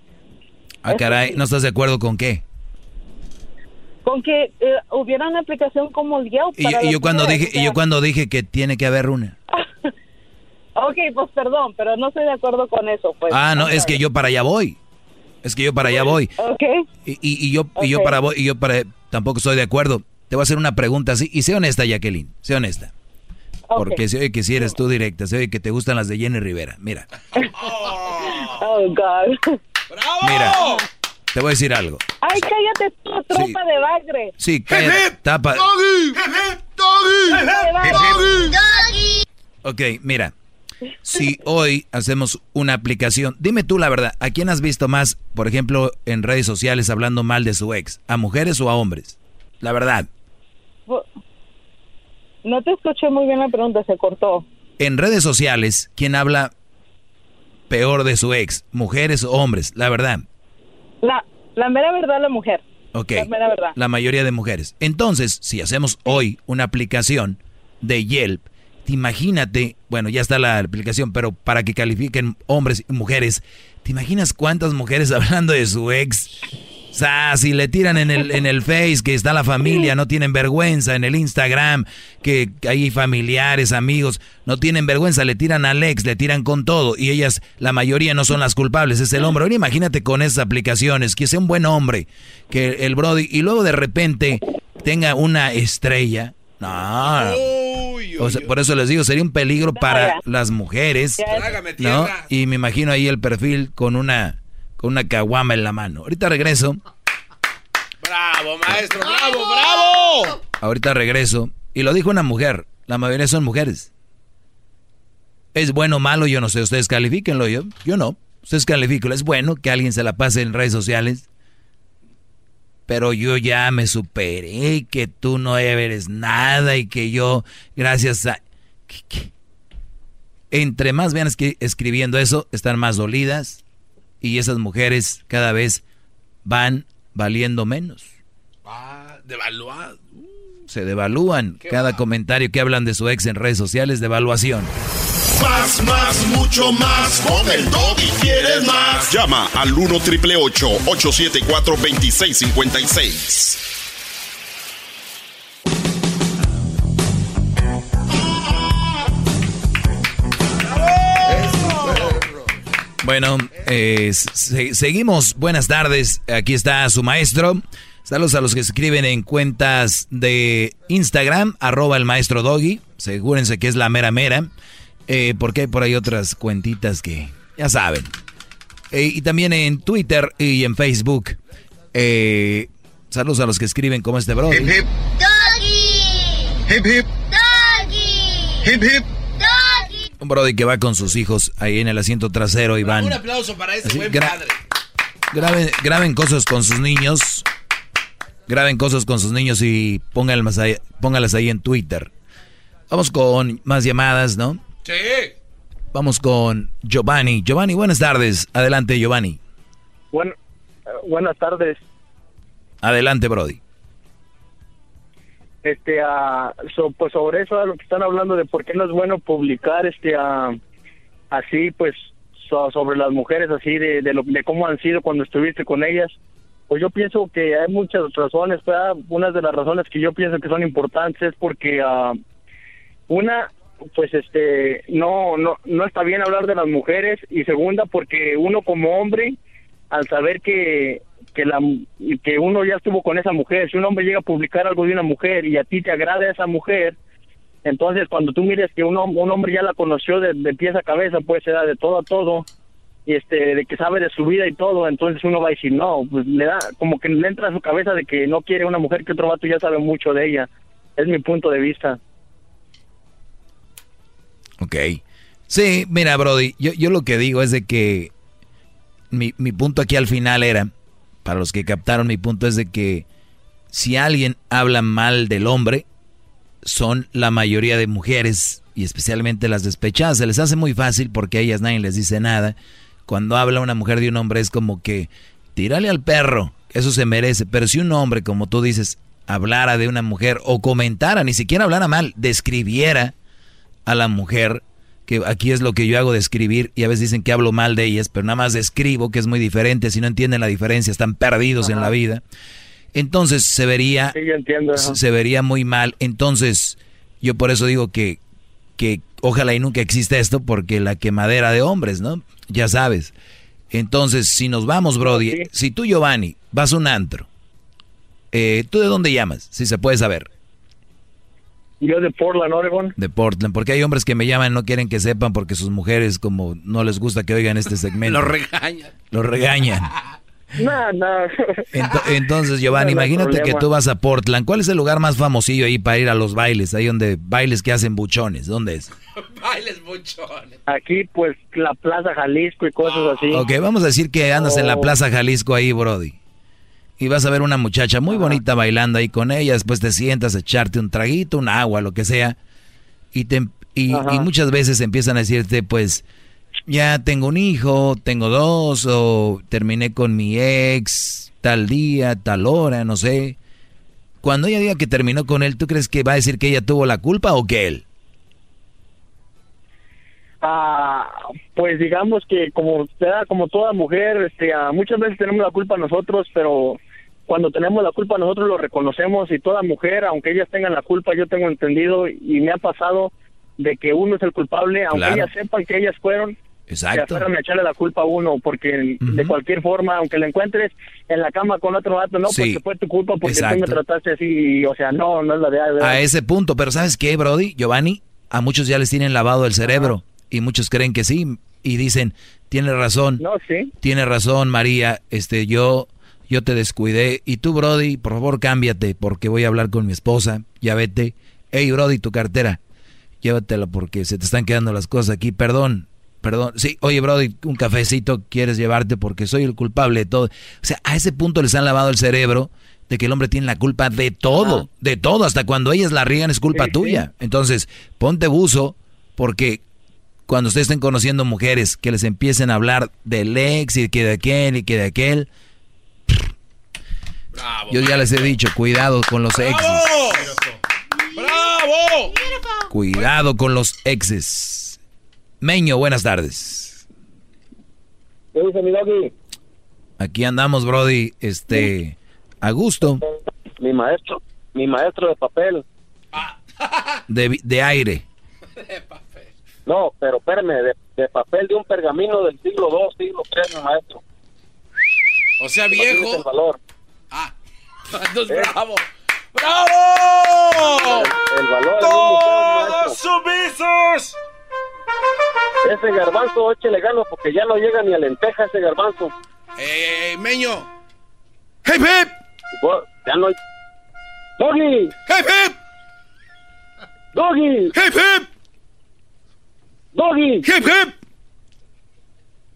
Ah, caray, ¿no estás de acuerdo con qué? con que eh, hubiera una aplicación como el Yelp. y, yo cuando dije, y yo cuando dije que tiene que haber una. ok, pues perdón, pero no estoy de acuerdo con eso. Pues. Ah, no, es que yo para allá voy. Es que yo para allá voy. Ok. Y, y, yo, y yo para voy, y yo para tampoco estoy de acuerdo. Te voy a hacer una pregunta así, y sé honesta, Jacqueline, sé honesta. Porque se oye que si eres tú directa, se oye que te gustan las de Jenny Rivera. Mira. oh, God. ¡Bravo! Mira, te voy a decir algo. Ay, cállate tu tropa de bagre. Sí, cállate. Tapa. Doggy. Doggy. Ok, mira. Si hoy hacemos una aplicación, dime tú la verdad, ¿a quién has visto más, por ejemplo, en redes sociales hablando mal de su ex? ¿A mujeres o a hombres? La verdad. No te escuché muy bien la pregunta, se cortó. En redes sociales, ¿quién habla peor de su ex? ¿Mujeres o hombres? La verdad. La, la mera verdad, la mujer. Ok. La mera verdad. La mayoría de mujeres. Entonces, si hacemos hoy una aplicación de Yelp, imagínate, bueno, ya está la aplicación, pero para que califiquen hombres y mujeres, ¿te imaginas cuántas mujeres hablando de su ex? O sea, si le tiran en el, en el Face que está la familia, no tienen vergüenza, en el Instagram, que hay familiares, amigos, no tienen vergüenza, le tiran al ex, le tiran con todo, y ellas, la mayoría no son las culpables, es el hombre. Ahora imagínate con esas aplicaciones, que sea un buen hombre, que el Brody, y luego de repente tenga una estrella. No. O sea, por eso les digo, sería un peligro para las mujeres. ¿no? Y me imagino ahí el perfil con una con una caguama en la mano. Ahorita regreso. Bravo, maestro, bravo, bravo. Ahorita regreso. Y lo dijo una mujer. La mayoría son mujeres. ¿Es bueno o malo? Yo no sé. Ustedes califíquenlo. Yo, yo no. Ustedes califíquenlo. ¿Es bueno que alguien se la pase en redes sociales? Pero yo ya me superé. Que tú no eres nada. Y que yo, gracias a... Entre más vean escribiendo eso, están más dolidas y esas mujeres cada vez van valiendo menos. Ah, devaluado. Se devalúan. Cada comentario que hablan de su ex en redes sociales, devaluación. Más, más, mucho más. Con el y quieres más. Llama al 1 triple 874 2656. Bueno, eh, seguimos. Buenas tardes. Aquí está su maestro. Saludos a los que escriben en cuentas de Instagram, arroba el maestro Doggy. Asegúrense que es la mera mera. Eh, porque hay por ahí otras cuentitas que ya saben. Eh, y también en Twitter y en Facebook. Eh, saludos a los que escriben como este bro. Hip hip. Doggy. Hip hip. Doggy. Hip hip. Un brody que va con sus hijos ahí en el asiento trasero y van. Un aplauso para ese buen padre. Graben, cosas con sus niños. Graben cosas con sus niños y pónganlas ahí, póngalas ahí en Twitter. Vamos con más llamadas, ¿no? Sí. Vamos con Giovanni. Giovanni, buenas tardes. Adelante, Giovanni. Bueno, buenas tardes. Adelante, Brody este pues sobre eso a lo que están hablando de por qué no es bueno publicar este así pues sobre las mujeres así de de, lo, de cómo han sido cuando estuviste con ellas. Pues yo pienso que hay muchas razones una de las razones que yo pienso que son importantes es porque ah, una pues este no no no está bien hablar de las mujeres y segunda porque uno como hombre al saber que que la que uno ya estuvo con esa mujer, si un hombre llega a publicar algo de una mujer y a ti te agrada esa mujer, entonces cuando tú mires que un, un hombre ya la conoció de, de pies a cabeza, pues se da de todo a todo, y este, de que sabe de su vida y todo, entonces uno va a decir, no, pues le da, como que le entra a su cabeza de que no quiere una mujer que otro vato ya sabe mucho de ella. Es mi punto de vista. Ok. Sí, mira, Brody, yo, yo lo que digo es de que mi, mi punto aquí al final era para los que captaron mi punto, es de que si alguien habla mal del hombre, son la mayoría de mujeres y especialmente las despechadas. Se les hace muy fácil porque a ellas nadie les dice nada. Cuando habla una mujer de un hombre es como que tírale al perro, eso se merece. Pero si un hombre, como tú dices, hablara de una mujer o comentara, ni siquiera hablara mal, describiera a la mujer, que aquí es lo que yo hago de escribir y a veces dicen que hablo mal de ellas, pero nada más describo que es muy diferente, si no entienden la diferencia están perdidos en la vida. Entonces se vería se vería muy mal. Entonces, yo por eso digo que que ojalá y nunca exista esto porque la quemadera de hombres, ¿no? Ya sabes. Entonces, si nos vamos, Brody, si tú Giovanni vas a un antro, eh, ¿tú de dónde llamas? Si se puede saber. Yo de Portland, Oregon. De Portland, porque hay hombres que me llaman no quieren que sepan porque sus mujeres como no les gusta que oigan este segmento. Lo regañan. Lo regañan. No, no. entonces, Giovanni, imagínate que tú vas a Portland. ¿Cuál es el lugar más famosillo ahí para ir a los bailes? Ahí donde bailes que hacen buchones. ¿Dónde es? bailes buchones. Aquí, pues, la Plaza Jalisco y cosas así. Ok, vamos a decir que andas en la Oh. Plaza Jalisco ahí, Brody. Y vas a ver una muchacha muy bonita bailando ahí con ella. Después te sientas a echarte un traguito, un agua, lo que sea. Y, te, y, Ajá. y muchas veces empiezan a decirte, pues, ya tengo un hijo, tengo dos, o terminé con mi ex, tal día, tal hora, no sé. Cuando ella diga que terminó con él, ¿tú crees que va a decir que ella tuvo la culpa o que él? Ah, pues digamos que como sea, como toda mujer, este, ah, muchas veces tenemos la culpa nosotros, pero cuando tenemos la culpa nosotros lo reconocemos y toda mujer, aunque ellas tengan la culpa, yo tengo entendido y me ha pasado de que uno es el culpable, aunque Claro. ellas sepan que ellas fueron, Exacto. a echarle la culpa a uno, porque de cualquier forma, aunque la encuentres en la cama con otro vato, no, Sí. porque fue tu culpa, porque tú me trataste así, y, o sea, no, no es la de A ese punto, pero ¿sabes qué, Brody? Giovanni, a muchos ya les tienen lavado el cerebro y muchos creen que sí y dicen, tiene razón. No, sí. Tiene razón, María, este yo yo te descuidé y tú, Brody, por favor, cámbiate porque voy a hablar con mi esposa. Ya vete. Hey, Brody, tu cartera. Llévatela porque se te están quedando las cosas aquí. Perdón. Perdón. Sí, oye, Brody, un cafecito quieres llevarte porque soy el culpable de todo. O sea, a ese punto les han lavado el cerebro de que el hombre tiene la culpa de todo, de todo, hasta cuando ellas la riegan es culpa Sí, sí. tuya. Entonces, ponte buzo porque cuando ustedes estén conociendo mujeres que les empiecen a hablar del ex y que de aquel y que de aquel, yo ya les he dicho, cuidado con los exes. ¡Bravo! Cuidado con los exes. Meño, buenas tardes. ¿Qué dice mi doggy? Aquí andamos, Brody, este, a gusto, Mi maestro, mi maestro de papel. de, de aire. No, pero espérame, de, de papel de un pergamino del siglo II, siglo III, maestro. O sea, el viejo. valor. Entonces, bravo. ¡Bravo! El valor de un ¡Todos sumisos! Ese garbanzo, échele gano porque ya no llega ni a lenteja ese garbanzo. Eh, Meño. ¡Hip, hip! Ya no hay... ¡Doggy! ¡Hip, hip! ¡Doggy! ¡Hip, hip! ¡Doggy! ¡Hip, hip!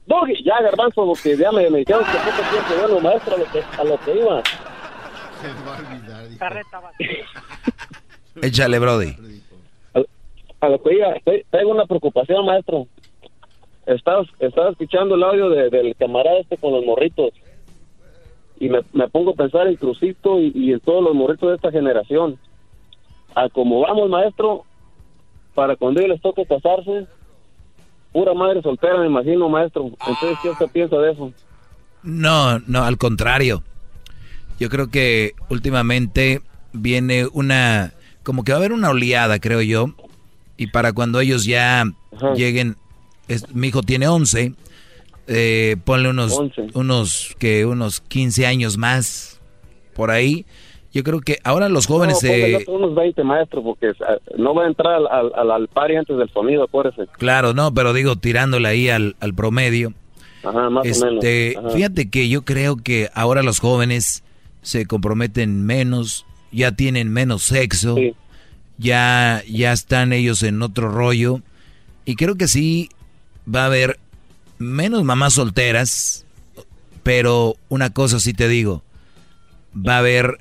¡Doggy! Ya, garbanzo, porque ya me, me dijeron que poco tiempo, bueno, maestro, a lo que, a lo que iba. Échale, Brody. A lo que iba, estoy- tengo una preocupación, maestro. Estaba, estaba escuchando el audio de- del camarada este con los morritos. Y me, me pongo a pensar en Crucito y, y en todos los morritos de esta generación. A como vamos, maestro, para cuando ellos les toque casarse, pura madre soltera, me imagino, maestro. Entonces, ¿qué usted piensa de eso? No, no, al contrario. Yo creo que últimamente viene una, como que va a haber una oleada, creo yo. Y para cuando ellos ya lleguen, es- mi hijo tiene 11, eh, ponle unos, unos, que unos 15 años más por ahí. Yo creo que ahora los jóvenes no, unos 20, maestro, porque no va a entrar al, al, al, al party antes del sonido, acuérdese. Claro, no, pero digo, tirándole ahí al, al promedio. Ajá, más o menos. Este, Ajá. fíjate que yo creo que ahora los jóvenes se comprometen menos, ya tienen menos sexo, ya, ya están ellos en otro rollo. Y creo que sí va a haber menos mamás solteras, pero una cosa sí te digo, va a haber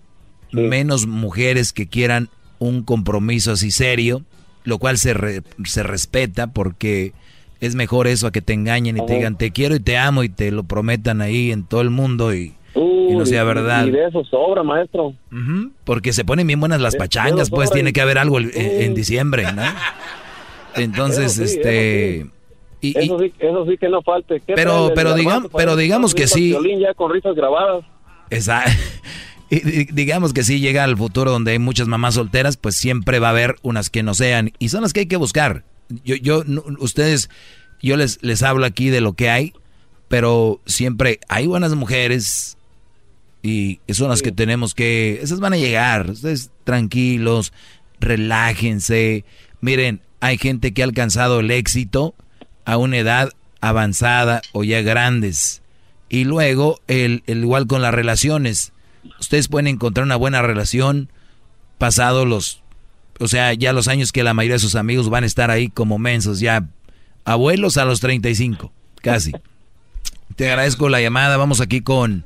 menos mujeres que quieran un compromiso así serio, lo cual se, re- se respeta porque es mejor eso a que te engañen y te Ajá. digan te quiero y te amo y te lo prometan ahí en todo el mundo y, y no sea verdad. Y de eso sobra, maestro. Ujú, Porque se ponen bien buenas las Eh, pachangas, pues tiene y- que haber algo el- en, en diciembre, ¿no? Entonces, sí, este... eso y- y- Eso sí, eso sí que no falte. ¿Qué Pero- pero digamos- pero que digamos que sí. violín ya con risas grabadas. Di- digamos que si llega al futuro donde hay muchas mamás solteras, pues siempre va a haber unas que no sean y son las que hay que buscar. Yo, yo, no- ustedes, yo les, les hablo aquí de lo que hay, pero siempre hay buenas mujeres y son las que tenemos que, esas van a llegar. Ustedes tranquilos, relájense. Miren, hay gente que ha alcanzado el éxito a una edad avanzada o ya grandes Y luego, el, igual con las relaciones. Ustedes pueden encontrar una buena relación pasado los, o sea, ya los años que la mayoría de sus amigos van a estar ahí como mensos, ya abuelos a los 35, casi. Te agradezco la llamada. Vamos aquí con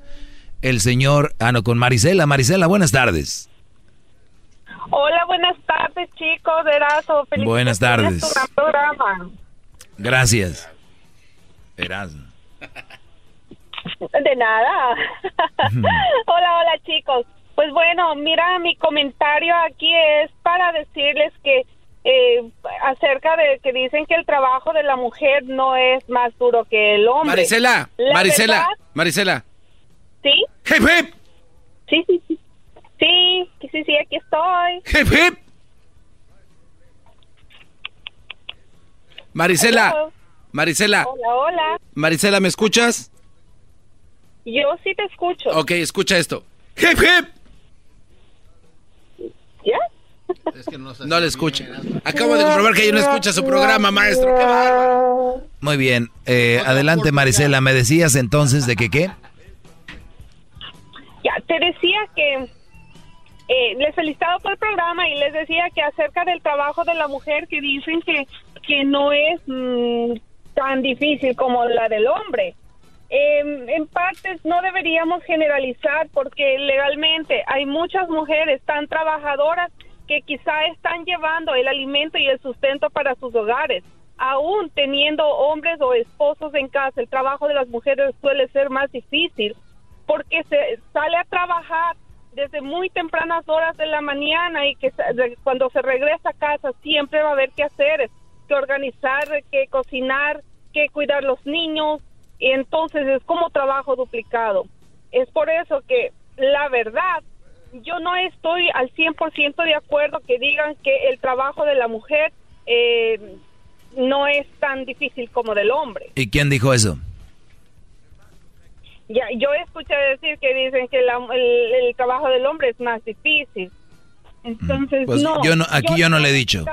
el señor, ah, no, con Marisela. Marisela, buenas tardes. Hola, buenas tardes, chicos. Erazo, feliz Buenas tardes. Gracias. Erasmo. De nada. hola, hola, chicos. Pues bueno, mira, mi comentario aquí es para decirles que eh, acerca de que dicen que el trabajo de la mujer no es más duro que el hombre. Marisela, Marisela, Marisela. ¿Sí? Hip, hip. Sí, sí, sí. Sí, sí, sí, aquí estoy. Hip, hip. Marisela, Marisela. Hola, hola. Marisela, ¿me escuchas? Yo sí te escucho. Ok, escucha esto. Hip, hip. ¿Ya? no, le escucha. Acabo de comprobar que ella no escucha su programa, maestro. Qué Muy bien. Eh, adelante, Marisela. ¿Me decías entonces de que qué? Ya, te decía que eh, les felicitaba por el programa y les decía que acerca del trabajo de la mujer que dicen que, que no es mm, tan difícil como la del hombre. Em, en partes no deberíamos generalizar porque legalmente hay muchas mujeres tan trabajadoras que quizá están llevando el alimento y el sustento para sus hogares. Aún teniendo hombres o esposos en casa, el trabajo de las mujeres suele ser más difícil porque se sale a trabajar desde muy tempranas horas de la mañana y que cuando se regresa a casa siempre va a haber que hacer, que organizar, que cocinar, que cuidar los niños, y entonces es como trabajo duplicado. Es por eso que la verdad, yo no estoy al 100% de acuerdo que digan que el trabajo de la mujer eh, no es tan difícil como del hombre. ¿Y quién dijo eso? Ya, yo escuché decir que dicen que el, trabajo del hombre es más difícil. Entonces, pues no, yo no, aquí yo, no le he dicho.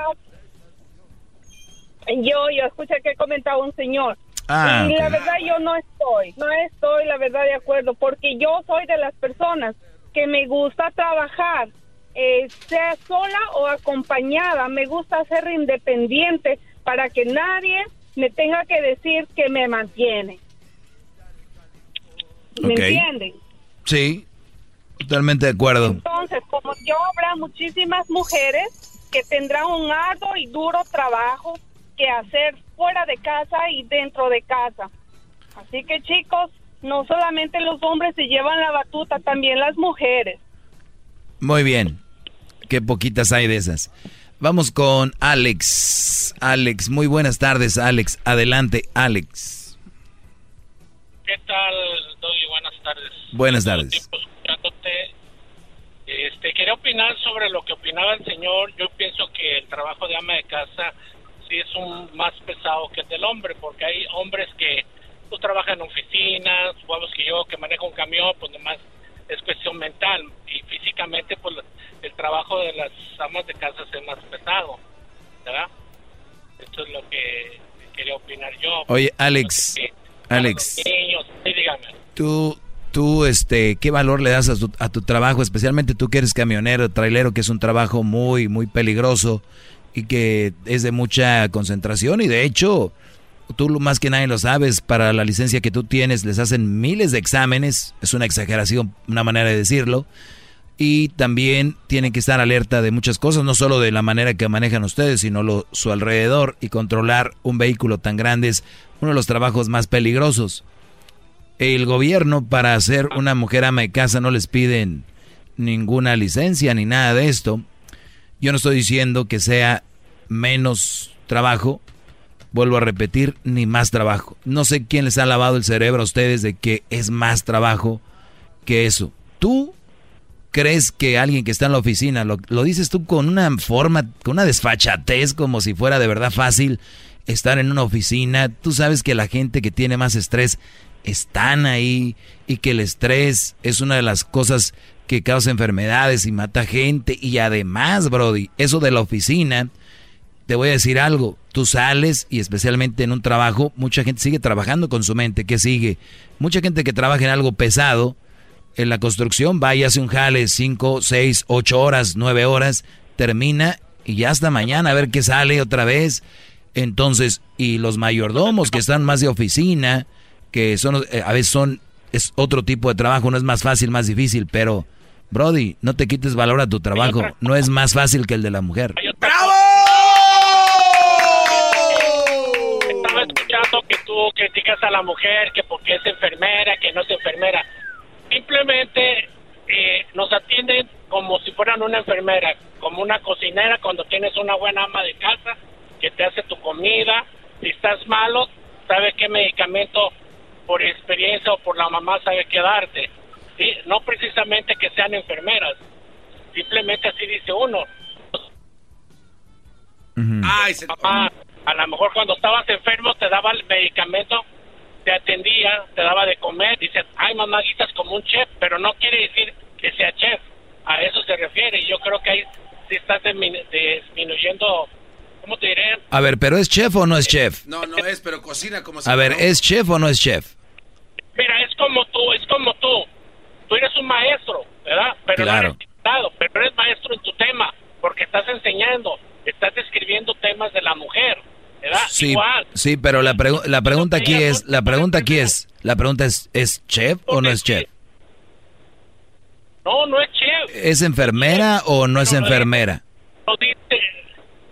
Yo, yo escuché que comentaba un señor Ah, y la verdad yo no estoy, no estoy la verdad de acuerdo, porque yo soy de las personas que me gusta trabajar, eh, sea sola o acompañada, me gusta ser independiente para que nadie me tenga que decir que me mantiene. ¿Me entienden? Sí, totalmente de acuerdo. Entonces, como yo habrá muchísimas mujeres que tendrán un arduo y duro trabajo que hacer fuera de casa y dentro de casa. Así que chicos, no solamente los hombres se llevan la batuta, también las mujeres. Muy bien. Qué poquitas hay de esas. Vamos con Alex. Alex, muy buenas tardes, Alex. Adelante, Alex. ¿Qué tal, Doggy? Buenas tardes. Buenas tardes. Este, quería opinar sobre lo que opinaba el señor. Yo pienso que el trabajo de ama de casa sí es un más pesado que el del hombre, porque hay hombres que pues, trabajan en oficinas, huevos que yo que manejo un camión, pues nomás es cuestión mental y físicamente pues el trabajo de las amas de casa es más pesado, ¿verdad? Esto es lo que quería opinar yo. Oye, Alex, Alex, tú, tú, este, ¿qué valor le das a tu, a tu trabajo, especialmente tú que eres camionero, trailero, que es un trabajo muy, muy peligroso? Y que es de mucha concentración y de hecho tú más que nadie lo sabes, para la licencia que tú tienes les hacen miles de exámenes, es una exageración, una manera de decirlo, y también tienen que estar alerta de muchas cosas, no solo de la manera que manejan ustedes, sino lo, su alrededor y controlar un vehículo tan grande es uno de los trabajos más peligrosos. El gobierno para hacer una mujer ama de casa no les piden ninguna licencia ni nada de esto, yo no estoy diciendo que sea menos trabajo, vuelvo a repetir, ni más trabajo. No sé quién les ha lavado el cerebro a ustedes de que es más trabajo que eso. Tú crees que alguien que está en la oficina, lo, dices tú con una forma, con una desfachatez, como si fuera de verdad fácil estar en una oficina. Tú sabes que la gente que tiene más estrés están ahí y que el estrés es una de las cosas que causa enfermedades y mata gente. Y además, Brody, eso de la oficina, te voy a decir algo. Tú sales y especialmente en un trabajo, mucha gente sigue trabajando con su mente. ¿Qué sigue? Mucha gente que trabaja en algo pesado, en la construcción, va y hace un jale 5, 6, 8 horas, 9 horas, termina y ya hasta mañana a ver qué sale otra vez. Entonces, y los mayordomos que están más de oficina, que son eh, a veces son es otro tipo de trabajo, no es más fácil, más difícil, pero Brody, no te quites valor a tu trabajo, no es más fácil que el de la mujer. ¡Bravo! Estaba escuchando que tú criticas a la mujer, que porque es enfermera, que no es enfermera. Simplemente eh, nos atienden como si fueran una enfermera, como una cocinera cuando tienes una buena ama de casa que te hace tu comida. Si estás malo, sabe qué medicamento por experiencia o por la mamá sabe qué darte. ¿Sí? No precisamente que sean enfermeras, simplemente así dice uno. Ay, a lo mejor cuando estabas enfermo te daba el medicamento, te atendía, te daba de comer, dice, ay mamá, guisas como un chef, pero no quiere decir que sea chef, a eso se refiere, y yo creo que ahí sí estás disminu- disminuyendo, ¿cómo te diré? A ver, pero ¿es chef o no es chef? No, no es, pero cocina como si A ver, ¿es chef o no es chef? Mira, es como tú, es como tú, tú eres un maestro, ¿verdad? Pero Claro. no eres diputado, pero eres maestro en tu tema, porque estás enseñando, estás describiendo temas de la mujer, ¿verdad? Sí, Igual. sí, pero la, pregu- la pregunta aquí es, la pregunta aquí es, la pregunta es, ¿es chef o no es chef? No, no es chef. ¿Es enfermera o no es enfermera? Lo dices,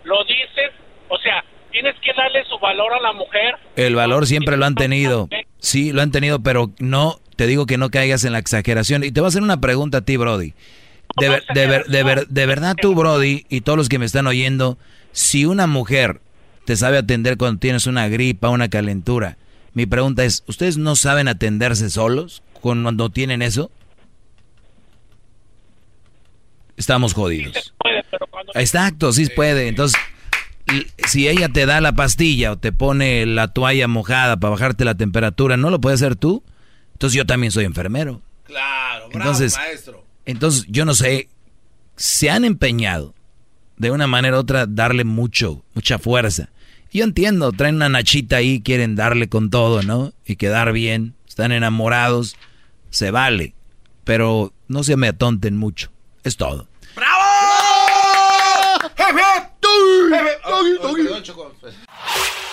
lo dices, o sea, tienes que darle su valor a la mujer. El valor siempre lo han tenido. Sí, lo han tenido, pero no, te digo que no caigas en la exageración. Y te voy a hacer una pregunta a ti, Brody. De, ver- de, ver- de, ver- de verdad tú, Brody, y todos los que me están oyendo, si una mujer te sabe atender cuando tienes una gripa, una calentura, mi pregunta es, ¿ustedes no saben atenderse solos cuando tienen eso? Estamos jodidos. Exacto, sí puede. Entonces, si ella te da la pastilla o te pone la toalla mojada para bajarte la temperatura, ¿no lo puedes hacer tú? Entonces yo también soy enfermero. Claro, bravo, Entonces, maestro. entonces yo no sé, se han empeñado de una manera u otra darle mucho, mucha fuerza. Yo entiendo, traen una nachita ahí, quieren darle con todo, ¿no? Y quedar bien, están enamorados, se vale, pero no se me atonten mucho, es todo.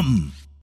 Come!